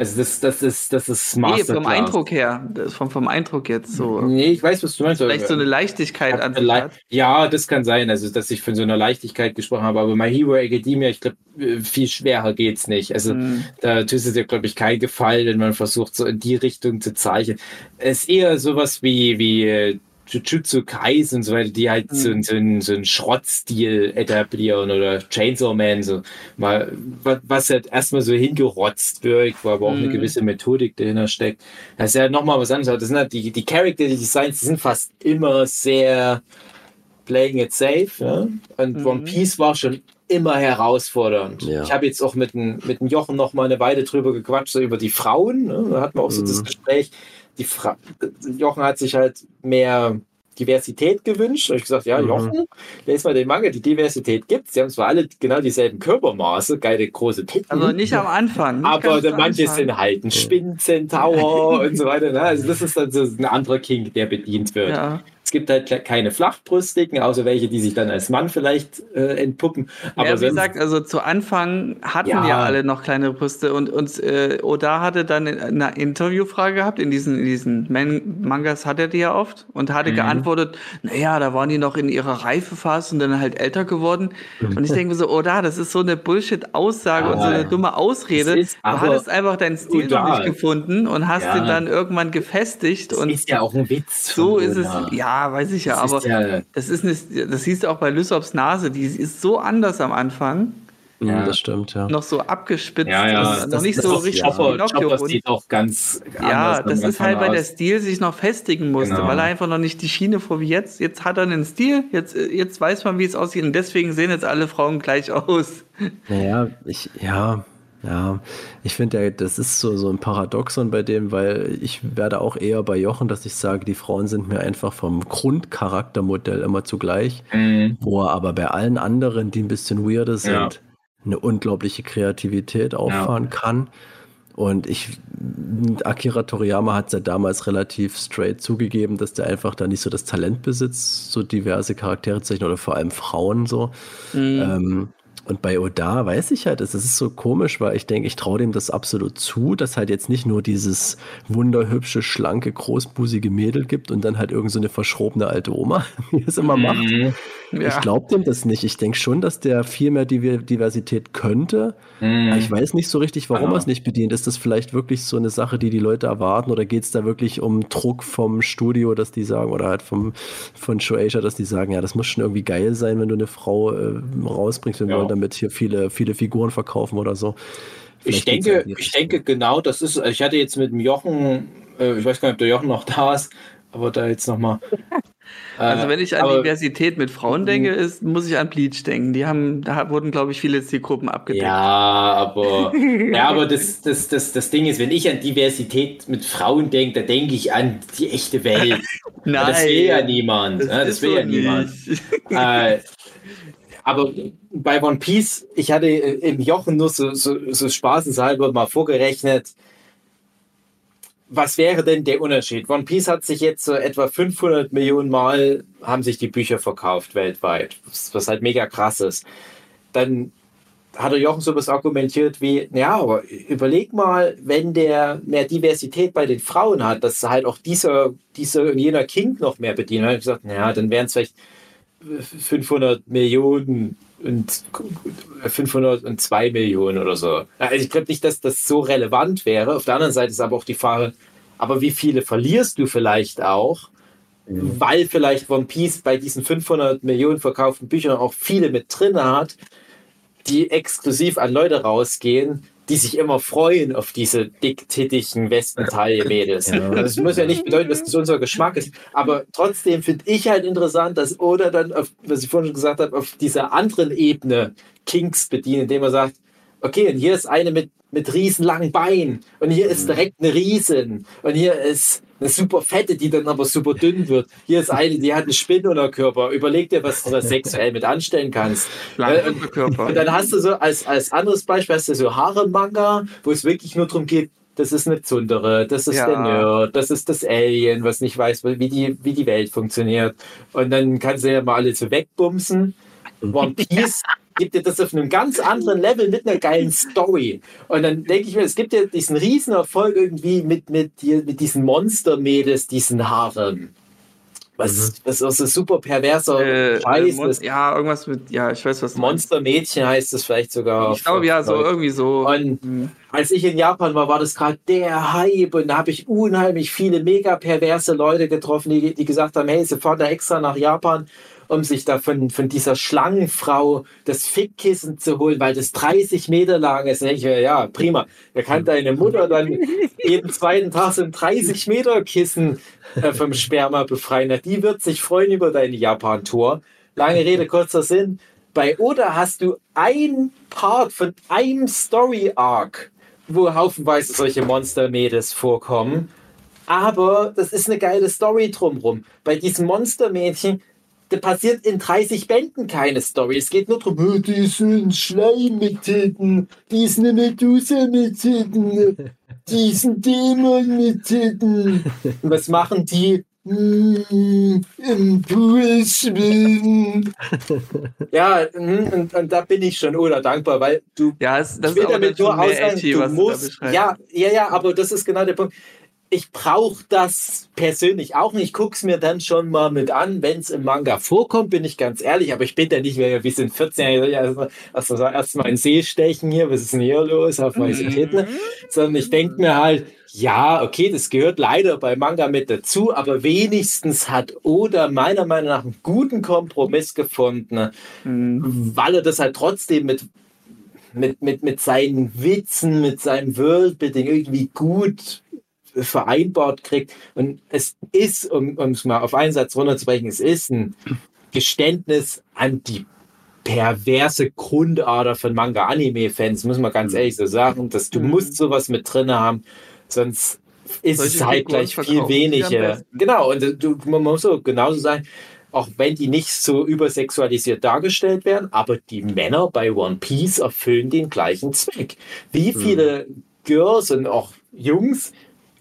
Speaker 5: Also das, das ist, das ist
Speaker 3: nee,
Speaker 5: Masterclass.
Speaker 3: vom Eindruck her, vom, vom Eindruck jetzt so.
Speaker 5: Nee, ich weiß, was du meinst.
Speaker 3: Vielleicht so eine Leichtigkeit an
Speaker 5: Le-. Ja, das kann sein, also dass ich von so einer Leichtigkeit gesprochen habe, aber My Hero Academia, ich glaube, viel schwerer geht's nicht. Also
Speaker 3: Hm.
Speaker 5: da tut es dir, glaube ich, keinen Gefallen, wenn man versucht, so in die Richtung zu zeichnen. Es ist eher sowas wie, wie äh, Jujutsu Kaisen und so weiter, die halt so,
Speaker 3: Mhm.
Speaker 5: so, einen, so einen Schrottstil etablieren oder Chainsaw Man, so mal, was, was halt erstmal so hingerotzt wirkt, wo aber auch eine
Speaker 3: Mhm.
Speaker 5: gewisse Methodik dahinter steckt. Das ist ja nochmal was anderes. Das sind halt die, die Character Designs, die sind fast immer sehr playing it safe. Ja? Und
Speaker 3: Mhm.
Speaker 5: One Piece war schon immer herausfordernd.
Speaker 4: Ja.
Speaker 5: Ich habe jetzt auch mit dem, mit dem Jochen noch mal eine Weile drüber gequatscht, so über die Frauen. Ne? Da hatten wir auch so
Speaker 4: Mhm.
Speaker 5: das Gespräch. Die Fra Jochen hat sich halt mehr Diversität gewünscht. Da habe ich gesagt, ja,
Speaker 4: Mhm.
Speaker 5: Jochen, lese mal den Manga, die Diversität gibt Sie haben zwar alle genau dieselben Körpermaße, geile große Titten.
Speaker 3: Also nicht am Anfang. nicht
Speaker 5: aber manche
Speaker 3: Anfang.
Speaker 5: sind halt ein Spinnenzentaur und so weiter. Ne? Also das ist dann so ein anderer King, der bedient wird.
Speaker 3: Ja.
Speaker 5: Es gibt halt keine Flachbrüstigen, außer welche, die sich dann als Mann vielleicht äh, entpuppen. Aber
Speaker 3: ja, wie
Speaker 5: sonst-
Speaker 3: gesagt, also zu Anfang hatten
Speaker 5: Ja.
Speaker 3: ja alle noch kleine Brüste und, und äh, Oda hatte dann eine Interviewfrage gehabt, in diesen, in diesen Man Mangas hat er die ja oft und hatte
Speaker 5: Mhm.
Speaker 3: geantwortet, naja, da waren die noch in ihrer Reifephase und dann halt älter geworden. Und ich denke mir so, Oda, das ist so eine Bullshit-Aussage und so
Speaker 5: Ja.
Speaker 3: eine dumme Ausrede.
Speaker 5: Ist
Speaker 3: Du hattest einfach deinen Stil noch
Speaker 5: Oda.
Speaker 3: nicht gefunden und hast
Speaker 5: Ja.
Speaker 3: ihn dann irgendwann gefestigt
Speaker 5: das
Speaker 3: und
Speaker 5: ist ja auch ein Witz.
Speaker 3: so ist es,
Speaker 5: Oda.
Speaker 3: Ja, weiß ich ja,
Speaker 5: Das
Speaker 3: aber
Speaker 5: ist ja,
Speaker 3: das ist eine, das siehst du auch bei Lysops Nase, die ist so anders am Anfang,
Speaker 5: Ja.
Speaker 4: Das stimmt, ja.
Speaker 3: noch so abgespitzt,
Speaker 5: ja, ja.
Speaker 3: und noch nicht so
Speaker 5: ist
Speaker 3: richtig
Speaker 5: Chopper,
Speaker 3: Pinocchio
Speaker 5: Chopper sieht auch ganz
Speaker 3: Ja, das ist halt, weil der. Stil sich noch festigen musste,
Speaker 5: Genau.
Speaker 3: weil er einfach noch nicht die Schiene vor wie jetzt. Jetzt hat er einen Stil, jetzt, äh, jetzt weiß man, wie es aussieht und deswegen sehen jetzt alle Frauen gleich (laughs) aus.
Speaker 4: Naja, ich, ja, ja, ich finde, ja, das ist so, so ein Paradoxon bei dem, weil ich werde auch eher bei Jochen, dass ich sage, die Frauen sind mir einfach vom Grundcharaktermodell immer zugleich,
Speaker 5: Mhm.
Speaker 4: wo er aber bei allen anderen, die ein bisschen weirder sind,
Speaker 5: Ja.
Speaker 4: eine unglaubliche Kreativität auffahren kann. Und ich, Akira Toriyama hat es ja damals relativ straight zugegeben, dass der einfach da nicht so das Talent besitzt, so diverse Charaktere zu zeichnen oder vor allem Frauen so. Ähm, und bei Oda weiß ich halt, es ist so komisch, weil ich denke, ich traue dem das absolut zu, dass halt jetzt nicht nur dieses wunderhübsche, schlanke, großbusige Mädel gibt und dann halt irgend so eine verschrobene alte Oma, (laughs) die es immer macht.
Speaker 5: Mhm.
Speaker 4: Ich glaube dem das nicht. Ich denke schon, dass der viel mehr Diver- Diversität könnte. Aber ich weiß nicht so richtig, warum
Speaker 5: Genau.
Speaker 4: er es nicht bedient. Ist das vielleicht wirklich so eine Sache, die die Leute erwarten? Oder geht es da wirklich um Druck vom Studio, dass die sagen, oder halt vom, von Shueisha, dass die sagen, ja, das muss schon irgendwie geil sein, wenn du eine Frau äh, rausbringst. Wir
Speaker 5: Ja.
Speaker 4: wollen damit hier viele, viele Figuren verkaufen oder so.
Speaker 5: Ich
Speaker 4: Vielleicht geht's
Speaker 5: denke, ich denke genau, das ist, ich hatte jetzt mit dem Jochen, äh, ich weiß gar nicht, ob der Jochen noch da ist, aber da jetzt nochmal
Speaker 3: Also
Speaker 5: Äh,
Speaker 3: wenn ich an
Speaker 5: aber-
Speaker 3: Diversität mit Frauen denke, ist, muss ich an Bleach denken. Die haben, da wurden, glaube ich, viele Zielgruppen abgedeckt.
Speaker 5: Ja, aber, (laughs) ja, aber das, das, das, das Ding ist, wenn ich an Diversität mit Frauen denke, da denke ich an die echte Welt. (laughs)
Speaker 3: Nein,
Speaker 5: das will ja niemand.
Speaker 3: das
Speaker 5: ne? Das will
Speaker 3: so
Speaker 5: ja niemand. (laughs) äh, aber bei One Piece, ich hatte im Jochen nur so, so, so spaßenshalber mal vorgerechnet, was wäre denn der Unterschied? One Piece hat sich jetzt so etwa 500 Millionen Mal haben sich die Bücher verkauft weltweit, was, was halt mega krass ist. Dann hat der Jochen sowas argumentiert wie, ja, aber überleg mal, wenn der mehr Diversität bei den Frauen hat, dass halt auch dieser, dieser und jener King noch mehr bedient. Dann habe ich gesagt, ja, dann wären es vielleicht 500 Millionen und 502 Millionen oder so. Also ich glaube nicht, dass das so relevant wäre. Auf der anderen Seite ist aber auch die Frage, aber wie viele verlierst du vielleicht auch? Weil vielleicht One Piece bei diesen 500 Millionen verkauften Büchern auch viele mit drin hat, die exklusiv an Leute rausgehen, die sich immer freuen auf diese dicktittigen Westentaille-Mädels.
Speaker 4: Ja.
Speaker 5: Das muss ja nicht bedeuten, dass das unser Geschmack ist, aber trotzdem finde ich halt interessant, dass Oda dann, auf, was ich vorhin schon gesagt habe, auf dieser anderen Ebene Kinks bedient, indem er sagt, okay, und hier ist eine mit, mit riesenlangen Beinen und hier ist direkt eine Riesen und hier ist eine super fette, die dann aber super dünn wird. Hier ist eine, die hat einen Spinnunterkörper. Überleg dir, was du da sexuell mit anstellen kannst. Äh, und- und dann hast du so als, als anderes Beispiel hast du so Haare-Manga, wo es wirklich nur darum geht, das ist eine Zundere, das ist
Speaker 3: Ja.
Speaker 5: der Nerd, das ist das Alien, was nicht weiß, wie die, wie die Welt funktioniert. Und dann kannst du ja mal alle so wegbumsen. One Piece gibt dir das auf einem ganz anderen Level mit einer geilen Story. Und dann denke ich mir, es gibt ja diesen riesen Erfolg irgendwie mit, mit, hier- mit diesen Monster-Mädels, diesen Haaren. Was, was ist ein super perverser
Speaker 3: Äh,
Speaker 5: Scheiß
Speaker 3: äh, Mon
Speaker 5: ist.
Speaker 3: ja, irgendwas mit, ja, ich weiß was.
Speaker 5: Monstermädchen heißt es vielleicht sogar.
Speaker 3: Ich glaube ja, so irgendwie so.
Speaker 5: Und
Speaker 3: Hm.
Speaker 5: als ich in Japan war, war das gerade der Hype und da habe ich unheimlich viele mega perverse Leute getroffen, die, die gesagt haben, hey, sie fahren da extra nach Japan, um sich da von, von dieser Schlangenfrau das Fickkissen zu holen, weil das 30 Meter lang ist. Ich ja, prima. Da kann deine Mutter dann jeden zweiten Tag so ein 30 Meter Kissen äh, vom Sperma befreien. Die wird sich freuen über deine Japan-Tour. Lange Rede, kurzer Sinn. Bei Oda hast du ein Part von einem Story-Arc, wo haufenweise solche Monster-Mädels vorkommen. Aber das ist eine geile Story drumrum. Bei diesen Monstermädchen, da passiert in 30 Bänden keine Story. Es geht nur darum, "Oh, die ein Schleim mit Titten, die ist eine Medusa mit Titten, die ist ein Dämon mit Titten. Und was machen die? Hm, Im Pool schwimmen. ja, hm, und, und da bin ich schon oder dankbar, weil du
Speaker 3: Ja, es, das ist
Speaker 5: damit nur
Speaker 3: edgy,
Speaker 5: du
Speaker 3: was
Speaker 5: musst, ja, ja, ja, aber das ist genau der Punkt. Ich brauche das persönlich auch nicht. Ich gucke es mir dann schon mal mit an, wenn es im Manga vorkommt, bin ich ganz ehrlich. Aber ich bin da nicht mehr, wir sind 14, also, also erstmal in See stechen hier, was ist denn hier los auf
Speaker 3: Mhm.
Speaker 5: meine Titten? Sondern ich denke mir halt, ja, okay, das gehört leider bei Manga mit dazu, aber wenigstens hat Oda meiner Meinung nach einen guten Kompromiss gefunden,
Speaker 3: Mhm.
Speaker 5: weil er das halt trotzdem mit mit, mit, mit seinen Witzen, mit seinem Worldbuilding irgendwie gut vereinbart kriegt. Und es ist, um es mal auf einen Satz runterzubrechen, es ist ein Geständnis an die perverse Grundader von Manga-Anime-Fans, muss man ganz ehrlich so sagen, dass du
Speaker 3: Mhm.
Speaker 5: musst sowas mit drin haben, sonst ist
Speaker 3: Solche
Speaker 5: es halt gleich viel weniger. Genau, und du, man muss so genauso sagen, auch wenn die nicht so übersexualisiert dargestellt werden, aber die Männer bei One Piece erfüllen den gleichen Zweck. Wie viele Girls und auch Jungs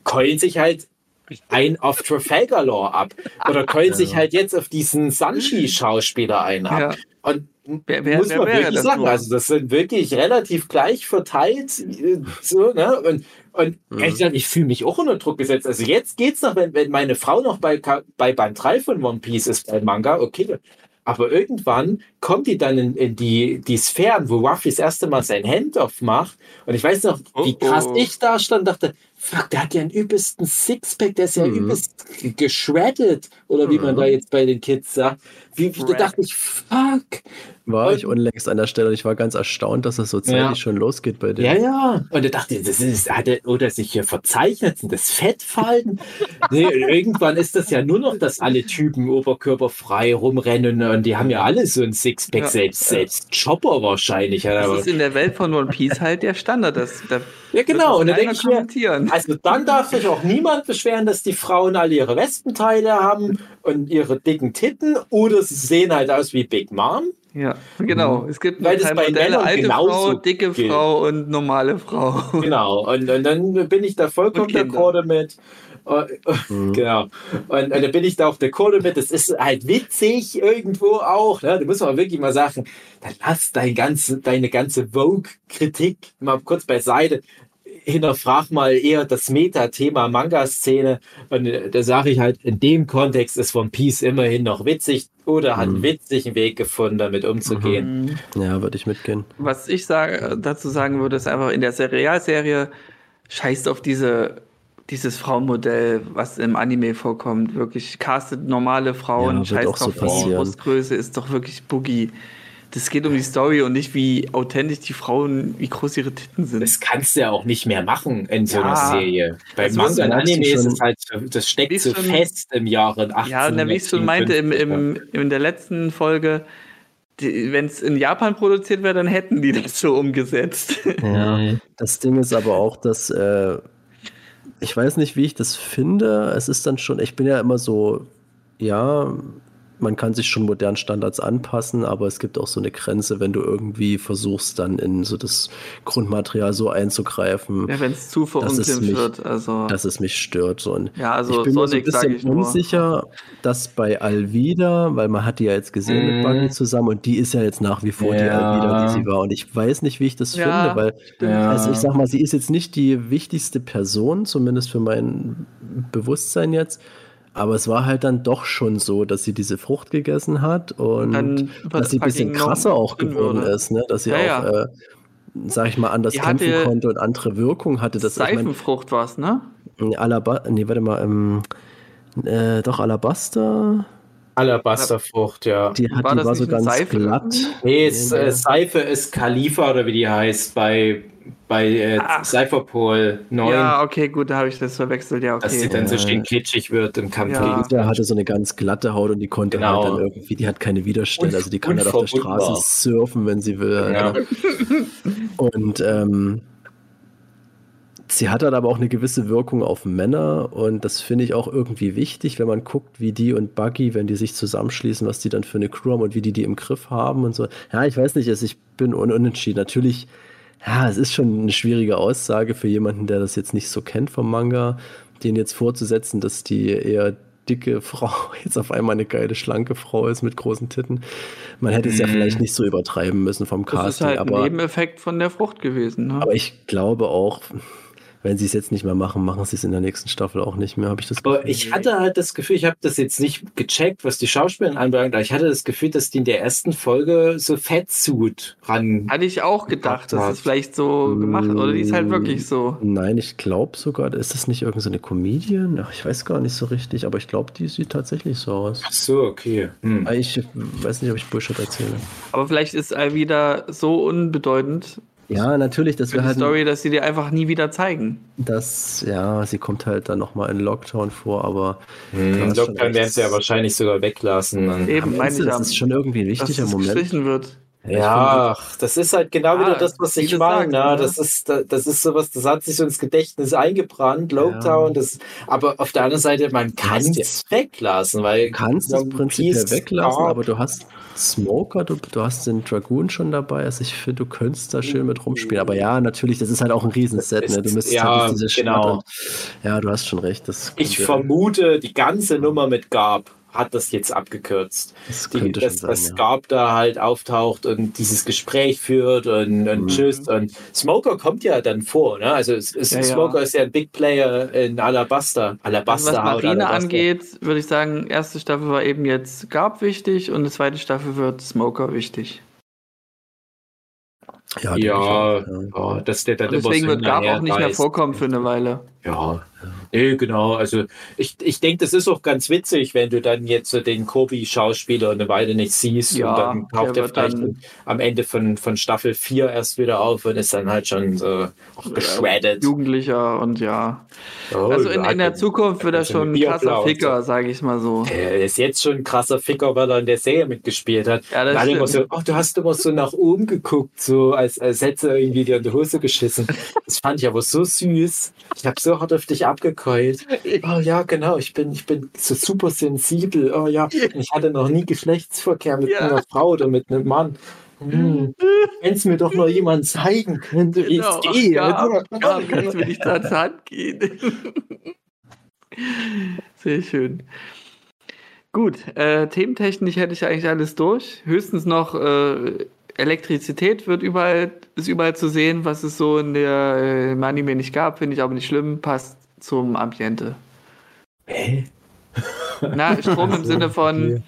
Speaker 5: keulen sich halt ein auf Trafalgar Law ab oder keulen sich halt jetzt auf diesen Sanchi-Schauspieler ein ab.
Speaker 3: Ja.
Speaker 5: Und
Speaker 3: Wer- wer-
Speaker 5: muss
Speaker 3: wer
Speaker 5: man
Speaker 3: wäre
Speaker 5: wirklich
Speaker 3: das
Speaker 5: sagen,
Speaker 3: nur?
Speaker 5: also das sind wirklich relativ gleich verteilt. äh, So, ne? Und, und ehrlich gesagt, ich fühle mich auch unter Druck gesetzt. Also jetzt geht's noch, wenn, wenn meine Frau noch bei, bei Band 3 von One Piece ist, bei Manga, okay. Aber irgendwann kommt die dann in, in die, die Sphären, wo Ruffy das erste Mal sein Handoff macht. Und ich weiß noch, wie
Speaker 3: Oh,
Speaker 5: krass
Speaker 3: oh.
Speaker 5: ich da stand, dachte, fuck, der hat ja einen übelsten Sixpack, der ist ja
Speaker 4: Mhm.
Speaker 5: übelst geschreddet, oder wie man
Speaker 4: Mhm.
Speaker 5: da jetzt bei den Kids sagt. Wie, wie da dachte ich, fuck.
Speaker 4: War
Speaker 5: Und-
Speaker 4: ich unlängst an der Stelle und ich war ganz erstaunt, dass es so zeitig
Speaker 5: Ja.
Speaker 4: schon losgeht bei dem.
Speaker 5: Ja, ja. Und da dachte ich, das ist, hat er, oder sich hier verzeichnet, sind das Fettfalten? (laughs) nee, irgendwann ist das ja nur noch, dass alle Typen oberkörperfrei rumrennen und die haben ja alle so ein Sixpack,
Speaker 3: Ja.
Speaker 5: selbst, selbst Chopper wahrscheinlich.
Speaker 3: Das
Speaker 5: aber,
Speaker 3: ist in der Welt von One Piece halt der Standard. Das, da
Speaker 5: ja genau. Und
Speaker 3: das
Speaker 5: denke ich mir, also dann darf sich auch niemand beschweren, dass die Frauen alle ihre Wespenteile haben und ihre dicken Titten oder sie sehen halt aus wie Big Mom.
Speaker 3: Ja, genau. Es gibt
Speaker 5: Weil das bei
Speaker 3: Modelle,
Speaker 5: Männern
Speaker 3: alte Frau, dicke
Speaker 5: gilt.
Speaker 3: Frau und normale Frau. (laughs)
Speaker 5: Genau, und, und dann bin ich da vollkommen d'accord damit. Äh,
Speaker 4: Mhm. (laughs)
Speaker 5: Genau. Und, und dann bin ich da auch d'accord damit. Das ist halt witzig irgendwo auch. Ne? Da muss man wirklich mal sagen, dann lass dein ganze, deine ganze Vogue-Kritik mal kurz beiseite. Hinterfrag mal eher das Meta-Thema Manga-Szene. Und äh, da sage ich halt, in dem Kontext ist One Piece immerhin noch witzig oder hat einen
Speaker 4: Mhm.
Speaker 5: witzigen Weg gefunden, damit umzugehen.
Speaker 4: Ja, würde ich mitgehen.
Speaker 3: Was ich sage, dazu sagen würde, ist einfach in der Serialserie scheißt auf diese, dieses Frauenmodell, was im Anime vorkommt. Wirklich castet normale Frauen,
Speaker 4: Ja, wird
Speaker 3: scheißt
Speaker 4: auch so passieren.
Speaker 3: Brustgröße ist doch wirklich Boogie. Das geht um die Story und nicht wie authentisch die Frauen, wie groß ihre Titten sind.
Speaker 5: Das kannst du ja auch nicht mehr machen in so einer
Speaker 3: Ja.
Speaker 5: Serie. Beim
Speaker 3: Das
Speaker 5: Manga und Anime ist es halt, das steckt so
Speaker 3: schon-
Speaker 5: fest im Jahre 18.
Speaker 3: Ja, na, wie ich schon meinte im, im, in der letzten Folge, wenn es in Japan produziert wäre, dann hätten die das so umgesetzt. (laughs)
Speaker 4: Ja. Das Ding ist aber auch, dass äh, ich weiß nicht, wie ich das finde. Es ist dann schon, ich bin ja immer so, ja, man kann sich schon modernen Standards anpassen, aber es gibt auch so eine Grenze, wenn du irgendwie versuchst, dann in so das Grundmaterial so einzugreifen,
Speaker 3: ja, wenn es zu verunglimpft wird. Also,
Speaker 4: dass es mich stört. Und
Speaker 3: ja, also
Speaker 4: ich bin mir so ein
Speaker 3: Sonic
Speaker 4: bisschen unsicher, dass bei Alvida, weil man hat die ja jetzt gesehen
Speaker 5: Mhm.
Speaker 4: mit Buggy zusammen und die ist ja jetzt nach wie vor die
Speaker 5: Ja.
Speaker 4: Alvida, die sie war. Und ich weiß nicht, wie ich das
Speaker 3: Ja,
Speaker 4: finde, weil also ich sag mal, sie ist jetzt nicht die wichtigste Person, zumindest für mein Bewusstsein jetzt. Aber es war halt dann doch schon so, dass sie diese Frucht gegessen hat und
Speaker 3: Dann
Speaker 4: dass sie ein bisschen krasser auch geworden
Speaker 3: würde.
Speaker 4: ist, ne? dass sie
Speaker 3: Ja,
Speaker 4: auch,
Speaker 3: ja.
Speaker 4: Äh, sag ich mal, anders
Speaker 3: Die
Speaker 4: kämpfen konnte und andere Wirkung hatte. Das, ich mein,
Speaker 3: Seifenfrucht war es, ne?
Speaker 4: Alaba nee, warte mal, ähm, äh, doch Alabaster,
Speaker 5: Alabasterfrucht, ja.
Speaker 4: die, hat,
Speaker 3: War
Speaker 4: die
Speaker 3: das
Speaker 4: war so ganz
Speaker 3: Seife
Speaker 4: glatt.
Speaker 5: Nee, es, äh, Seife ist Khalifa oder wie die heißt bei, bei äh. Cypherpol 9,
Speaker 3: Ja, okay, gut, da habe ich das verwechselt. Ja,
Speaker 5: dass sie
Speaker 3: okay.
Speaker 5: dann so
Speaker 4: Ja.
Speaker 5: schön glitschig wird im Kampf
Speaker 3: Ja.
Speaker 5: gegen
Speaker 4: Der hatte so eine ganz glatte Haut und die konnte
Speaker 5: Genau.
Speaker 4: halt dann irgendwie, die hat keine Widerstände, also die kann halt auf der. Straße surfen, wenn sie will.
Speaker 5: Ja.
Speaker 4: Alter. Und ähm, sie hat halt aber auch eine gewisse Wirkung auf Männer und das finde ich auch irgendwie wichtig, wenn man guckt, wie die und Buggy, wenn die sich zusammenschließen, was die dann für eine Crew haben und wie die die im Griff haben und so. Ja, ich weiß nicht, also ich bin un unentschieden. Natürlich, ja, es ist schon eine schwierige Aussage für jemanden, der das jetzt nicht so kennt vom Manga, den jetzt vorzusetzen, dass die eher dicke (laughs) Frau jetzt auf einmal eine geile, schlanke Frau ist mit großen Titten. Man hätte es ja
Speaker 5: Mhm.
Speaker 4: vielleicht nicht so übertreiben müssen vom
Speaker 3: Das ist
Speaker 4: Casting,
Speaker 3: halt ein
Speaker 4: aber,
Speaker 3: Nebeneffekt von der Frucht gewesen. Ne?
Speaker 4: aber ich glaube auch, wenn sie es jetzt nicht mehr machen, machen sie es in der nächsten Staffel auch nicht mehr, habe ich das
Speaker 5: Aber
Speaker 4: Gefühl.
Speaker 5: ich hatte halt das Gefühl, ich habe das jetzt nicht gecheckt, was die Schauspielerin anbelangt, aber ich hatte das Gefühl, dass die in der ersten Folge so Fettsuit ran.
Speaker 3: Hatte ich auch gedacht, dass es vielleicht so gemacht oder die ist halt wirklich so.
Speaker 4: Nein, ich glaube sogar, ist das nicht irgendeine so Comedian? Ach, ich weiß gar nicht so richtig, aber ich glaube, die sieht tatsächlich so aus.
Speaker 5: Ach so, okay. Hm.
Speaker 4: Aber Ich weiß nicht, ob ich Bullshit erzähle.
Speaker 3: Aber vielleicht ist Alvida so unbedeutend
Speaker 4: Ja, natürlich, das wäre
Speaker 3: die
Speaker 4: halt,
Speaker 3: Story, dass sie dir einfach nie wieder zeigen.
Speaker 4: das, ja, sie kommt halt dann nochmal in Lockdown vor, aber
Speaker 5: Hm, Lockdown werden sie ja wahrscheinlich sogar weglassen. Dann.
Speaker 3: Eben, meine
Speaker 4: Meinst du,
Speaker 3: ich
Speaker 4: das
Speaker 3: ja,
Speaker 4: ist schon irgendwie ein
Speaker 3: dass
Speaker 4: wichtiger
Speaker 3: es
Speaker 4: Moment.
Speaker 3: gestrichen wird.
Speaker 5: Ja, ach, das ist halt genau
Speaker 3: Ah,
Speaker 5: wieder das, was ich meine.
Speaker 3: sagst,
Speaker 5: ne?
Speaker 3: ne?
Speaker 5: Das ist, das ist sowas, das hat sich so ins Gedächtnis eingebrannt, Lockdown. Das, aber auf der anderen Seite, man kann
Speaker 4: ja-
Speaker 5: es weglassen, weil
Speaker 4: Du kannst es prinzipiell weglassen, aber du hast Smoker, du, du hast den Dragoon schon dabei. Also ich finde, du könntest da schön mit rumspielen. Aber ja, natürlich, das ist halt auch ein Riesenset. Ne? Du müsstest
Speaker 5: ja,
Speaker 4: halt diese
Speaker 5: genau.
Speaker 4: Ja, du hast schon recht. Das
Speaker 5: Ich vermute, die ganze Nummer mit Garb hat das jetzt abgekürzt.
Speaker 4: das
Speaker 5: Die,
Speaker 4: könnte
Speaker 5: dass,
Speaker 4: schon
Speaker 5: dass
Speaker 4: sein. Ja.
Speaker 5: Garb da halt auftaucht und dieses Gespräch führt und, und
Speaker 4: Mhm.
Speaker 5: tschüss. Und Smoker kommt ja dann vor, ne? Also es, es,
Speaker 3: Ja, ja.
Speaker 5: Smoker ist ja ein Big Player in Alabaster.
Speaker 3: Also
Speaker 5: Alabaster
Speaker 3: was
Speaker 5: Haut,
Speaker 3: Marine
Speaker 5: Alabaster.
Speaker 3: angeht, würde ich sagen, erste Staffel war eben jetzt Garb wichtig und die zweite Staffel wird Smoker wichtig.
Speaker 5: Ja, ja,
Speaker 4: auch, ja.
Speaker 5: ja, dass der dann
Speaker 3: Und deswegen
Speaker 5: immer
Speaker 3: wird
Speaker 5: so
Speaker 3: Garp auch nicht mehr vorkommen für eine Weile.
Speaker 5: Ja, nee, genau. Also ich, ich denke, das ist auch ganz witzig, wenn du dann jetzt so den Kobi-Schauspieler eine Weile nicht siehst
Speaker 3: Ja,
Speaker 5: und dann taucht er vielleicht
Speaker 3: dann-
Speaker 5: am Ende von, von Staffel 4 erst wieder auf und ist dann halt schon so geschreddet.
Speaker 3: Jugendlicher und ja.
Speaker 5: Oh,
Speaker 3: Also in, in der Zukunft wird er
Speaker 5: so
Speaker 3: schon ein krasser Ficker, sage ich mal so.
Speaker 5: Er ist jetzt schon ein krasser Ficker, weil er in der Serie mitgespielt hat.
Speaker 3: Ja, das
Speaker 5: immer so, oh, du hast immer so nach oben geguckt, so als, als hätte er irgendwie dir in die Hose geschissen. (laughs) Das fand ich aber so süß. Ich habe so hart auf dich abgekeult. (laughs) Oh ja, genau, ich bin, ich bin so super sensibel. Oh ja, ich hatte noch nie Geschlechtsverkehr mit
Speaker 3: Ja.
Speaker 5: einer Frau oder mit einem Mann. Hm. (laughs) Wenn es mir doch noch jemand zeigen könnte, wie
Speaker 3: Genau. Ja, ja, kannst du mir nicht zur Hand gehen. (laughs) Sehr schön. Gut, äh, thementechnisch hätte ich eigentlich alles durch. Höchstens noch äh, Elektrizität wird überall, ist überall zu sehen, was es so in der äh, im Anime nicht gab, finde ich aber nicht schlimm, passt zum Ambiente.
Speaker 5: Hä? (laughs)
Speaker 3: Na, Strom im (laughs) Sinne von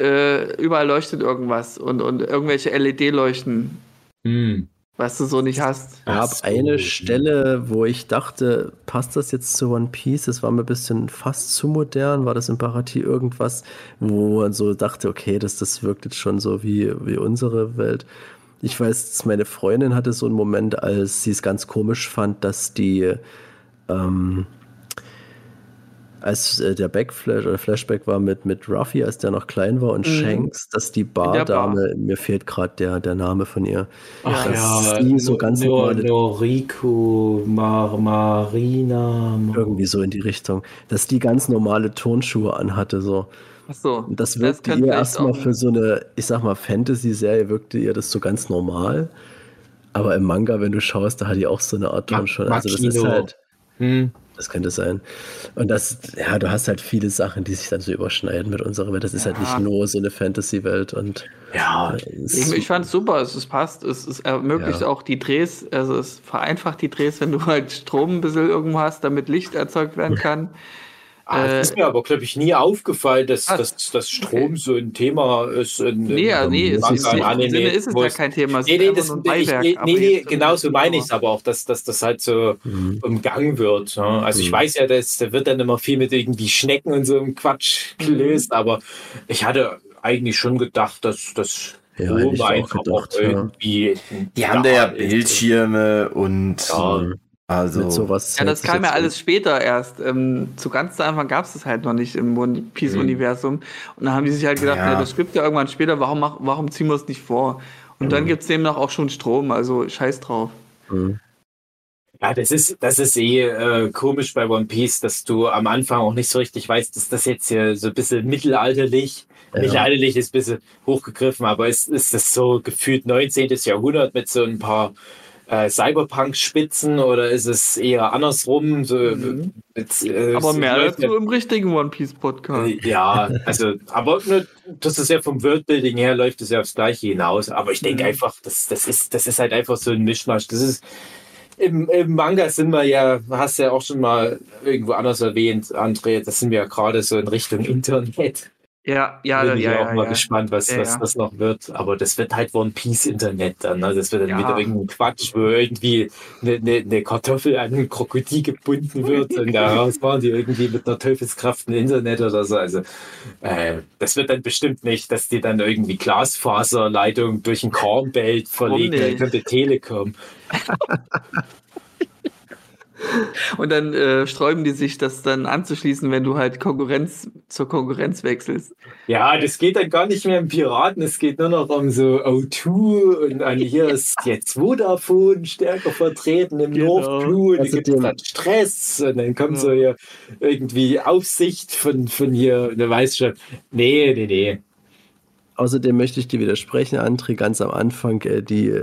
Speaker 3: äh, überall leuchtet irgendwas und, und irgendwelche LED-Leuchten,
Speaker 5: Hm.
Speaker 3: was du so nicht hast.
Speaker 4: gab
Speaker 5: Ach so.
Speaker 4: eine Stelle, wo ich dachte, passt das jetzt zu One Piece? Das war mir ein bisschen fast zu modern. War das in Baratie irgendwas, wo man so dachte, okay, das, das wirkt jetzt schon so wie, wie unsere Welt. Ich weiß, meine Freundin hatte so einen Moment, als sie es ganz komisch fand, dass die, ähm, als äh, der Backflash oder Flashback war mit, mit Ruffy, als der noch klein war, und
Speaker 3: Mhm.
Speaker 4: Shanks, dass die
Speaker 3: der Bar.
Speaker 4: Bardame, mir fehlt gerade der, der Name von ihr,
Speaker 5: Ach
Speaker 3: Ja.
Speaker 5: ja,
Speaker 4: die so ganz normale-
Speaker 5: Noriko, Mar Marina.
Speaker 4: irgendwie so in die Richtung, dass die ganz normale Turnschuhe anhatte, so.
Speaker 3: Achso,
Speaker 4: Und das wirkte
Speaker 3: könnte
Speaker 4: ihr erstmal für so eine, ich sag mal, Fantasy-Serie wirkte ihr das so ganz normal. Aber im Manga, wenn du schaust, da hat die auch so eine Art Turnschuhe. Also das ist halt,
Speaker 5: Hm.
Speaker 4: das könnte sein. Und das, ja, du hast halt viele Sachen, die sich dann so überschneiden mit unserer Welt. Das ist halt
Speaker 3: Ja.
Speaker 4: nicht nur so eine Fantasy-Welt und
Speaker 5: Ja,
Speaker 4: es-
Speaker 3: Ich, ich fand es super, es, es passt, es, es ermöglicht
Speaker 4: Ja.
Speaker 3: auch die Drehs, also es vereinfacht die Drehs, wenn du halt Strom ein bisschen irgendwo hast, damit Licht erzeugt werden (laughs) kann.
Speaker 5: Ah,
Speaker 3: Äh,
Speaker 5: das ist mir aber, glaube ich, nie aufgefallen, dass,
Speaker 3: Ah,
Speaker 5: dass, dass Strom so ein Thema ist. In,
Speaker 3: Nee, ja,
Speaker 5: in
Speaker 3: nee, ist,
Speaker 5: im
Speaker 3: im
Speaker 5: Anime,
Speaker 3: Sinne ist es ja kein Thema,
Speaker 5: Nee,
Speaker 3: ist
Speaker 5: nee,
Speaker 3: einfach
Speaker 5: das, ich, nee,
Speaker 3: aber
Speaker 5: nee, genau so meine ich es aber auch, dass, dass das halt so
Speaker 4: Mhm.
Speaker 5: umgangen wird. Ne? Also ich
Speaker 4: Mhm.
Speaker 5: weiß ja, dass da wird dann immer viel mit irgendwie Schnecken und so einem Quatsch
Speaker 3: Mhm.
Speaker 5: gelöst, aber ich hatte eigentlich schon gedacht, dass das
Speaker 4: Ja,
Speaker 5: Strom
Speaker 4: hätte ich auch
Speaker 5: einfach
Speaker 4: gedacht,
Speaker 5: auch
Speaker 4: ja.
Speaker 5: irgendwie
Speaker 1: Die haben da ja
Speaker 5: ist.
Speaker 1: Bildschirme und
Speaker 5: Ja.
Speaker 1: Also
Speaker 4: mit sowas.
Speaker 3: Ja, das kam ja alles später erst. Ähm, zu ganz zu Anfang gab es das halt noch nicht im One Piece-Universum. Und dann haben die sich halt gedacht,
Speaker 1: Ja.
Speaker 3: ja. das gibt ja irgendwann später, warum, mach, warum ziehen wir es nicht vor? Und dann gibt es demnach auch schon Strom, also scheiß drauf.
Speaker 4: Mhm.
Speaker 5: Ja, das ist, das ist eh äh, komisch bei One Piece, dass du am Anfang auch nicht so richtig weißt, dass das jetzt hier so ein bisschen mittelalterlich,
Speaker 4: Ja.
Speaker 5: mittelalterlich ist ein bisschen hochgegriffen, aber ist, ist das so gefühlt 19. Jahrhundert mit so ein paar äh, Cyberpunk-Spitzen oder ist es eher andersrum? So,
Speaker 3: Mhm.
Speaker 5: mit, äh,
Speaker 3: Aber
Speaker 5: so
Speaker 3: mehr
Speaker 5: läuft
Speaker 3: dazu im richtigen One Piece-Podcast.
Speaker 5: Äh, Ja, also, aber ne, das ist ja vom Worldbuilding her läuft es ja aufs Gleiche hinaus. Aber ich denke
Speaker 3: Mhm.
Speaker 5: einfach, das, das, ist, das ist halt einfach so ein Mischmasch. Das ist im, im Manga sind wir ja, hast du ja auch schon mal irgendwo anders erwähnt, André, das sind wir ja gerade so in Richtung Internet.
Speaker 3: Ja, ja,
Speaker 5: Bin
Speaker 3: ja,
Speaker 5: ich
Speaker 3: ja.
Speaker 5: auch mal
Speaker 3: ja.
Speaker 5: gespannt, was,
Speaker 3: Ja,
Speaker 5: was
Speaker 3: ja.
Speaker 5: das noch wird. Aber das wird halt One Piece Internet dann. Ne? Das wird dann
Speaker 3: Ja.
Speaker 5: wieder irgendein Quatsch, wo irgendwie eine, eine, eine Kartoffel an ein Krokodil gebunden wird und daraus (laughs) machen die irgendwie mit einer Teufelskraft ein Internet oder so. Also äh, das wird dann bestimmt nicht, dass die dann irgendwie Glasfaserleitung durch ein Kornbelt verlegen,
Speaker 3: nicht?
Speaker 5: dann könnte Telekom. (laughs) (laughs)
Speaker 3: Und dann äh, sträuben die sich, das dann anzuschließen, wenn du halt Konkurrenz zur Konkurrenz wechselst.
Speaker 5: Ja, das geht dann gar nicht mehr um Piraten, es geht nur noch um so O2 und an hier (laughs) ist jetzt Vodafone stärker vertreten im
Speaker 3: Genau.
Speaker 5: North Blue und
Speaker 4: Also
Speaker 5: da gibt es dann Stress und dann kommt
Speaker 3: Ja.
Speaker 5: so hier irgendwie Aufsicht von, von hier, du weißt schon, nee, nee, nee.
Speaker 4: Außerdem möchte ich dir widersprechen, André, ganz am Anfang, äh, die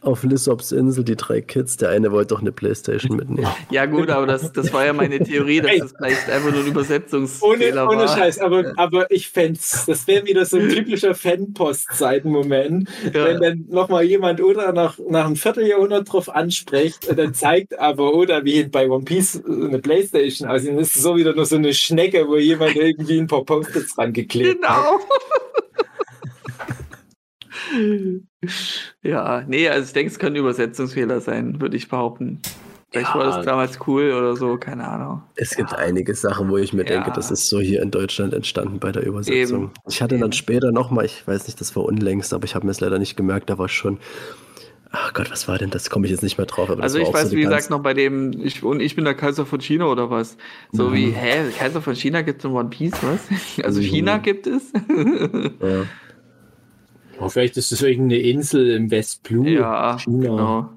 Speaker 4: auf Lissops Insel, die drei Kids, der eine wollte doch eine Playstation mitnehmen. (laughs)
Speaker 3: Ja, gut, aber das, das war ja meine Theorie, dass das vielleicht einfach nur ein Übersetzungsfehler
Speaker 5: Ohne, ohne
Speaker 3: war.
Speaker 5: Scheiß, aber, aber ich fände das wäre wieder so ein typischer Fanpost-Seiten-Moment,
Speaker 3: Ja.
Speaker 5: wenn dann nochmal jemand oder nach, nach einem Vierteljahrhundert drauf anspricht und dann zeigt aber oder wie bei One Piece eine Playstation aussieht, dann ist es so wieder nur so eine Schnecke, wo jemand irgendwie ein paar Post-its rangeklebt hat.
Speaker 3: Genau. (laughs) ja, nee, also ich denke, es können Übersetzungsfehler sein, würde ich behaupten. Vielleicht
Speaker 5: Ja.
Speaker 3: war das damals cool oder so, keine Ahnung.
Speaker 4: Es gibt einige Sachen, wo ich mir denke,
Speaker 3: Ja.
Speaker 4: das ist so hier in Deutschland entstanden bei der Übersetzung.
Speaker 3: Eben.
Speaker 4: Ich hatte dann
Speaker 3: Eben.
Speaker 4: später nochmal, ich weiß nicht, das war unlängst, aber ich habe mir es leider nicht gemerkt, da war schon. Ach Gott, was war denn das? Komme ich jetzt nicht mehr drauf. Aber das
Speaker 3: Also
Speaker 4: war
Speaker 3: ich
Speaker 4: auch
Speaker 3: weiß,
Speaker 4: so
Speaker 3: wie gesagt, noch bei dem, ich, und ich bin der Kaiser von China oder was? So
Speaker 4: Mhm.
Speaker 3: wie, hä, Kaiser von China gibt es in One Piece, was? (laughs) Also
Speaker 4: Mhm.
Speaker 3: China gibt es? (laughs)
Speaker 4: Ja.
Speaker 5: Oh, vielleicht ist das irgendeine Insel im Westblue.
Speaker 3: ja,
Speaker 5: China.
Speaker 3: genau.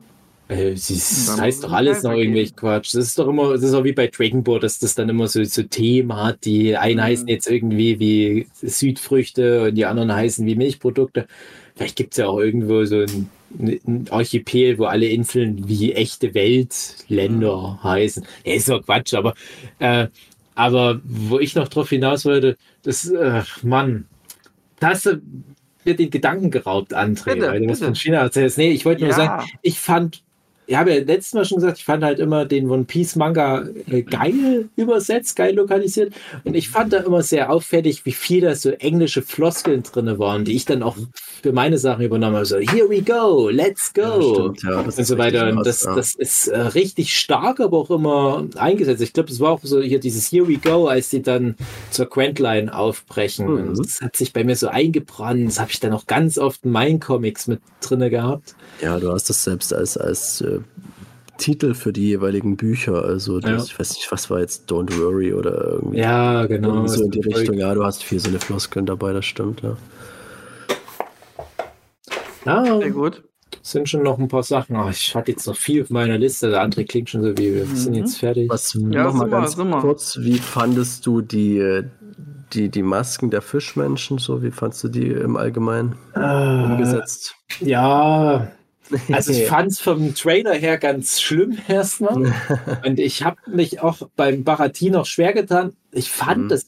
Speaker 5: Äh, sie- das heißt doch alles noch irgendwelch Quatsch. Das ist doch immer, das ist auch wie bei Dragon Ball, dass das dann immer so, so Themen hat. Die einen
Speaker 3: Mhm.
Speaker 5: heißen jetzt irgendwie wie Südfrüchte und die anderen heißen wie Milchprodukte. Vielleicht gibt es ja auch irgendwo so ein, ein Archipel, wo alle Inseln wie echte Weltländer
Speaker 3: Mhm.
Speaker 5: heißen. Ja, ist doch Quatsch, aber, äh, aber wo ich noch drauf hinaus wollte, das, äh, Mann, da hast du mir den Gedanken geraubt, André,
Speaker 3: Bitte,
Speaker 5: weil du
Speaker 3: bitte.
Speaker 5: von China erzählst. Nee, ich wollte nur
Speaker 3: Ja.
Speaker 5: sagen, ich fand, ich habe ja letztes Mal schon gesagt, ich fand halt immer den One Piece Manga äh, geil übersetzt, geil lokalisiert. Und ich fand da immer sehr auffällig, wie viel da so englische Floskeln drin waren, die ich dann auch für meine Sachen übernommen habe. So, here we go, let's
Speaker 4: Ja,
Speaker 5: go.
Speaker 4: stimmt, ja,
Speaker 5: und so weiter. Und das,
Speaker 4: ja.
Speaker 5: das ist äh, richtig stark, aber auch immer eingesetzt. Ich glaube, das war auch so hier dieses Here we go, als die dann zur Quentline aufbrechen.
Speaker 4: Mhm.
Speaker 5: Das hat sich bei mir so eingebrannt. Das habe ich dann auch ganz oft in meinen Comics mit drinne gehabt.
Speaker 4: Ja, du hast das selbst als, als äh, Titel für die jeweiligen Bücher. Also, das,
Speaker 5: Ja.
Speaker 4: ich weiß nicht, was war jetzt Don't Worry oder irgendwie.
Speaker 5: Ja, genau.
Speaker 4: irgendwie so in die Richtung. Ja, du hast viel so eine Floskeln dabei, das stimmt, ja.
Speaker 5: Ja,
Speaker 3: Sehr gut.
Speaker 5: sind schon noch ein paar Sachen. Ach, ich hatte jetzt noch viel auf meiner Liste. Der andere klingt schon so wie, wir sind jetzt fertig.
Speaker 4: Was
Speaker 3: Ja,
Speaker 4: noch mal ganz
Speaker 3: wir.
Speaker 4: kurz, wie fandest du die, äh, die, die Masken der Fischmenschen so? Wie fandest du die im Allgemeinen
Speaker 5: Ah,
Speaker 4: umgesetzt?
Speaker 5: Ja, also ich (laughs) fand es vom Trailer her ganz schlimm erstmal. (laughs) Und ich habe mich auch beim Baratie noch schwer getan. Ich fand,
Speaker 4: Mhm.
Speaker 5: das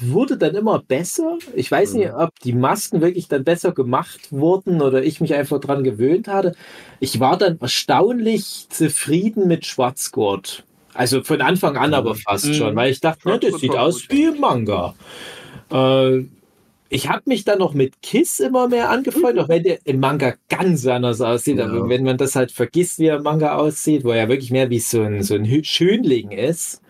Speaker 5: wurde dann immer besser. Ich weiß nicht, ob die Masken wirklich dann besser gemacht wurden oder ich mich einfach dran gewöhnt hatte. Ich war dann erstaunlich zufrieden mit Schwarzgurt. Also von Anfang an aber fast
Speaker 3: Mhm.
Speaker 5: schon, weil ich dachte, ne, das sieht aus
Speaker 3: gut.
Speaker 5: wie ein Manga. Äh, ich habe mich dann noch mit Kiss immer mehr angefreundet, auch wenn der im Manga ganz anders aussieht.
Speaker 4: Ja.
Speaker 5: Aber wenn man das halt vergisst, wie er im Manga aussieht, wo er wirklich mehr wie so ein, so ein Schönling ist.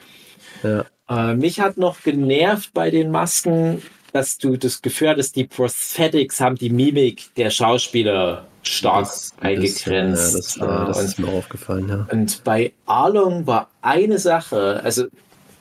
Speaker 4: Ja.
Speaker 5: Äh, mich hat noch genervt bei den Masken, dass du das Gefühl hattest, die Prosthetics haben die Mimik der Schauspieler stark
Speaker 4: Das-
Speaker 5: eingegrenzt.
Speaker 4: Ja, das, war, das
Speaker 5: Äh,
Speaker 4: ist mir aufgefallen, ja.
Speaker 5: und bei Arlong war eine Sache, also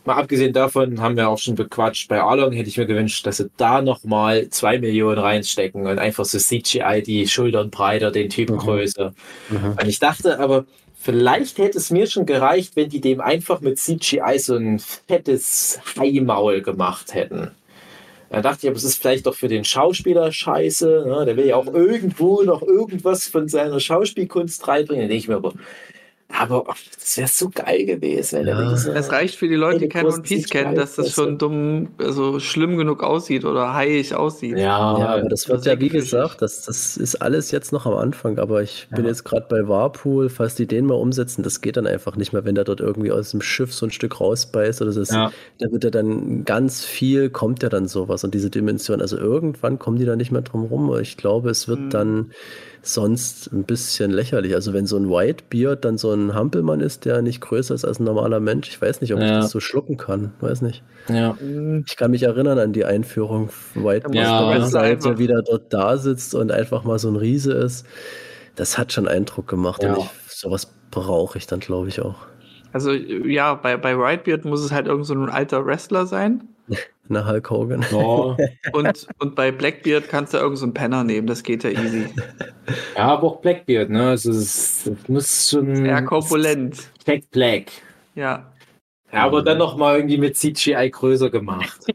Speaker 5: mal abgesehen davon haben wir auch schon bequatscht, bei Arlong hätte ich mir gewünscht, dass sie da nochmal zwei Millionen reinstecken und einfach so CGI, die Schultern breiter, den Typen
Speaker 4: Mhm.
Speaker 5: größer.
Speaker 4: Mhm.
Speaker 5: Und ich dachte aber, vielleicht hätte es mir schon gereicht, wenn die dem einfach mit CGI so ein fettes Haimaul gemacht hätten. Da dachte ich, aber es ist vielleicht doch für den Schauspieler scheiße. Ne? Der will ja auch irgendwo noch irgendwas von seiner Schauspielkunst reinbringen. Da denke ich mir aber, aber ach, das wäre so geil gewesen, wenn
Speaker 4: Ja.
Speaker 5: er diese,
Speaker 3: Es reicht für die Leute, die
Speaker 5: Eine
Speaker 3: kein One Piece kennen, dass das schon dumm, also schlimm genug aussieht oder haiig aussieht.
Speaker 5: Ja,
Speaker 4: Ja, aber das wird
Speaker 3: das
Speaker 4: ja, wie gesagt, das, das ist alles jetzt noch am Anfang. Aber ich bin
Speaker 5: Ja.
Speaker 4: jetzt gerade bei Warpool, falls die den mal umsetzen, das geht dann einfach nicht mehr, wenn der dort irgendwie aus dem Schiff so ein Stück rausbeißt oder so. Das,
Speaker 5: Ja.
Speaker 4: Da wird ja dann ganz viel, kommt ja dann sowas und diese Dimension. Also irgendwann kommen die da nicht mehr drum rum. Ich glaube, es wird
Speaker 3: Mhm.
Speaker 4: dann sonst ein bisschen lächerlich. Also wenn so ein Whitebeard dann so ein Hampelmann ist, der nicht größer ist als ein normaler Mensch, ich weiß nicht, ob ich
Speaker 5: Ja.
Speaker 4: das so schlucken kann. Weiß nicht.
Speaker 5: ja.
Speaker 4: Ich kann mich erinnern an die Einführung von Whitebeard,
Speaker 5: Ja.
Speaker 4: auf der
Speaker 3: Wrestler
Speaker 4: Seite,
Speaker 3: einfach.
Speaker 4: wie der dort da sitzt und einfach mal so ein Riese ist. Das hat schon Eindruck gemacht
Speaker 5: Ja.
Speaker 4: und ich, sowas brauche ich dann, glaube ich, auch.
Speaker 3: Also ja, bei, bei Whitebeard muss es halt irgend so ein alter Wrestler sein. (laughs)
Speaker 4: Na, Hulk Hogan.
Speaker 5: Ja. (laughs)
Speaker 3: Und, und bei Blackbeard kannst du irgend so einen Penner nehmen, das geht ja easy. (laughs)
Speaker 5: ja, aber auch Blackbeard, ne? Also es muss schon
Speaker 3: Eher korpulent.
Speaker 5: Jack Black.
Speaker 3: Ja.
Speaker 5: Ja, aber dann noch mal irgendwie mit CGI größer gemacht. (laughs)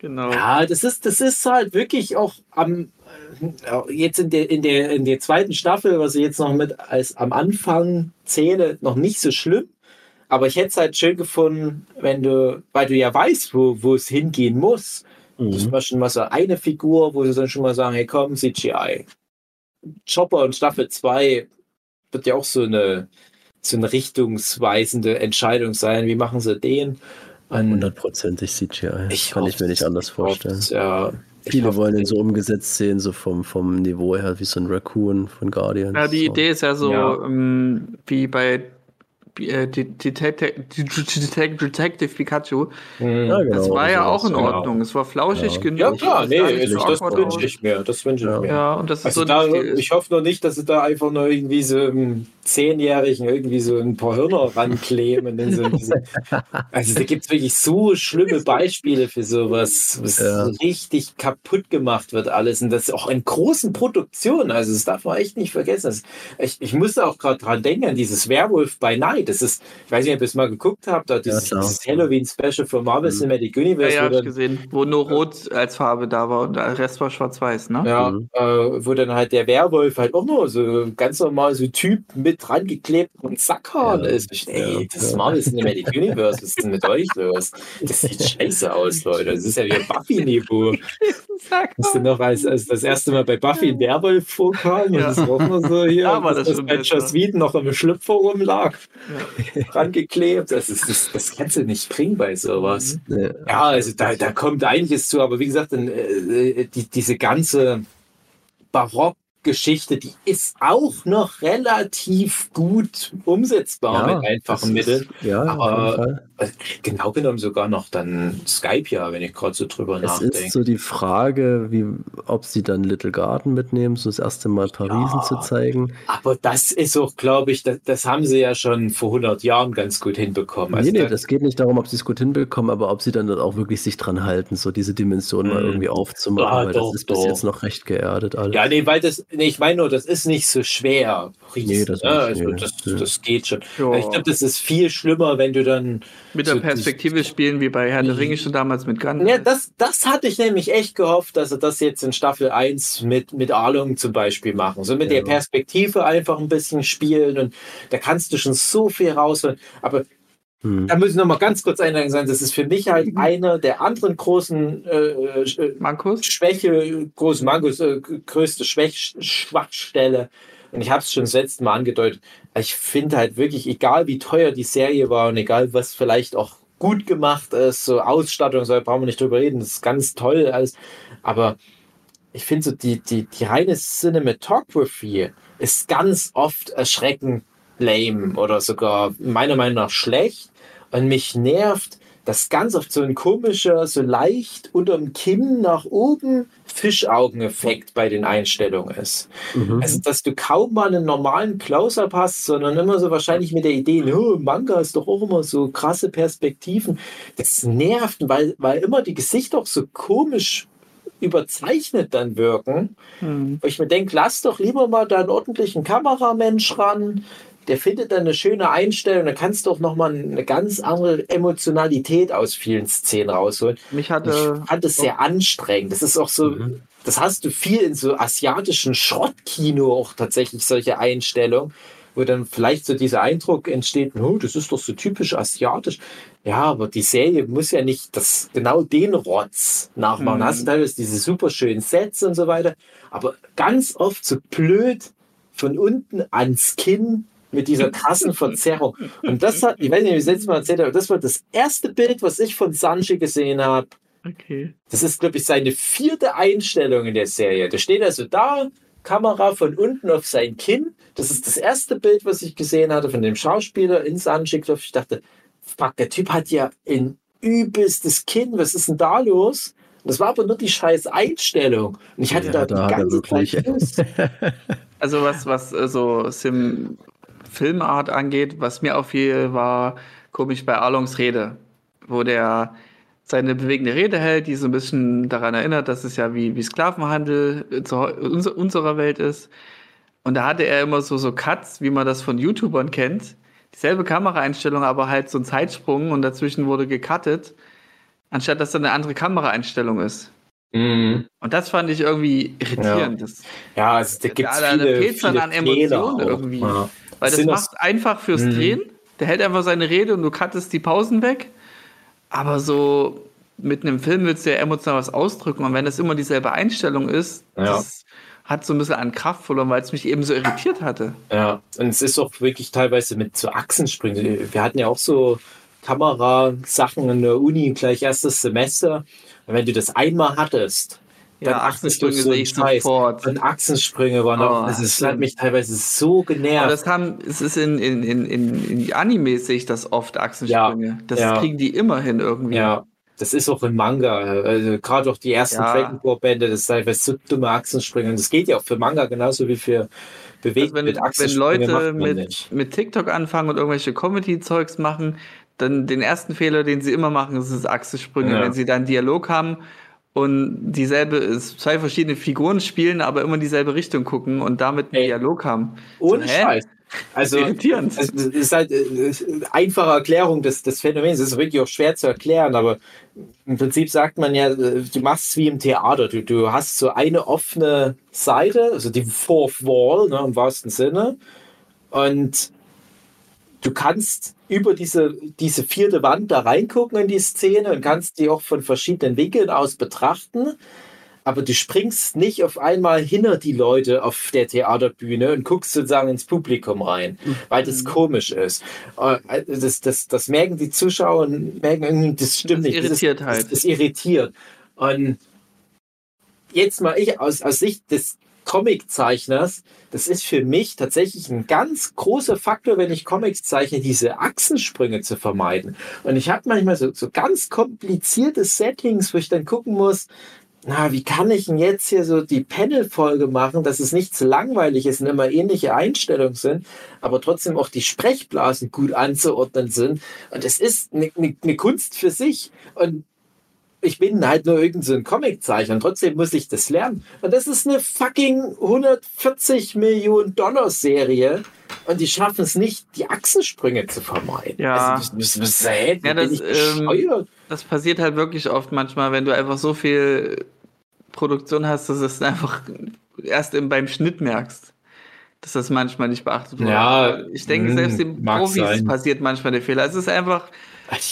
Speaker 3: Genau.
Speaker 5: Ja, das ist, das ist halt wirklich auch am äh, jetzt in der, in der, in der zweiten Staffel, was ich jetzt noch mit als am Anfang zähle, noch nicht so schlimm. Aber ich hätte es halt schön gefunden, wenn du, weil du ja weißt, wo, wo es hingehen muss. Das war schon mal so eine Figur, wo sie dann schon mal sagen, hey komm, CGI. Chopper und Staffel 2 wird ja auch so eine, so eine richtungsweisende Entscheidung sein. Wie machen sie den? Und
Speaker 4: Hundertprozentig CGI.
Speaker 5: Ich
Speaker 4: kann ich mir nicht anders vorstellen.
Speaker 5: hoffe, Ja,
Speaker 4: Viele wollen ihn
Speaker 5: den-
Speaker 4: so umgesetzt sehen, so vom, vom Niveau her, wie so ein Raccoon von Guardians.
Speaker 3: Ja, die
Speaker 4: so.
Speaker 3: Idee ist ja so,
Speaker 5: Ja.
Speaker 3: Ähm, wie bei Detective, Pikachu.
Speaker 4: Genau,
Speaker 3: Das war ja auch in. Ordnung. Es war flauschig genug.
Speaker 5: Ja, klar, nee, also das wünsche ich mir. Das wünsche ich mir.
Speaker 3: Ja, und das ist
Speaker 5: Also
Speaker 3: so
Speaker 5: ich hoffe noch nicht, dass sie da einfach nur irgendwie so einem Zehnjährigen irgendwie so ein paar Hörner rankleben. Also da gibt es wirklich so schlimme Beispiele für sowas, was richtig kaputt gemacht wird alles. Und das auch in großen Produktionen. Also das darf man echt nicht vergessen. Das, ich, ich musste auch gerade dran denken, an dieses Werewolf by Night. Das ist, ich weiß nicht, ob ihr es mal geguckt habt, da dieses,
Speaker 4: klar.
Speaker 5: dieses Halloween-Special für Marvel
Speaker 4: Mhm.
Speaker 5: Cinematic
Speaker 3: Ja,
Speaker 5: Universe.
Speaker 3: ja,
Speaker 5: wo
Speaker 3: hab ich
Speaker 5: dann-
Speaker 3: gesehen. Wo nur Rot als Farbe da war und der Rest war schwarz-weiß, ne?
Speaker 5: Ja,
Speaker 4: Mhm.
Speaker 5: äh, wo dann halt der Werwolf halt auch nur so ganz normal so Typ mit dran geklebt und Sackhahn
Speaker 4: Ja,
Speaker 5: ist. Ich, ey,
Speaker 4: ja,
Speaker 5: das ist
Speaker 4: ja.
Speaker 5: Marvel Cinematic Universe, was ist denn mit euch los? Das sieht scheiße aus, Leute. Das ist ja wie Buffy-Niveau. Hast du noch, als, als das erste Mal bei Buffy ein Werwolf vorkam,
Speaker 3: Ja.
Speaker 5: und das war auch nur so hier, dass
Speaker 3: das
Speaker 5: das
Speaker 3: schon
Speaker 5: bei
Speaker 3: besser.
Speaker 5: Joss Whedon noch im Schlüpfer rumlag, dran (laughs) geklebt. Das, ist, das, das kannst du nicht bringen bei sowas.
Speaker 4: Ja.
Speaker 5: Ja, also da, da kommt einiges zu, aber wie gesagt, dann, äh, die, diese ganze Barockgeschichte, die ist auch noch relativ gut umsetzbar mit einfachen Mitteln.
Speaker 4: Ist, ja, auf
Speaker 5: Aber-
Speaker 4: jeden Fall.
Speaker 5: Genau genommen sogar noch dann Skype ja, wenn ich gerade so drüber
Speaker 4: Es
Speaker 5: nachdenke.
Speaker 4: ist so die Frage, wie, ob sie dann Little Garden mitnehmen, so das erste Mal Parisen
Speaker 5: Ja.
Speaker 4: zu zeigen.
Speaker 5: aber das ist auch, glaube ich, das, das haben sie ja schon vor 100 Jahren ganz gut hinbekommen. Also
Speaker 4: nee, nee,
Speaker 5: da-
Speaker 4: das geht nicht darum, ob sie es gut hinbekommen, aber ob sie dann auch wirklich sich dran halten, so diese Dimension mal
Speaker 5: Mhm.
Speaker 4: irgendwie aufzumachen,
Speaker 5: Ah,
Speaker 4: weil
Speaker 5: doch,
Speaker 4: das ist bis
Speaker 5: doch.
Speaker 4: jetzt noch recht geerdet alles.
Speaker 5: Ja, nee, weil das, nee, ich meine nur, das ist nicht so schwer. Riesen,
Speaker 4: Nee, das
Speaker 5: ne?
Speaker 4: nicht,
Speaker 5: also,
Speaker 4: nee.
Speaker 5: das,
Speaker 4: Ja.
Speaker 5: das geht schon.
Speaker 3: Ja.
Speaker 5: Ich glaube, das ist viel schlimmer, wenn du dann.
Speaker 3: Mit der
Speaker 5: so
Speaker 3: Perspektive spielen, wie bei Herr der Ringe schon damals mit Gandalf.
Speaker 5: Ja, das, das hatte ich nämlich echt gehofft, dass sie das jetzt in Staffel 1 mit, mit Arlong zum Beispiel machen. So mit
Speaker 4: Ja.
Speaker 5: der Perspektive einfach ein bisschen spielen und da kannst du schon so viel rausholen. Aber
Speaker 4: Hm.
Speaker 5: da muss ich noch mal ganz kurz einleiten sein, das ist für mich halt einer der anderen großen äh, äh,
Speaker 3: Markus?
Speaker 5: Schwäche, großen Mangos, äh, größte Schwäch Schwachstelle. Und ich habe es schon das letzte Mal angedeutet. Ich finde halt wirklich, egal wie teuer die Serie war und egal was vielleicht auch gut gemacht ist, so Ausstattung, so brauchen wir nicht drüber reden, das ist ganz toll alles. Aber ich finde so, die, die, die reine Cinematography ist ganz oft erschreckend lame oder sogar meiner Meinung nach schlecht. Und mich nervt, dass ganz oft so ein komischer, so leicht unterm Kinn nach oben Fischaugeneffekt bei den Einstellungen ist.
Speaker 4: Mhm.
Speaker 5: Also, dass du kaum mal einen normalen Close-Up hast, sondern immer so wahrscheinlich mit der Idee, oh, Manga ist doch auch immer so krasse Perspektiven. Das nervt, weil, weil immer die Gesichter auch so komisch überzeichnet dann wirken.
Speaker 3: Hm.
Speaker 5: Wo ich mir denke, lass doch lieber mal da einen ordentlichen Kameramensch ran. Der findet dann eine schöne Einstellung. Da kannst du auch nochmal eine ganz andere Emotionalität aus vielen Szenen rausholen.
Speaker 3: Mich
Speaker 5: Ich
Speaker 3: hatte.
Speaker 5: fand es sehr anstrengend. Das ist auch so,
Speaker 4: Mhm.
Speaker 5: das hast du viel in so asiatischen Schrottkino auch tatsächlich solche Einstellungen, wo dann vielleicht so dieser Eindruck entsteht, oh, das ist doch so typisch asiatisch. Ja, aber die Serie muss ja nicht das, genau den Rotz nachmachen.
Speaker 3: Mhm.
Speaker 5: Hast du teilweise diese super schönen Sets und so weiter, aber ganz oft so blöd von unten ans Kinn mit dieser (laughs) krassen Verzerrung. Und das hat, ich weiß nicht, wie ich das letzte Mal erzählt habe, das war das erste Bild, was ich von Sanji gesehen habe.
Speaker 3: Okay.
Speaker 5: Das ist, glaube ich, seine vierte Einstellung in der Serie. Der steht also da, Kamera von unten auf sein Kinn. Das ist das erste Bild, was ich gesehen hatte von dem Schauspieler in Sanjikdorf. Ich dachte, fuck, der Typ hat ja ein übelstes Kinn. Was ist denn da los? Das war aber nur die scheiß Einstellung. Und ich hatte
Speaker 4: Ja,
Speaker 5: da,
Speaker 4: da
Speaker 5: die ganze Zeit Lust. (laughs)
Speaker 3: Also was, was äh, so Sim Filmart angeht, was mir auffiel, war komisch bei Arlongs Rede, wo der seine bewegende Rede hält, die so ein bisschen daran erinnert, dass es ja wie, wie Sklavenhandel zu, unser, unserer Welt ist. Und da hatte er immer so, so Cuts, wie man das von YouTubern kennt. Dieselbe Kameraeinstellung, aber halt so ein Zeitsprung und dazwischen wurde gecuttet, anstatt dass da eine andere Kameraeinstellung ist.
Speaker 5: Mhm.
Speaker 3: Und das fand ich irgendwie irritierend.
Speaker 5: Ja, gibt es
Speaker 3: da
Speaker 5: viele, viele
Speaker 3: an
Speaker 5: Fehler
Speaker 3: Emotionen
Speaker 5: auch.
Speaker 3: irgendwie.
Speaker 5: Ja.
Speaker 3: Weil das
Speaker 5: Sind
Speaker 3: macht einfach fürs
Speaker 5: Mhm.
Speaker 3: Drehen. Der hält einfach seine Rede und du cuttest die Pausen weg. Aber so mit einem Film willst du ja emotional was ausdrücken. Und wenn das immer dieselbe Einstellung ist,
Speaker 5: Ja.
Speaker 3: das hat so ein bisschen an Kraft verloren, weil es mich eben so irritiert hatte.
Speaker 5: Ja, und es ist auch wirklich teilweise mit so Achsenspringen. Wir hatten ja auch so Kamerasachen in der Uni gleich erstes Semester. Und wenn du das einmal hattest, Dann
Speaker 3: Ja, Achsensprünge sehe ich
Speaker 5: Scheiß.
Speaker 3: sofort.
Speaker 5: Und Achsensprünge waren auch,
Speaker 3: Oh,
Speaker 5: das ist, hat mich teilweise so
Speaker 3: Aber
Speaker 5: genervt.
Speaker 3: das haben, es ist in, in, in, in, in Animes sehe ich das oft, Achsensprünge. das
Speaker 5: ja.
Speaker 3: kriegen die immer hin irgendwie.
Speaker 5: Ja, das ist auch im Manga. Also gerade auch die ersten
Speaker 3: Ja.
Speaker 5: Dragon Ball Bände, das ist teilweise so dumme Achsensprünge. Und das geht ja auch für Manga genauso wie für bewegt
Speaker 3: Also wenn,
Speaker 5: mit
Speaker 3: wenn
Speaker 5: Achsensprünge
Speaker 3: Leute mit,
Speaker 5: nicht.
Speaker 3: mit TikTok anfangen und irgendwelche Comedy-Zeugs machen, dann den ersten Fehler, den sie immer machen, ist das Achsensprünge.
Speaker 5: Ja.
Speaker 3: Wenn sie dann Dialog haben und dieselbe, es zwei verschiedene Figuren spielen, aber immer in dieselbe Richtung gucken und damit einen
Speaker 5: Ey.
Speaker 3: Dialog haben.
Speaker 5: Ohne
Speaker 3: hä?
Speaker 5: Scheiß. Also,
Speaker 3: irritierend.
Speaker 5: also das ist halt äh, einfache Erklärung des, des Phänomens. Das ist wirklich auch schwer zu erklären, aber im Prinzip sagt man ja, äh, du machst es wie im Theater. Du, du hast so eine offene Seite, also die Fourth Wall ne, im wahrsten Sinne. Und du kannst über diese, diese vierte Wand da reingucken in die Szene und kannst die auch von verschiedenen Winkeln aus betrachten. Aber du springst nicht auf einmal hinter die Leute auf der Theaterbühne und guckst sozusagen ins Publikum rein, weil das komisch ist. Äh, Das, das, das merken die Zuschauer und merken das stimmt
Speaker 3: Das
Speaker 5: nicht.
Speaker 3: irritiert
Speaker 5: das,
Speaker 3: halt.
Speaker 5: Das, das irritiert. Und jetzt mal ich aus, aus Sicht des Comiczeichners, das ist für mich tatsächlich ein ganz großer Faktor, wenn ich Comics zeichne, diese Achsensprünge zu vermeiden. Und ich habe manchmal so, so ganz komplizierte Settings, wo ich dann gucken muss, na, wie kann ich denn jetzt hier so die Panel-Folge machen, dass es nicht zu langweilig ist und immer ähnliche Einstellungen sind, aber trotzdem auch die Sprechblasen gut anzuordnen sind. Und es ist eine ne, ne Kunst für sich. Und ich bin halt nur irgendein so Comiczeichner und trotzdem muss ich das lernen. Und das ist eine fucking 140 Millionen Dollar Serie und die schaffen es nicht, die Achsensprünge zu vermeiden.
Speaker 3: Ja.
Speaker 5: Also, das, das, das,
Speaker 3: Ja, das, ähm? Das passiert halt wirklich oft manchmal, wenn du einfach so viel Produktion hast, dass es einfach erst im, beim Schnitt merkst. Dass das manchmal nicht beachtet wird.
Speaker 5: Ja,
Speaker 3: ich denke, selbst den
Speaker 5: mag
Speaker 3: Profis
Speaker 5: sein.
Speaker 3: passiert manchmal der Fehler. Es ist einfach,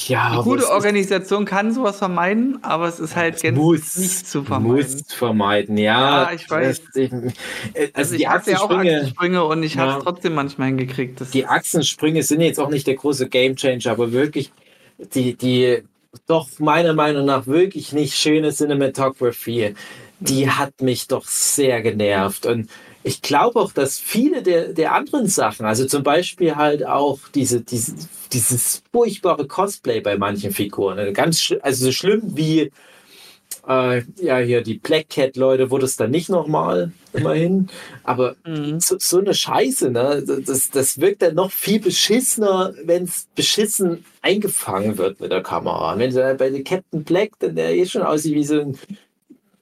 Speaker 5: ja,
Speaker 3: eine gute Organisation kann sowas vermeiden, aber es ist halt gänzlich
Speaker 5: muss,
Speaker 3: nicht zu vermeiden.
Speaker 5: Muss vermeiden, ja.
Speaker 3: Ja, ich weiß.
Speaker 5: Das, äh, also,
Speaker 3: Also
Speaker 5: die
Speaker 3: ich hatte ja auch
Speaker 5: Achsensprünge,
Speaker 3: Achsensprünge und ich habe es trotzdem manchmal hingekriegt. Das
Speaker 5: die Achsensprünge sind jetzt auch nicht der große Gamechanger, aber wirklich die, die doch meiner Meinung nach wirklich nicht schöne Cinematography, die hat mich doch sehr genervt. Und ich glaube auch, dass viele der, der anderen Sachen, also zum Beispiel halt auch diese, diese, dieses furchtbare Cosplay bei manchen Figuren, also ganz also so schlimm wie äh, ja hier die Black Cat Leute wurde es dann nicht nochmal immerhin, aber
Speaker 3: Mhm.
Speaker 5: so, so eine Scheiße, ne? Das, das wirkt dann noch viel beschissener, wenn es beschissen eingefangen wird mit der Kamera. Und wenn du bei der Captain Black, dann der eh schon aussieht wie so ein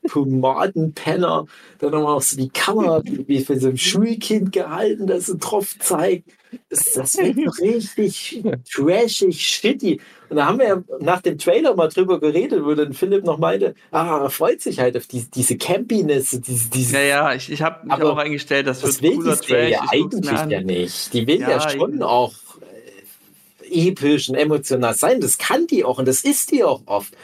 Speaker 5: Pomadenpenner, dann nochmal auch so die Kamera wie für so ein Schulkind gehalten, das so drauf zeigt. Das, das wird richtig trashig, shitty. Und da haben wir ja nach dem Trailer mal drüber geredet, wo dann Philipp noch meinte, ah, er freut sich halt auf die, diese Campiness, diese, diese
Speaker 3: ja, ja, ich, ich habe mich auch eingestellt, das,
Speaker 5: das
Speaker 3: wird cooler Trash. Guck's
Speaker 5: eigentlich ja nicht. Die will ja,
Speaker 3: Ja,
Speaker 5: schon auch äh, episch und emotional sein. Das kann die auch und das ist die auch oft.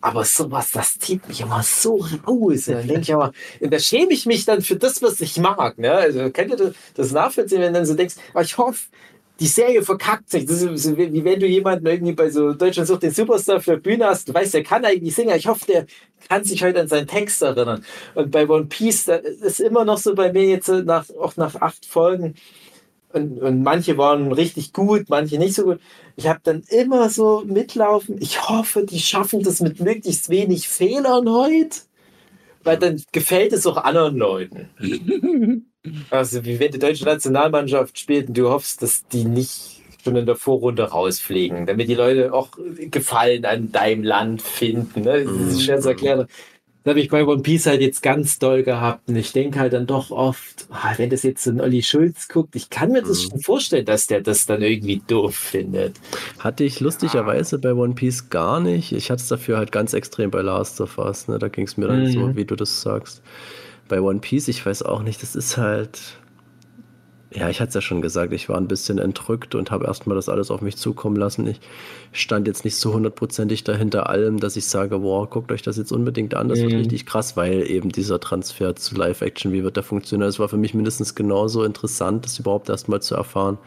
Speaker 5: Aber sowas, das zieht mich immer so raus. Dann denke ich aber, da schäme ich mich dann für das, was ich mag. Ne? Also könnt ihr das- das nachvollziehen, wenn du dann so denkst, aber ich hoffe, die Serie verkackt sich. Das ist so wie wenn du jemanden irgendwie bei so Deutschland sucht den Superstar für Bühne hast, du weißt, der kann eigentlich singen. Ich hoffe, der kann sich heute an seinen Text erinnern. Und bei One Piece, da ist immer noch so bei mir jetzt so nach, auch nach acht Folgen, und, und manche waren richtig gut, manche nicht so gut. Ich habe dann immer so mitlaufen. Ich hoffe, die schaffen das mit möglichst wenig Fehlern heute, weil dann gefällt es auch anderen Leuten. (laughs) Also wie wenn die deutsche Nationalmannschaft spielt und du hoffst, dass die nicht schon in der Vorrunde rausfliegen, damit die Leute auch Gefallen an deinem Land finden. Ne? Das ist schwer zu erklären. Das habe ich bei One Piece halt jetzt ganz doll gehabt. Und ich denke halt dann doch oft, ah, wenn das jetzt so ein Olli Schulz guckt, ich kann mir das schon vorstellen, dass der das dann irgendwie doof findet.
Speaker 4: Hatte ich lustigerweise bei One Piece gar nicht. Ich hatte es dafür halt ganz extrem bei Last of Us. Ne? Da ging es mir dann
Speaker 5: Mhm.
Speaker 4: so, wie du das sagst. Bei One Piece, ich weiß auch nicht, das ist halt. Ja, ich hatte es ja schon gesagt, ich war ein bisschen entrückt und habe erstmal das alles auf mich zukommen lassen. Ich stand jetzt nicht so hundertprozentig dahinter allem, dass ich sage, boah, guckt euch das jetzt unbedingt an, das wird
Speaker 5: Mhm.
Speaker 4: richtig krass, weil eben dieser Transfer zu Live-Action, wie wird der funktionieren, das war für mich mindestens genauso interessant, das überhaupt erstmal zu erfahren.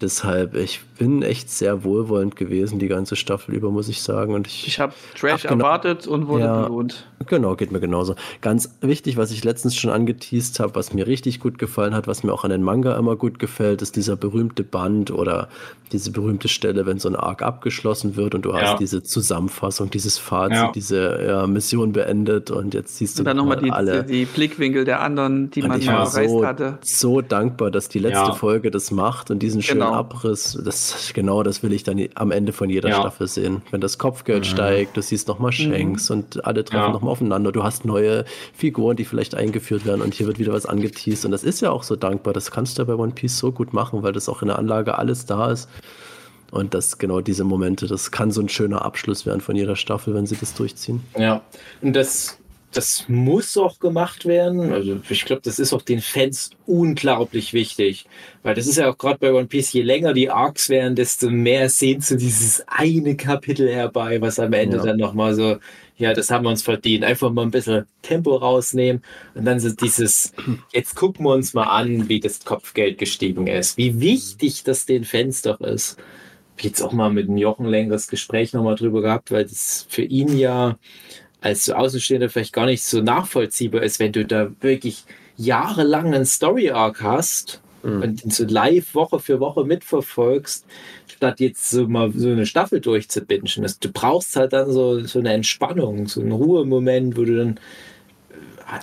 Speaker 4: Deshalb, ich bin echt sehr wohlwollend gewesen, die ganze Staffel über, muss ich sagen. Und ich,
Speaker 3: Ich habe Trash
Speaker 4: genau.
Speaker 3: erwartet und wurde
Speaker 4: Ja.
Speaker 3: belohnt.
Speaker 4: Genau, geht mir genauso. Ganz wichtig, was ich letztens schon angeteased habe, was mir richtig gut gefallen hat, was mir auch an den Manga immer gut gefällt, ist dieser berühmte Band oder diese berühmte Stelle, wenn so ein Arc abgeschlossen wird und du
Speaker 5: Ja.
Speaker 4: hast diese Zusammenfassung, dieses Fazit,
Speaker 2: Ja.
Speaker 4: diese ja, Mission beendet und jetzt siehst du
Speaker 3: Und dann nochmal die,
Speaker 4: alle.
Speaker 3: die Blickwinkel der anderen, die
Speaker 4: Und
Speaker 3: man
Speaker 4: ich war
Speaker 3: erreicht
Speaker 4: so,
Speaker 3: hatte.
Speaker 4: so dankbar, dass die letzte
Speaker 5: Ja.
Speaker 4: Folge das macht und diesen schönen
Speaker 3: Genau.
Speaker 4: Abriss. Das, genau das will ich dann am Ende von jeder
Speaker 5: Ja.
Speaker 4: Staffel sehen. Wenn das Kopfgeld steigt, du siehst nochmal Shanks und alle treffen
Speaker 5: Ja.
Speaker 4: nochmal aufeinander. Du hast neue Figuren, die vielleicht eingeführt werden und hier wird wieder was angeteased. Und das ist ja auch so dankbar. Das kannst du ja bei One Piece so gut machen, weil das auch in der Anlage alles da ist. Und das genau diese Momente, das kann so ein schöner Abschluss werden von jeder Staffel, wenn sie das durchziehen.
Speaker 5: Ja, und das, das muss auch gemacht werden. Also ich glaube, das ist auch den Fans unglaublich wichtig. Weil das ist ja auch gerade bei One Piece, je länger die Arcs werden, desto mehr sehnst du dieses eine Kapitel herbei, was am Ende
Speaker 4: Ja.
Speaker 5: dann nochmal so, ja, das haben wir uns verdient. Einfach mal ein bisschen Tempo rausnehmen und dann so dieses, jetzt gucken wir uns mal an, wie das Kopfgeld gestiegen ist. Wie wichtig das den Fans doch ist. Ich hab jetzt auch mal mit dem Jochen längeres Gespräch nochmal drüber gehabt, weil das für ihn ja als so Außenstehender vielleicht gar nicht so nachvollziehbar ist, wenn du da wirklich jahrelang einen Story-Arc hast und ihn so live Woche für Woche mitverfolgst, statt jetzt so mal so eine Staffel durchzubingen. Du brauchst halt dann so, so eine Entspannung, so einen Ruhemoment, wo du dann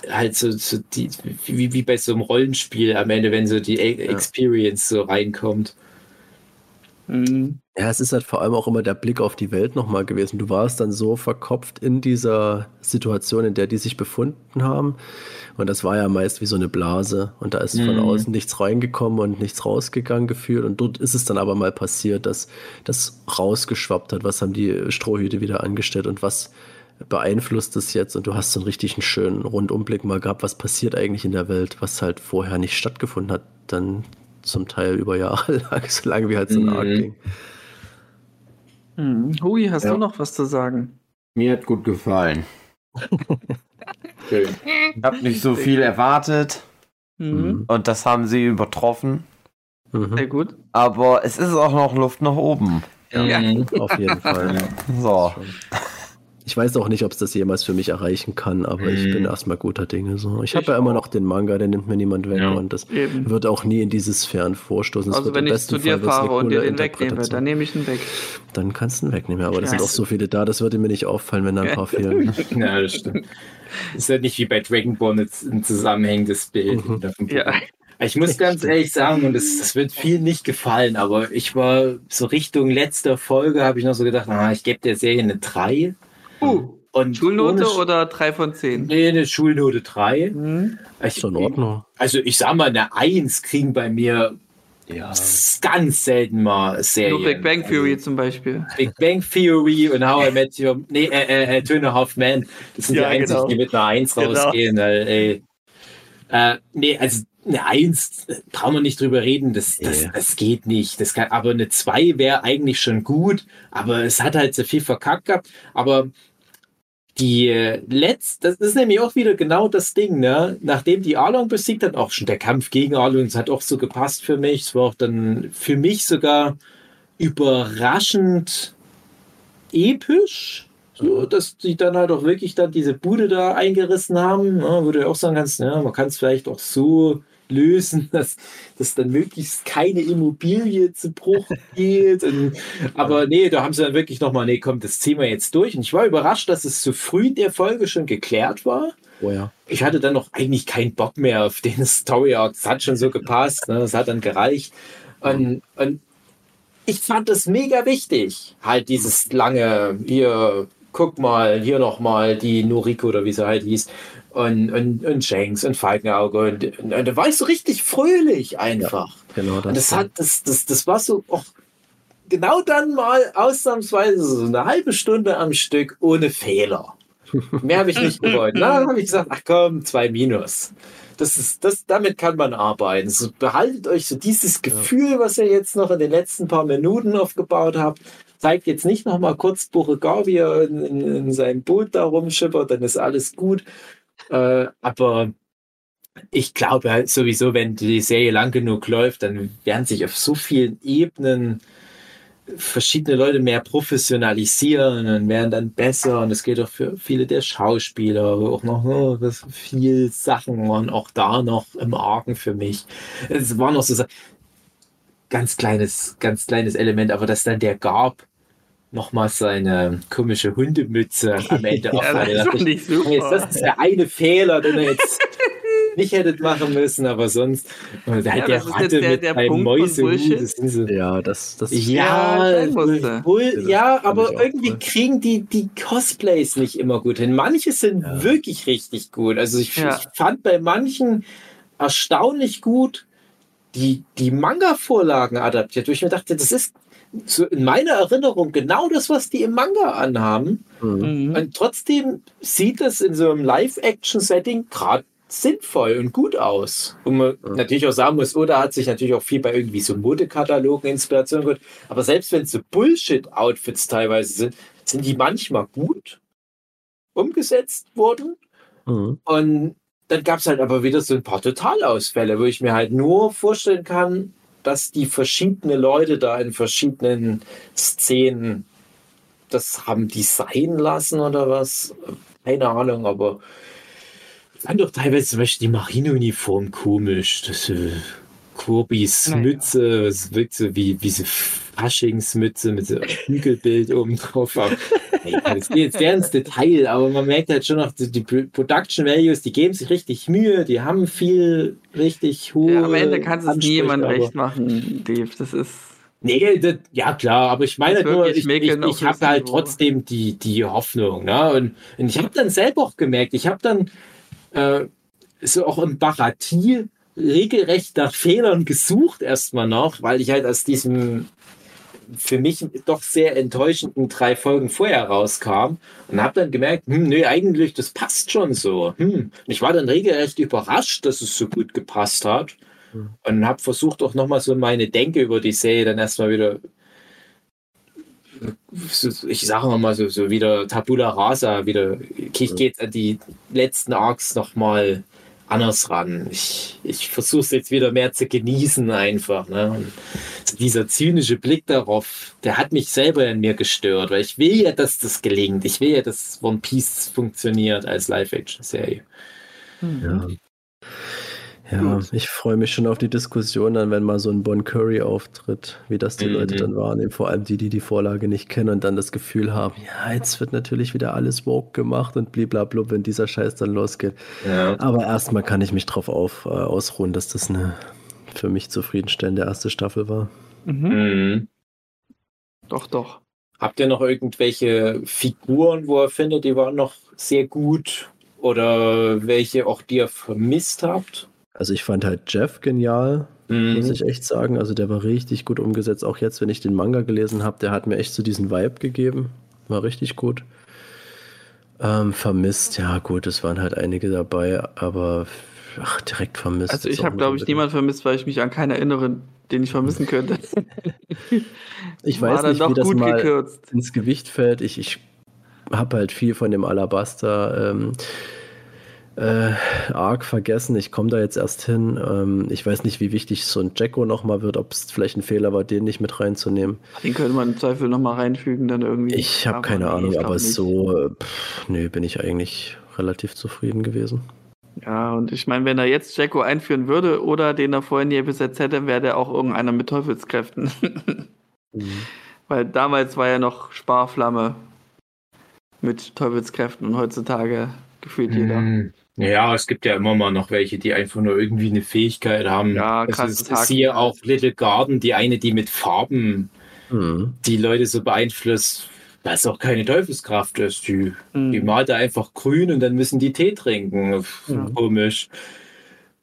Speaker 5: äh, halt so, so die, wie, wie bei so einem Rollenspiel am Ende, wenn so die E- Experience so reinkommt.
Speaker 3: Mhm.
Speaker 4: Ja, es ist halt vor allem auch immer der Blick auf die Welt nochmal gewesen. Du warst dann so verkopft in dieser Situation, in der die sich befunden haben. Und das war ja meist wie so eine Blase. Und da ist von
Speaker 5: Mhm.
Speaker 4: außen nichts reingekommen und nichts rausgegangen gefühlt. Und dort ist es dann aber mal passiert, dass das rausgeschwappt hat. Was haben die Strohhüte wieder angestellt und was beeinflusst es jetzt? Und du hast so einen richtig schönen Rundumblick mal gehabt, was passiert eigentlich in der Welt, was halt vorher nicht stattgefunden hat. Dann zum Teil über Jahre (laughs) lang, so lange wie halt so ein
Speaker 5: Mhm.
Speaker 4: Arc ging.
Speaker 3: Mhm. Hui, hast
Speaker 5: Ja.
Speaker 3: du noch was zu sagen?
Speaker 1: Mir hat gut gefallen.
Speaker 5: Schön.
Speaker 1: Ich habe nicht so viel erwartet
Speaker 3: Mhm.
Speaker 1: und das haben sie übertroffen.
Speaker 4: Mhm.
Speaker 3: Sehr gut.
Speaker 1: Aber es ist auch noch Luft nach oben.
Speaker 3: Ja.
Speaker 5: Mhm.
Speaker 4: Auf jeden Fall.
Speaker 1: So.
Speaker 4: Ich weiß auch nicht, ob es das jemals für mich erreichen kann, aber ich
Speaker 5: Mhm.
Speaker 4: bin erstmal guter Dinge. So. Ich
Speaker 5: Ich
Speaker 4: habe ja immer
Speaker 5: auch.
Speaker 4: noch den Manga, den nimmt mir niemand weg
Speaker 5: Ja.
Speaker 4: und das
Speaker 3: Eben.
Speaker 4: wird auch nie in diese Sphären vorstoßen. Es
Speaker 3: Also
Speaker 4: wird
Speaker 3: wenn
Speaker 4: im
Speaker 3: ich zu dir
Speaker 4: Fall
Speaker 3: fahre und dir den wegnehme, dann nehme ich ihn weg.
Speaker 4: Dann kannst du ihn wegnehmen. Aber da
Speaker 3: Ja.
Speaker 4: sind auch so viele da, das würde mir nicht auffallen, wenn da ein paar fehlen. (laughs) (laughs)
Speaker 5: Ja, das stimmt. Ist ja nicht wie bei Dragon Ball ein zusammenhängendes Bild.
Speaker 4: Mhm.
Speaker 3: Ja.
Speaker 5: Ich muss ganz ehrlich sagen, und das, das wird vielen nicht gefallen, aber ich war so Richtung letzter Folge, habe ich noch so gedacht, ah, ich gebe der Serie eine 3.
Speaker 3: Uh,
Speaker 5: Und
Speaker 3: Schulnote
Speaker 5: Sch-
Speaker 3: oder 3 von 10?
Speaker 5: Nee, eine Schulnote 3.
Speaker 3: Mhm.
Speaker 5: Ich,
Speaker 4: Ist in Ordnung.
Speaker 5: Also ich sag mal, eine 1 kriegen bei mir
Speaker 4: Ja.
Speaker 5: ganz selten mal Serien.
Speaker 3: Nur Big Bang Theory
Speaker 5: Also
Speaker 3: zum Beispiel.
Speaker 5: Big Bang Theory und How I Met Your... Nee, äh, äh, äh, a Half. Das sind
Speaker 3: Ja,
Speaker 5: die einzigen,
Speaker 3: genau.
Speaker 5: die mit einer 1
Speaker 3: Genau.
Speaker 5: rausgehen. Weil, ey, äh, nee, also eine 1 äh, brauchen wir nicht drüber reden. Das, das,
Speaker 4: Nee.
Speaker 5: das geht nicht. Das kann, aber eine 2 wäre eigentlich schon gut. Aber es hat halt so viel verkackt gehabt. Aber die äh, letzte, das ist nämlich auch wieder genau das Ding, ne? Nachdem die Arlong besiegt hat, auch schon der Kampf gegen Arlong, das hat auch so gepasst für mich. Es war auch dann für mich sogar überraschend episch, so, dass die dann halt auch wirklich dann diese Bude da eingerissen haben, ne? du ja auch sagen kannst, ja, man kann es vielleicht auch so lösen, (laughs) dass, dass dann möglichst keine Immobilie zu Bruch geht. Und, aber nee, da haben sie dann wirklich nochmal, nee, komm, das ziehen wir jetzt durch. Und ich war überrascht, dass es so früh in der Folge schon geklärt war.
Speaker 4: Oh ja.
Speaker 5: Ich hatte dann noch eigentlich keinen Bock mehr auf den (laughs) Story Arc. Das hat schon so gepasst, ne? das hat dann gereicht. Und, und ich fand es mega wichtig, halt dieses lange, hier, guck mal, hier nochmal die Noriko oder wie sie halt hieß. Und, und, und Shanks und Falkenauge. Und, und, und da war ich so richtig fröhlich einfach.
Speaker 4: Genau das.
Speaker 5: Und das hat, das, das, das war so auch genau dann mal ausnahmsweise so eine halbe Stunde am Stück ohne Fehler. (laughs) Mehr habe ich nicht gewollt. Na, dann habe ich gesagt, ach komm, zwei Minus. Das ist, das, damit kann man arbeiten. So, behaltet euch so dieses Gefühl, was ihr jetzt noch in den letzten paar Minuten aufgebaut habt. Zeigt jetzt nicht noch mal kurz er in, in, in seinem Boot da rumschippert, dann ist alles gut. Äh, aber ich glaube halt sowieso, wenn die Serie lang genug läuft, dann werden sich auf so vielen Ebenen verschiedene Leute mehr professionalisieren und werden dann besser. Und es geht auch für viele der Schauspieler, auch noch oh, viel Sachen waren auch da noch im Argen für mich. Es war noch so ganz kleines, ganz kleines Element, aber dass dann der Gab nochmal seine komische Hundemütze am (laughs) Ende
Speaker 3: Ja,
Speaker 5: aufhatte.
Speaker 3: das fand
Speaker 5: ich, hey, das ist der eine Fehler, den er jetzt (laughs) nicht hättet machen müssen, aber sonst und halt
Speaker 3: Ja,
Speaker 5: der
Speaker 3: das ist
Speaker 5: Ratte
Speaker 3: der-
Speaker 5: mit
Speaker 3: der
Speaker 5: einem Mäusehut,
Speaker 3: Bullshit.
Speaker 5: das so,
Speaker 4: Ja, das, das
Speaker 5: ja,
Speaker 4: Das
Speaker 5: ja, aber
Speaker 4: auch
Speaker 5: irgendwie
Speaker 4: cool.
Speaker 5: kriegen die die Cosplays nicht immer gut hin. Manche sind
Speaker 4: Ja.
Speaker 5: wirklich richtig gut. Also ich,
Speaker 3: Ja.
Speaker 5: ich fand bei manchen erstaunlich gut die, die Manga-Vorlagen adaptiert, wo ich mir dachte, das ist so in meiner Erinnerung genau das, was die im Manga anhaben.
Speaker 4: Mhm.
Speaker 3: Mhm.
Speaker 5: Und trotzdem sieht das in so einem Live-Action-Setting gerade sinnvoll und gut aus. Und man
Speaker 4: Ja.
Speaker 5: natürlich auch sagen muss, Oda hat sich natürlich auch viel bei irgendwie so Modekatalogen Inspiration geholt. Aber selbst wenn es so Bullshit-Outfits teilweise sind, sind die manchmal gut umgesetzt worden.
Speaker 4: Mhm.
Speaker 5: Und dann gab es halt aber wieder so ein paar Totalausfälle, wo ich mir halt nur vorstellen kann, dass die verschiedene Leute da in verschiedenen Szenen das haben designen lassen oder was. Keine Ahnung, aber ich fand doch teilweise zum Beispiel die Marineuniform komisch. Das Kurbis
Speaker 3: Naja.
Speaker 5: Mütze, es wirkt so wie, so Faschingsmütze mit so einem Hügelbild oben drauf. Das geht jetzt sehr ins Detail, aber man merkt halt schon noch, die, die Production Values, die geben sich richtig Mühe, die haben viel richtig hohe.
Speaker 3: Ja, am Ende kannst du es niemandem recht machen, Dave. Das ist.
Speaker 5: Nee, das, ja klar, aber ich meine nur, ich, ich, ich habe halt trotzdem die, die Hoffnung. Ne? Und, und ich habe dann selber auch gemerkt, ich habe dann äh, so auch im Baratie regelrecht nach Fehlern gesucht erstmal noch, weil ich halt aus diesem für mich doch sehr enttäuschenden drei Folgen vorher rauskam und habe dann gemerkt, hm, nee, eigentlich, das passt schon so. Hm. Und ich war dann regelrecht überrascht, dass es so gut gepasst hat und habe versucht auch nochmal so meine Denke über die Serie dann erstmal wieder, ich sage mal so, so wieder Tabula Rasa, wieder, ich gehe jetzt an die letzten Arcs nochmal anders ran. Ich, ich versuche es jetzt wieder mehr zu genießen einfach. Ne? Und dieser zynische Blick darauf, der hat mich selber in mir gestört, weil ich will ja, dass das gelingt. Ich will ja, dass One Piece funktioniert als Live-Action-Serie.
Speaker 4: Ja. Ja, ich freue mich schon auf die Diskussion dann, wenn mal so ein Bon Curry auftritt, wie das die
Speaker 5: Mhm.
Speaker 4: Leute dann wahrnehmen, vor allem die, die die Vorlage nicht kennen und dann das Gefühl haben, ja, jetzt wird natürlich wieder alles woke gemacht und bliblablub, wenn dieser Scheiß dann losgeht.
Speaker 5: Ja.
Speaker 4: Aber erstmal kann ich mich drauf auf, äh, ausruhen, dass das eine für mich zufriedenstellende erste Staffel war.
Speaker 3: Mhm.
Speaker 5: Mhm.
Speaker 3: Doch, doch.
Speaker 5: Habt ihr noch irgendwelche Figuren, wo ihr findet, die waren noch sehr gut? Oder welche auch die ihr vermisst habt?
Speaker 4: Also ich fand halt Jeff genial, muss
Speaker 5: Mhm.
Speaker 4: ich echt sagen. Also der war richtig gut umgesetzt. Auch jetzt, wenn ich den Manga gelesen habe, der hat mir echt so diesen Vibe gegeben. War richtig gut. Ähm, vermisst, ja gut, es waren halt einige dabei, aber ach, direkt vermisst.
Speaker 3: Also ich habe, glaube ich,
Speaker 4: unbedingt.
Speaker 3: niemand vermisst, weil ich mich an keinen erinnere, den ich vermissen könnte. (laughs)
Speaker 4: Ich weiß nicht, wie das
Speaker 3: gut
Speaker 4: mal
Speaker 3: gekürzt.
Speaker 4: ins Gewicht fällt. Ich, ich habe halt viel von dem Alabaster ähm, äh, Arc vergessen. Ich komme da jetzt erst hin. Ähm, ich weiß nicht, wie wichtig so ein Jacko nochmal wird, ob es vielleicht ein Fehler war, den nicht mit reinzunehmen.
Speaker 3: Den könnte man im Zweifel nochmal reinfügen, dann irgendwie.
Speaker 4: Ich habe keine
Speaker 3: nee,
Speaker 4: Ahnung, aber so, äh, pff, nee, bin ich eigentlich relativ zufrieden gewesen.
Speaker 3: Ja, und ich meine, wenn er jetzt Jacko einführen würde oder den er vorhin hier besetzt hätte, wäre der auch irgendeiner mit Teufelskräften. (laughs) Weil damals war er noch Sparflamme mit Teufelskräften und heutzutage gefühlt jeder.
Speaker 5: Mhm. Ja, es gibt ja immer mal noch welche, die einfach nur irgendwie eine Fähigkeit haben.
Speaker 3: Ja,
Speaker 5: also
Speaker 3: krasses
Speaker 5: es
Speaker 3: Haken.
Speaker 5: ist hier auch Little Garden, die eine, die mit Farben
Speaker 4: Mhm.
Speaker 5: die Leute so beeinflusst, was auch keine Teufelskraft ist. Die,
Speaker 3: Mhm.
Speaker 5: die malt er einfach grün und dann müssen die Tee trinken.
Speaker 3: Ja.
Speaker 5: Komisch.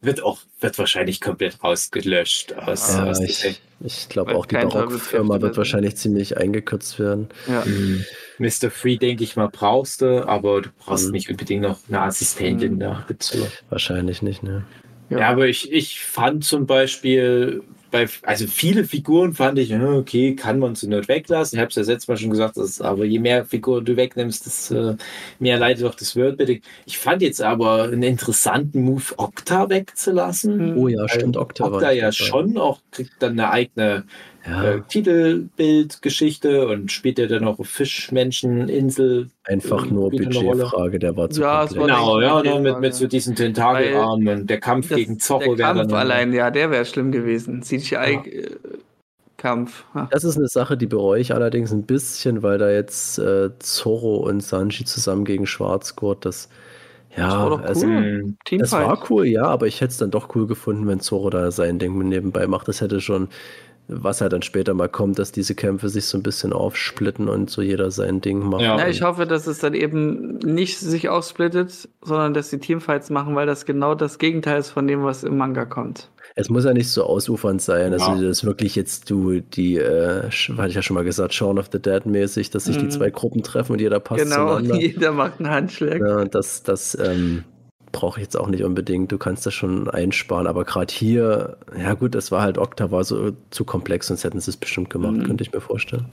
Speaker 5: Wird auch, wird wahrscheinlich komplett rausgelöscht aus,
Speaker 4: Ja,
Speaker 5: aus
Speaker 4: ich, ich glaube auch, die Barockfirma wird wahrscheinlich ziemlich eingekürzt werden.
Speaker 3: Ja.
Speaker 5: Mhm. Mr. Free, denke ich mal, brauchst du, aber du brauchst
Speaker 4: Mhm.
Speaker 5: nicht unbedingt noch eine Assistentin
Speaker 3: Mhm.
Speaker 5: da dazu.
Speaker 4: Wahrscheinlich nicht, ne?
Speaker 5: Ja, aber ich, ich fand zum Beispiel, bei, also viele Figuren fand ich, okay, kann man zu Not weglassen. Ich habe es ja letztes Mal schon gesagt, dass, aber je mehr Figuren du wegnimmst, desto mehr leidet auch das Wordbidding. Ich fand jetzt aber einen interessanten Move, Okta wegzulassen.
Speaker 4: Oh ja, stimmt, Okta.
Speaker 5: Okta ja schon auch, kriegt dann eine eigene
Speaker 4: Ja,
Speaker 5: äh, Titelbildgeschichte und spielt ja dann auch auf Fischmenscheninsel.
Speaker 4: einfach nur. Budgetfrage, der war zu
Speaker 3: Ja, war
Speaker 5: Genau, ja,
Speaker 3: Budgetfrage.
Speaker 5: ne, mit, mit so diesen Tentakelarmen und der Kampf
Speaker 3: Das,
Speaker 5: gegen Zorro
Speaker 3: der
Speaker 5: wäre
Speaker 3: Kampf
Speaker 5: dann.
Speaker 3: allein, ja, der wäre schlimm gewesen. CGI-Kampf.
Speaker 4: Das ist eine Sache, die bereue ich allerdings ein bisschen, weil da jetzt äh, Zorro und Sanji zusammen gegen Schwarzgurt, das ja,
Speaker 3: Das war doch
Speaker 4: also,
Speaker 3: cool.
Speaker 5: Hm,
Speaker 4: das war cool, ja, aber ich hätte es dann doch cool gefunden, wenn Zorro da sein Ding nebenbei macht. Das hätte schon, was halt dann später mal kommt, dass diese Kämpfe sich so ein bisschen aufsplitten und so jeder sein Ding macht.
Speaker 5: Ja.
Speaker 3: Ja, ich hoffe, dass es dann eben nicht sich aufsplittet, sondern dass die Teamfights machen, weil das genau das Gegenteil ist von dem, was im Manga kommt.
Speaker 4: Es muss ja nicht so ausufernd sein, also
Speaker 5: Ja.
Speaker 4: dass wirklich jetzt du die, äh, hatte ich ja schon mal gesagt, Shaun of the Dead mäßig, dass sich die
Speaker 3: Mhm.
Speaker 4: zwei Gruppen treffen und jeder passt
Speaker 3: genau,
Speaker 4: zueinander. (laughs)
Speaker 3: jeder macht einen Handschlag.
Speaker 4: Ja, das, das ähm, brauche ich jetzt auch nicht unbedingt. Du kannst das schon einsparen, aber gerade hier, ja gut, das war halt Okta, war so zu komplex, sonst hätten sie es bestimmt gemacht,
Speaker 3: Mhm.
Speaker 4: könnte ich mir vorstellen.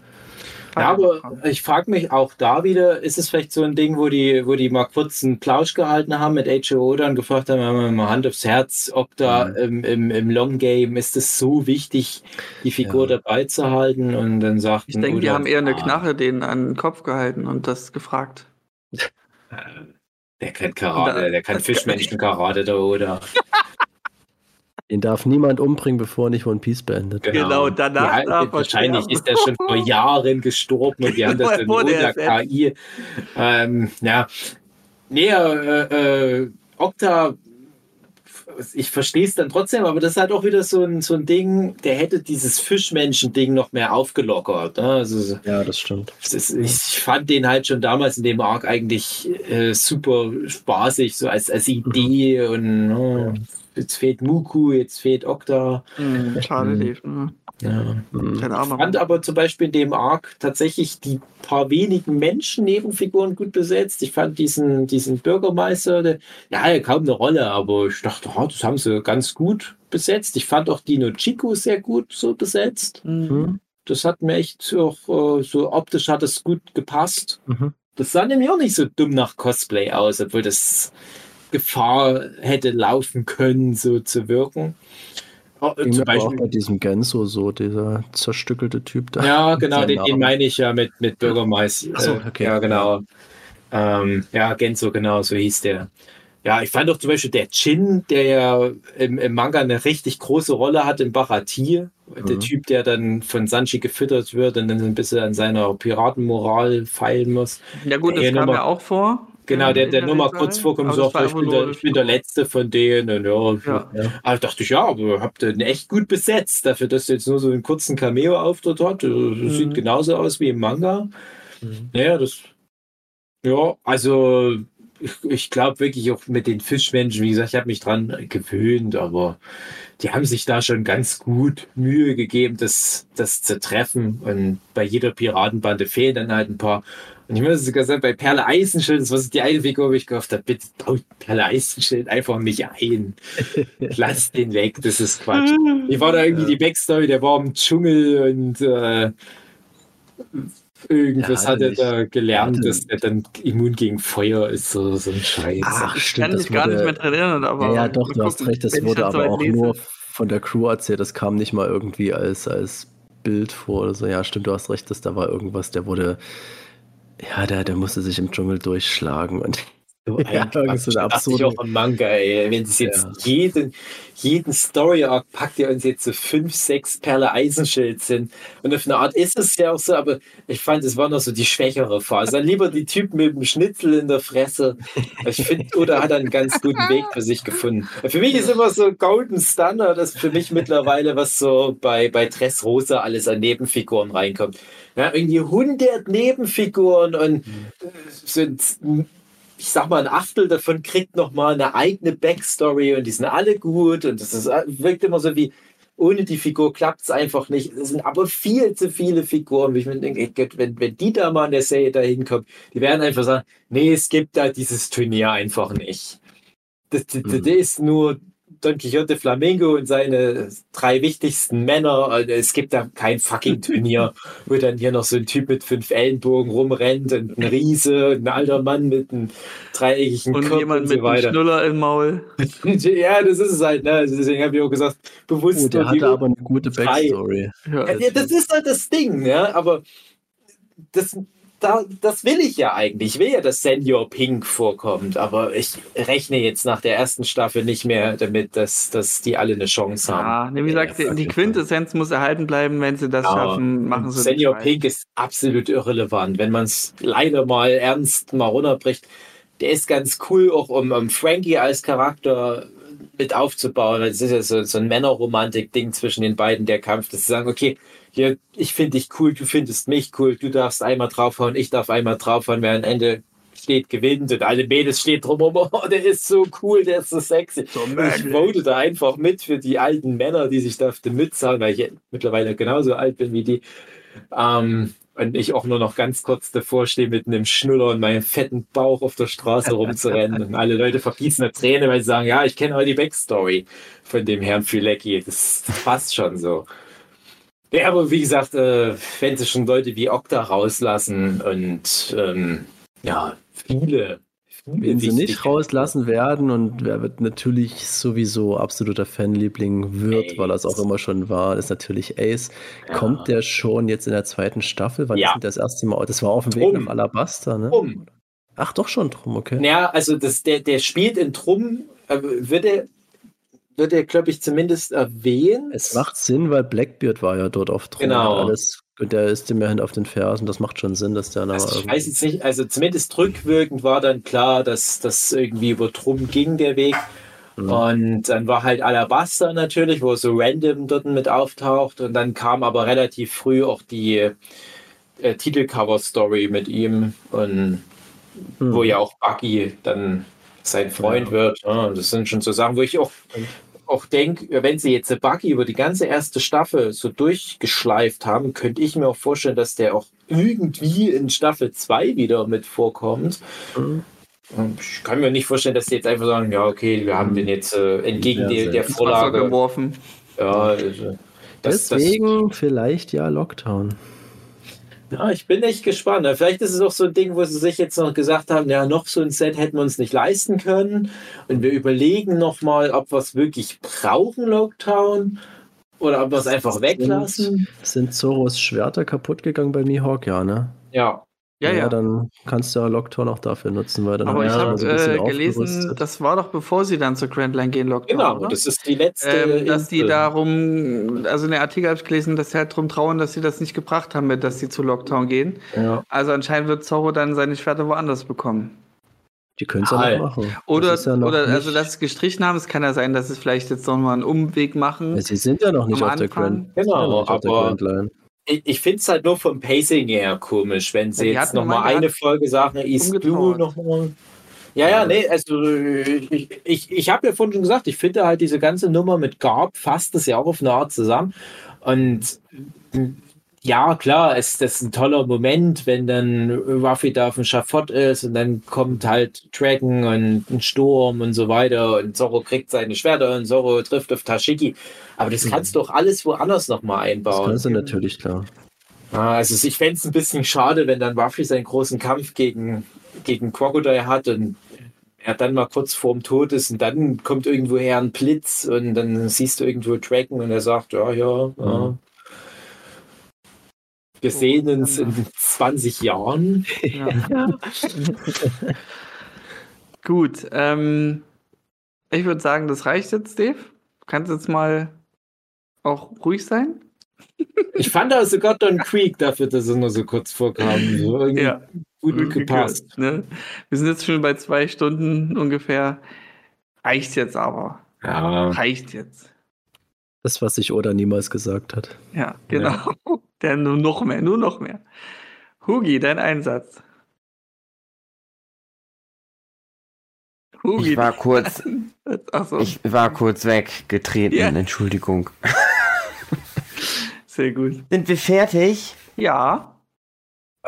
Speaker 5: Ja, aber ich frage mich auch da wieder, ist es vielleicht so ein Ding, wo die, wo die mal kurz einen Plausch gehalten haben mit H.O. dann gefragt haben, haben wir mal Hand aufs Herz, ob da im, im, im Long Game ist es so wichtig, die Figur
Speaker 4: Ja.
Speaker 5: dabei zu halten und dann sagten
Speaker 3: Ich denke, die haben eher eine
Speaker 5: ah,
Speaker 3: Knarre denen an den Kopf gehalten und das gefragt. (laughs)
Speaker 5: Der kann Karate, der kann Fischmenschen-Karate, der Oder. (laughs)
Speaker 4: Den darf niemand umbringen, bevor er nicht One Piece beendet.
Speaker 3: Genau, danach
Speaker 5: Ja,
Speaker 3: darf er
Speaker 5: Wahrscheinlich
Speaker 3: sterben.
Speaker 5: ist er schon vor Jahren gestorben und die haben das (laughs) in
Speaker 3: Wurde
Speaker 5: Oda
Speaker 3: er
Speaker 5: KI. Ähm, ja. Nee, äh, äh, Okta, ich verstehe es dann trotzdem, aber das ist halt auch wieder so ein, so ein Ding, der hätte dieses Fischmenschen-Ding noch mehr aufgelockert. Ne? Also,
Speaker 4: Ja, das stimmt.
Speaker 5: ist, ich fand den halt schon damals in dem Arc eigentlich äh, super spaßig, so als, als Idee und ne, jetzt fehlt Muku, jetzt fehlt Okta.
Speaker 3: Hm, schade,
Speaker 4: Mhm.
Speaker 3: Dave.
Speaker 5: Ja.
Speaker 4: Mhm.
Speaker 3: Keine
Speaker 5: Ich fand aber zum Beispiel in dem Arc tatsächlich die paar wenigen Menschen-Nebenfiguren gut besetzt. Ich fand diesen, diesen Bürgermeister, der, ja, er kaum eine Rolle, aber ich dachte, oh, das haben sie ganz gut besetzt. Ich fand auch Dino Chico sehr gut so besetzt.
Speaker 3: Hm.
Speaker 4: Mhm.
Speaker 5: Das hat mir echt auch, äh, so optisch hat es gut gepasst.
Speaker 4: Mhm.
Speaker 5: Das sah nämlich auch nicht so dumm nach Cosplay aus, obwohl das Gefahr hätte laufen können, so zu wirken. Oh, zum
Speaker 4: aber auch
Speaker 5: Beispiel,
Speaker 4: bei diesem Genso so, dieser zerstückelte Typ da.
Speaker 5: Ja, (laughs) genau, den, den meine ich ja mit, mit Bürgermeister.
Speaker 4: Ach so,
Speaker 5: Äh,
Speaker 4: okay.
Speaker 5: Ja, genau. Ähm, ja, Genzo, genau, so hieß der. Ja, ich fand auch zum Beispiel der Chin, der ja im, im Manga eine richtig große Rolle hat im Barati. Der
Speaker 4: Mhm.
Speaker 5: Typ, der dann von Sanchi gefüttert wird und dann so ein bisschen an seiner Piratenmoral feilen muss.
Speaker 3: Ja gut, das kam ja auch vor.
Speaker 5: Genau, der, der
Speaker 3: In
Speaker 5: nur mal
Speaker 3: Ritterei.
Speaker 5: kurz vorkommt,
Speaker 3: Aber
Speaker 5: so,
Speaker 3: das war
Speaker 5: ich, bin der, ich bin der Letzte von denen. Und ja,
Speaker 3: Ja.
Speaker 5: aber dachte ich, ja, aber habt ihr den echt gut besetzt, dafür, dass er jetzt nur so einen kurzen Cameo-Auftritt hat. Das sieht
Speaker 3: Mhm.
Speaker 5: genauso aus wie im Manga. Ja, das. Ja, also ich, ich glaube wirklich auch mit den Fischmenschen, wie gesagt, ich habe mich dran gewöhnt, aber die haben sich da schon ganz gut Mühe gegeben, das, das zu treffen. Und bei jeder Piratenbande fehlen dann halt ein paar. Und ich muss sogar sagen, bei Perle Eisenschild, das war die eine Figur, wo ich gehofft habe, bitte baut Perle Eisenschild einfach nicht ein. (laughs) Lass den weg, das ist Quatsch. Wie war da irgendwie die Backstory? Der war im Dschungel und äh, irgendwas
Speaker 4: Ja,
Speaker 5: hat er
Speaker 4: ich-
Speaker 5: da gelernt, dass er dann immun gegen Feuer ist, so, so ein Scheiß.
Speaker 4: Ach,
Speaker 3: Ich
Speaker 4: stimmt.
Speaker 3: kann
Speaker 4: das
Speaker 3: mich gar nicht
Speaker 4: wurde-
Speaker 3: mehr dran erinnern, aber.
Speaker 4: Ja, doch, du hast recht, das
Speaker 3: ich
Speaker 4: wurde aber auch
Speaker 3: lese.
Speaker 4: nur von der Crew erzählt, das kam nicht mal irgendwie als, als Bild vor oder so. Ja, stimmt, du hast recht, dass da war irgendwas, der wurde, ja, der, der musste sich im Dschungel durchschlagen und
Speaker 5: So (laughs)
Speaker 4: Ja,
Speaker 5: ein
Speaker 4: so eine
Speaker 5: Quatsch. Ich
Speaker 4: absurde-
Speaker 5: auch im Manga, ey. Wenn es jetzt
Speaker 4: Ja.
Speaker 5: jeden, jeden Story-Arc packt, ihr uns jetzt so fünf, sechs Perle Eisenschild sind. Und auf eine Art ist es ja auch so, aber ich fand, es war noch so die schwächere Phase. Dann lieber die Typen mit dem Schnitzel in der Fresse. Ich finde, Oda hat einen ganz guten Weg für sich gefunden. Für mich ist immer so Golden Stunner, das für mich mittlerweile, was so bei, bei Dressrosa alles an Nebenfiguren reinkommt. Ja, irgendwie 100 Nebenfiguren und äh, sind ich sag mal, ein Achtel davon kriegt nochmal eine eigene Backstory und die sind alle gut und das ist, wirkt immer so wie, ohne die Figur klappt es einfach nicht. Es sind aber viel zu viele Figuren, wie ich mir denke, wenn, wenn die da mal in der Serie da hinkommen, die werden einfach sagen, nee, es gibt da dieses Turnier einfach nicht. Das, das, das
Speaker 4: Mhm.
Speaker 5: ist nur Don Quixote Flamingo und seine drei wichtigsten Männer. Also Es gibt da kein fucking Turnier, wo dann hier noch so ein Typ mit fünf Ellenbogen rumrennt und ein Riese, und ein alter Mann mit einem dreieckigen
Speaker 3: Und
Speaker 5: Kopf
Speaker 3: jemand
Speaker 5: und
Speaker 3: mit
Speaker 5: so
Speaker 3: einem
Speaker 5: weiter.
Speaker 3: Schnuller im Maul. (laughs)
Speaker 5: ja, das ist es halt. Ne? Also deswegen habe ich auch gesagt, bewusst.
Speaker 4: Oh, der hatte aber eine gute. Backstory.
Speaker 3: Ja.
Speaker 5: Ja, das ist halt das Ding, ja, aber das, da, das will ich ja eigentlich. Ich will ja, dass Senior Pink vorkommt, aber ich rechne jetzt nach der ersten Staffel nicht mehr damit, dass, dass die alle eine Chance haben.
Speaker 3: Ja, wie gesagt, die
Speaker 4: jeden
Speaker 3: Quintessenz muss erhalten bleiben. Wenn sie das
Speaker 5: Ja,
Speaker 3: schaffen, machen sie
Speaker 5: Senior
Speaker 3: nicht
Speaker 5: Pink ist absolut irrelevant, wenn man es leider mal ernst mal runterbricht. Der ist ganz cool, auch um, um Frankie als Charakter mit aufzubauen. Es ist ja so, so ein Männerromantik-Ding zwischen den beiden, der Kampf, dass sie sagen, okay, hier, ich finde dich cool, du findest mich cool, du darfst einmal draufhauen, ich darf einmal draufhauen, wer am Ende steht, gewinnt und alle Mädels stehen drumherum, (laughs) oh, der ist so cool, der ist so sexy.
Speaker 3: So
Speaker 5: ich vote da einfach mit für die alten Männer, die sich da auf die Mütze hauen, weil ich mittlerweile genauso alt bin wie die. Ähm, und ich auch nur noch ganz kurz davor stehe mit einem Schnuller und meinem fetten Bauch auf der Straße rumzurennen. Und alle Leute vergießen eine Träne, weil sie sagen, ja, ich kenne auch die Backstory von dem Herrn Fülecki. Das passt schon so. Ja, aber wie gesagt, äh, wenn sie schon Leute wie Okta rauslassen und ähm, ja, viele, viele
Speaker 4: Wenn sie nicht rauslassen werden und wer wird natürlich sowieso absoluter Fanliebling wird, weil er es auch
Speaker 5: Ace.
Speaker 4: immer schon war, ist natürlich Ace.
Speaker 5: Ja.
Speaker 4: Kommt der schon jetzt in der zweiten Staffel? Wann
Speaker 5: Ja.
Speaker 4: ist das erste Mal? Das war auf dem. Weg nach Alabasta, ne?
Speaker 5: Drum.
Speaker 4: Ach, doch schon drum, okay.
Speaker 5: Ja, also das, der, der spielt in Drum, äh, wird er, wird er, glaube ich, zumindest erwähnt.
Speaker 4: Es macht Sinn, weil Blackbeard war ja dort auf drum.
Speaker 5: Genau.
Speaker 4: und Alles, der ist dem ja hin auf den Fersen. Das macht schon Sinn, dass der
Speaker 5: also
Speaker 4: noch
Speaker 5: ich weiß jetzt nicht, also zumindest rückwirkend war dann klar, dass das irgendwie über Drum ging, der Weg.
Speaker 4: Mhm.
Speaker 5: Und dann war halt Alabaster natürlich, wo so random dort mit auftaucht. Und dann kam aber relativ früh auch die äh, Titelcover-Story mit ihm. Und
Speaker 4: Hm.
Speaker 5: wo ja auch Bucky dann sein Freund
Speaker 4: Ja.
Speaker 5: wird. Ja, und das sind schon so Sachen, wo ich auch, auch denke, wenn sie jetzt Bucky über die ganze erste Staffel so durchgeschleift haben, könnte ich mir auch vorstellen, dass der auch irgendwie in Staffel 2 wieder mit vorkommt.
Speaker 4: Mhm.
Speaker 5: Und Ich kann mir nicht vorstellen, dass sie jetzt einfach sagen, ja, okay, wir haben den jetzt äh, entgegen
Speaker 4: Ja,
Speaker 5: der, der Vorlage.
Speaker 3: geworfen.
Speaker 5: Ja, also, das, das,
Speaker 4: Deswegen vielleicht ja Lockdown.
Speaker 5: Ja, ich bin echt gespannt. Vielleicht ist es auch so ein Ding, wo sie sich jetzt noch gesagt haben, ja, noch so ein Set hätten wir uns nicht leisten können. Und wir überlegen nochmal, ob wir es wirklich brauchen, Lockdown, oder ob wir es einfach weglassen.
Speaker 4: Sind Zoros Schwerter kaputt gegangen bei Mihawk? Ja, ne?
Speaker 5: Ja,
Speaker 3: Ja, ja.
Speaker 4: dann kannst du ja Lockdown auch dafür nutzen, weil dann
Speaker 3: Aber
Speaker 4: haben
Speaker 3: ich
Speaker 4: wir
Speaker 3: habe
Speaker 4: so
Speaker 3: äh, gelesen, das war doch bevor sie dann zur Grand Line gehen, Lockdown.
Speaker 5: genau.
Speaker 3: oder?
Speaker 5: Das ist die letzte.
Speaker 3: ähm, dass die
Speaker 5: Insel.
Speaker 3: darum, also in der Artikel habe ich gelesen, dass sie halt drum trauen, dass sie das nicht gebracht haben, mit, dass sie zu Lockdown gehen.
Speaker 4: ja,
Speaker 3: Also anscheinend wird Zorro dann seine Schwerter woanders bekommen.
Speaker 4: die können es ja
Speaker 5: Halt.
Speaker 4: noch machen.
Speaker 3: Oder,
Speaker 4: Das ja
Speaker 3: oder also dass sie gestrichen haben, es kann ja sein, dass sie vielleicht jetzt nochmal einen Umweg machen.
Speaker 4: Ja, Sie sind ja noch nicht auf der. Grand,
Speaker 5: Genau,
Speaker 4: ja auf der
Speaker 5: aber-
Speaker 4: Grand Line.
Speaker 5: Ich, ich finde es halt nur vom Pacing her komisch, wenn sie
Speaker 3: Ja,
Speaker 5: jetzt nochmal eine Folge sagen, East Blue nochmal. Ja, ja, nee, also ich, ich, ich habe ja vorhin schon gesagt, ich finde halt diese ganze Nummer mit Garb fasst das ja auch auf eine Art zusammen. Und ja, klar, es das ist ein toller Moment, wenn dann Ruffy da auf dem Schafott ist und dann kommt halt Dragon und ein Sturm und so weiter und Zorro kriegt seine Schwerter und Zorro trifft auf Tashiki. Aber das kannst du doch alles woanders nochmal
Speaker 4: Das
Speaker 5: einbauen.
Speaker 4: kannst du natürlich, klar.
Speaker 5: Ah, Also ich fände es ein bisschen schade, wenn dann Ruffy seinen großen Kampf gegen, gegen Crocodile hat und er dann mal kurz vorm Tod ist und dann kommt irgendwoher ein Blitz und dann siehst du irgendwo Dragon und er sagt, ja, ja, ja.
Speaker 4: Mhm.
Speaker 5: Wir sehen uns in 20 Jahren. (laughs)
Speaker 3: Ja. Gut, ähm, ich würde sagen, das reicht jetzt, Dave. Du kannst jetzt mal auch ruhig sein. (laughs)
Speaker 5: Ich fand aber sogar Don Creek dafür, dass er nur so kurz vorkam. So
Speaker 3: Ja.
Speaker 5: gut gepasst.
Speaker 3: Ne? Wir sind jetzt schon bei zwei Stunden ungefähr. Reicht jetzt aber.
Speaker 5: Ja.
Speaker 3: Reicht jetzt.
Speaker 4: Das, was sich Oda niemals gesagt hat.
Speaker 3: Ja, genau. Der nur noch mehr, nur noch mehr. Hugi, dein Einsatz. Hugi.
Speaker 1: Ich war kurz,
Speaker 3: Achso,
Speaker 1: ich war kurz weggetreten,
Speaker 3: Ja.
Speaker 1: Entschuldigung. (laughs)
Speaker 3: sehr gut.
Speaker 1: Sind wir fertig?
Speaker 3: Ja.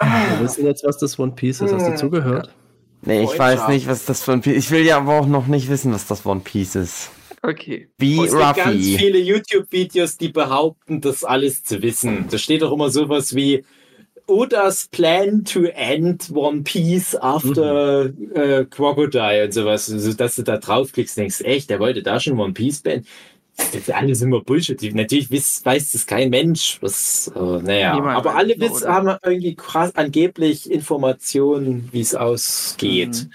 Speaker 4: Wir wissen jetzt, was das One Piece ist. Hast du zugehört?
Speaker 1: Nee, ich
Speaker 5: Freundschaft.
Speaker 1: weiß nicht, was das ein Piece ist. Ich will ja aber auch noch nicht wissen, was das One Piece ist.
Speaker 3: Okay.
Speaker 1: Wie
Speaker 5: es gibt ganz
Speaker 1: Ruffy.
Speaker 5: viele YouTube-Videos, die behaupten, das alles zu wissen. Da steht doch immer sowas wie Oda's plan to end One Piece after äh, Crocodile und sowas. Also, dass du da draufklickst und denkst, echt, der wollte da schon One Piece beenden. Das ist alles immer Bullshit. Natürlich weiß, weiß das kein Mensch. Was, äh, naja.
Speaker 3: Niemand
Speaker 5: Aber
Speaker 3: weiß
Speaker 5: alle
Speaker 3: oder?
Speaker 5: haben irgendwie krass, angeblich Informationen, wie es ausgeht.
Speaker 3: Mhm.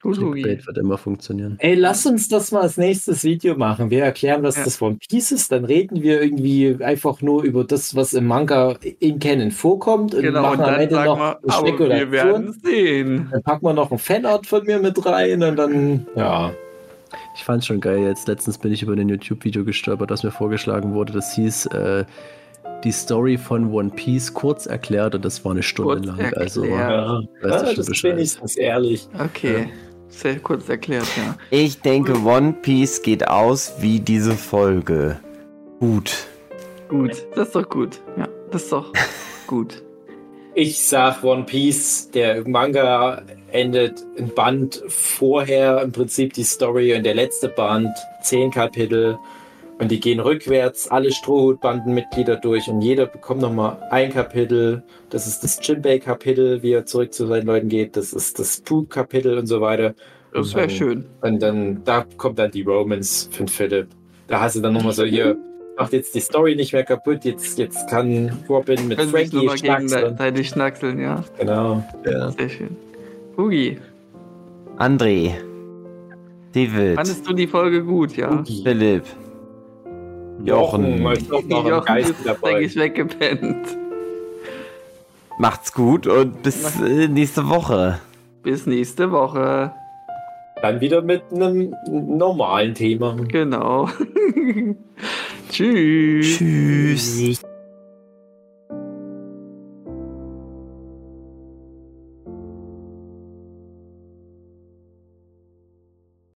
Speaker 4: Clickbait wird immer funktionieren.
Speaker 5: Ey, lass uns das mal als nächstes Video machen. Wir erklären, was
Speaker 3: Ja.
Speaker 5: das One Piece ist. Dann reden wir irgendwie einfach nur über das, was im Manga in Canon vorkommt. Und
Speaker 3: Genau, und
Speaker 5: machen am
Speaker 3: dann
Speaker 5: Ende
Speaker 3: sagen
Speaker 5: noch
Speaker 3: wir, wir
Speaker 5: Spekulation.
Speaker 3: werden sehen.
Speaker 5: Dann packen wir noch ein Fanart von mir mit rein und dann, ja.
Speaker 4: Ich fand schon geil. Jetzt letztens bin ich über ein YouTube-Video gestolpert, das mir vorgeschlagen wurde. Das hieß äh, die Story von One Piece kurz erklärt und das war eine Stunde
Speaker 3: Kurz
Speaker 4: lang. Also
Speaker 3: erklärt.
Speaker 5: ja.
Speaker 4: weißt du
Speaker 5: ja
Speaker 4: schon
Speaker 5: das ist
Speaker 4: Bescheid.
Speaker 5: wenigstens ehrlich.
Speaker 3: Okay. Sehr kurz erklärt, ja.
Speaker 1: Ich denke, One Piece geht aus wie diese Folge. Gut.
Speaker 3: Gut, das ist doch gut. Ja, das ist doch (laughs) gut.
Speaker 5: Ich sag One Piece, der Manga endet ein Band vorher im Prinzip die Story und der letzte Band, zehn Kapitel und die gehen rückwärts, alle Strohhutbandenmitglieder durch und jeder bekommt nochmal ein Kapitel. Das ist das Jinbei-Kapitel, wie er zurück zu seinen Leuten geht. Das ist das Pooh-Kapitel und so weiter.
Speaker 3: Das wäre
Speaker 5: Und dann-
Speaker 3: schön.
Speaker 5: Und dann, da kommt dann die Romance von Philipp. Da hast du dann nochmal so, hier, macht jetzt die Story nicht mehr kaputt, jetzt, jetzt kann Robin mit
Speaker 3: sich
Speaker 5: Frankie schnackseln.
Speaker 3: gegenseitig schnackseln, ja.
Speaker 5: Genau.
Speaker 3: Sehr schön. Hugi,
Speaker 1: André. David.
Speaker 3: fandest du die Folge gut, ja?
Speaker 1: Philipp. Jochen.
Speaker 5: Jochen, ist noch
Speaker 3: Jochen
Speaker 5: Geist
Speaker 3: ist, denke
Speaker 5: dabei.
Speaker 3: ich, weggepennt.
Speaker 1: Macht's gut und bis äh, nächste Woche.
Speaker 3: Bis nächste Woche.
Speaker 5: Dann wieder mit einem normalen Thema.
Speaker 3: Genau. (laughs)
Speaker 1: Tschüss.
Speaker 5: Tschüss.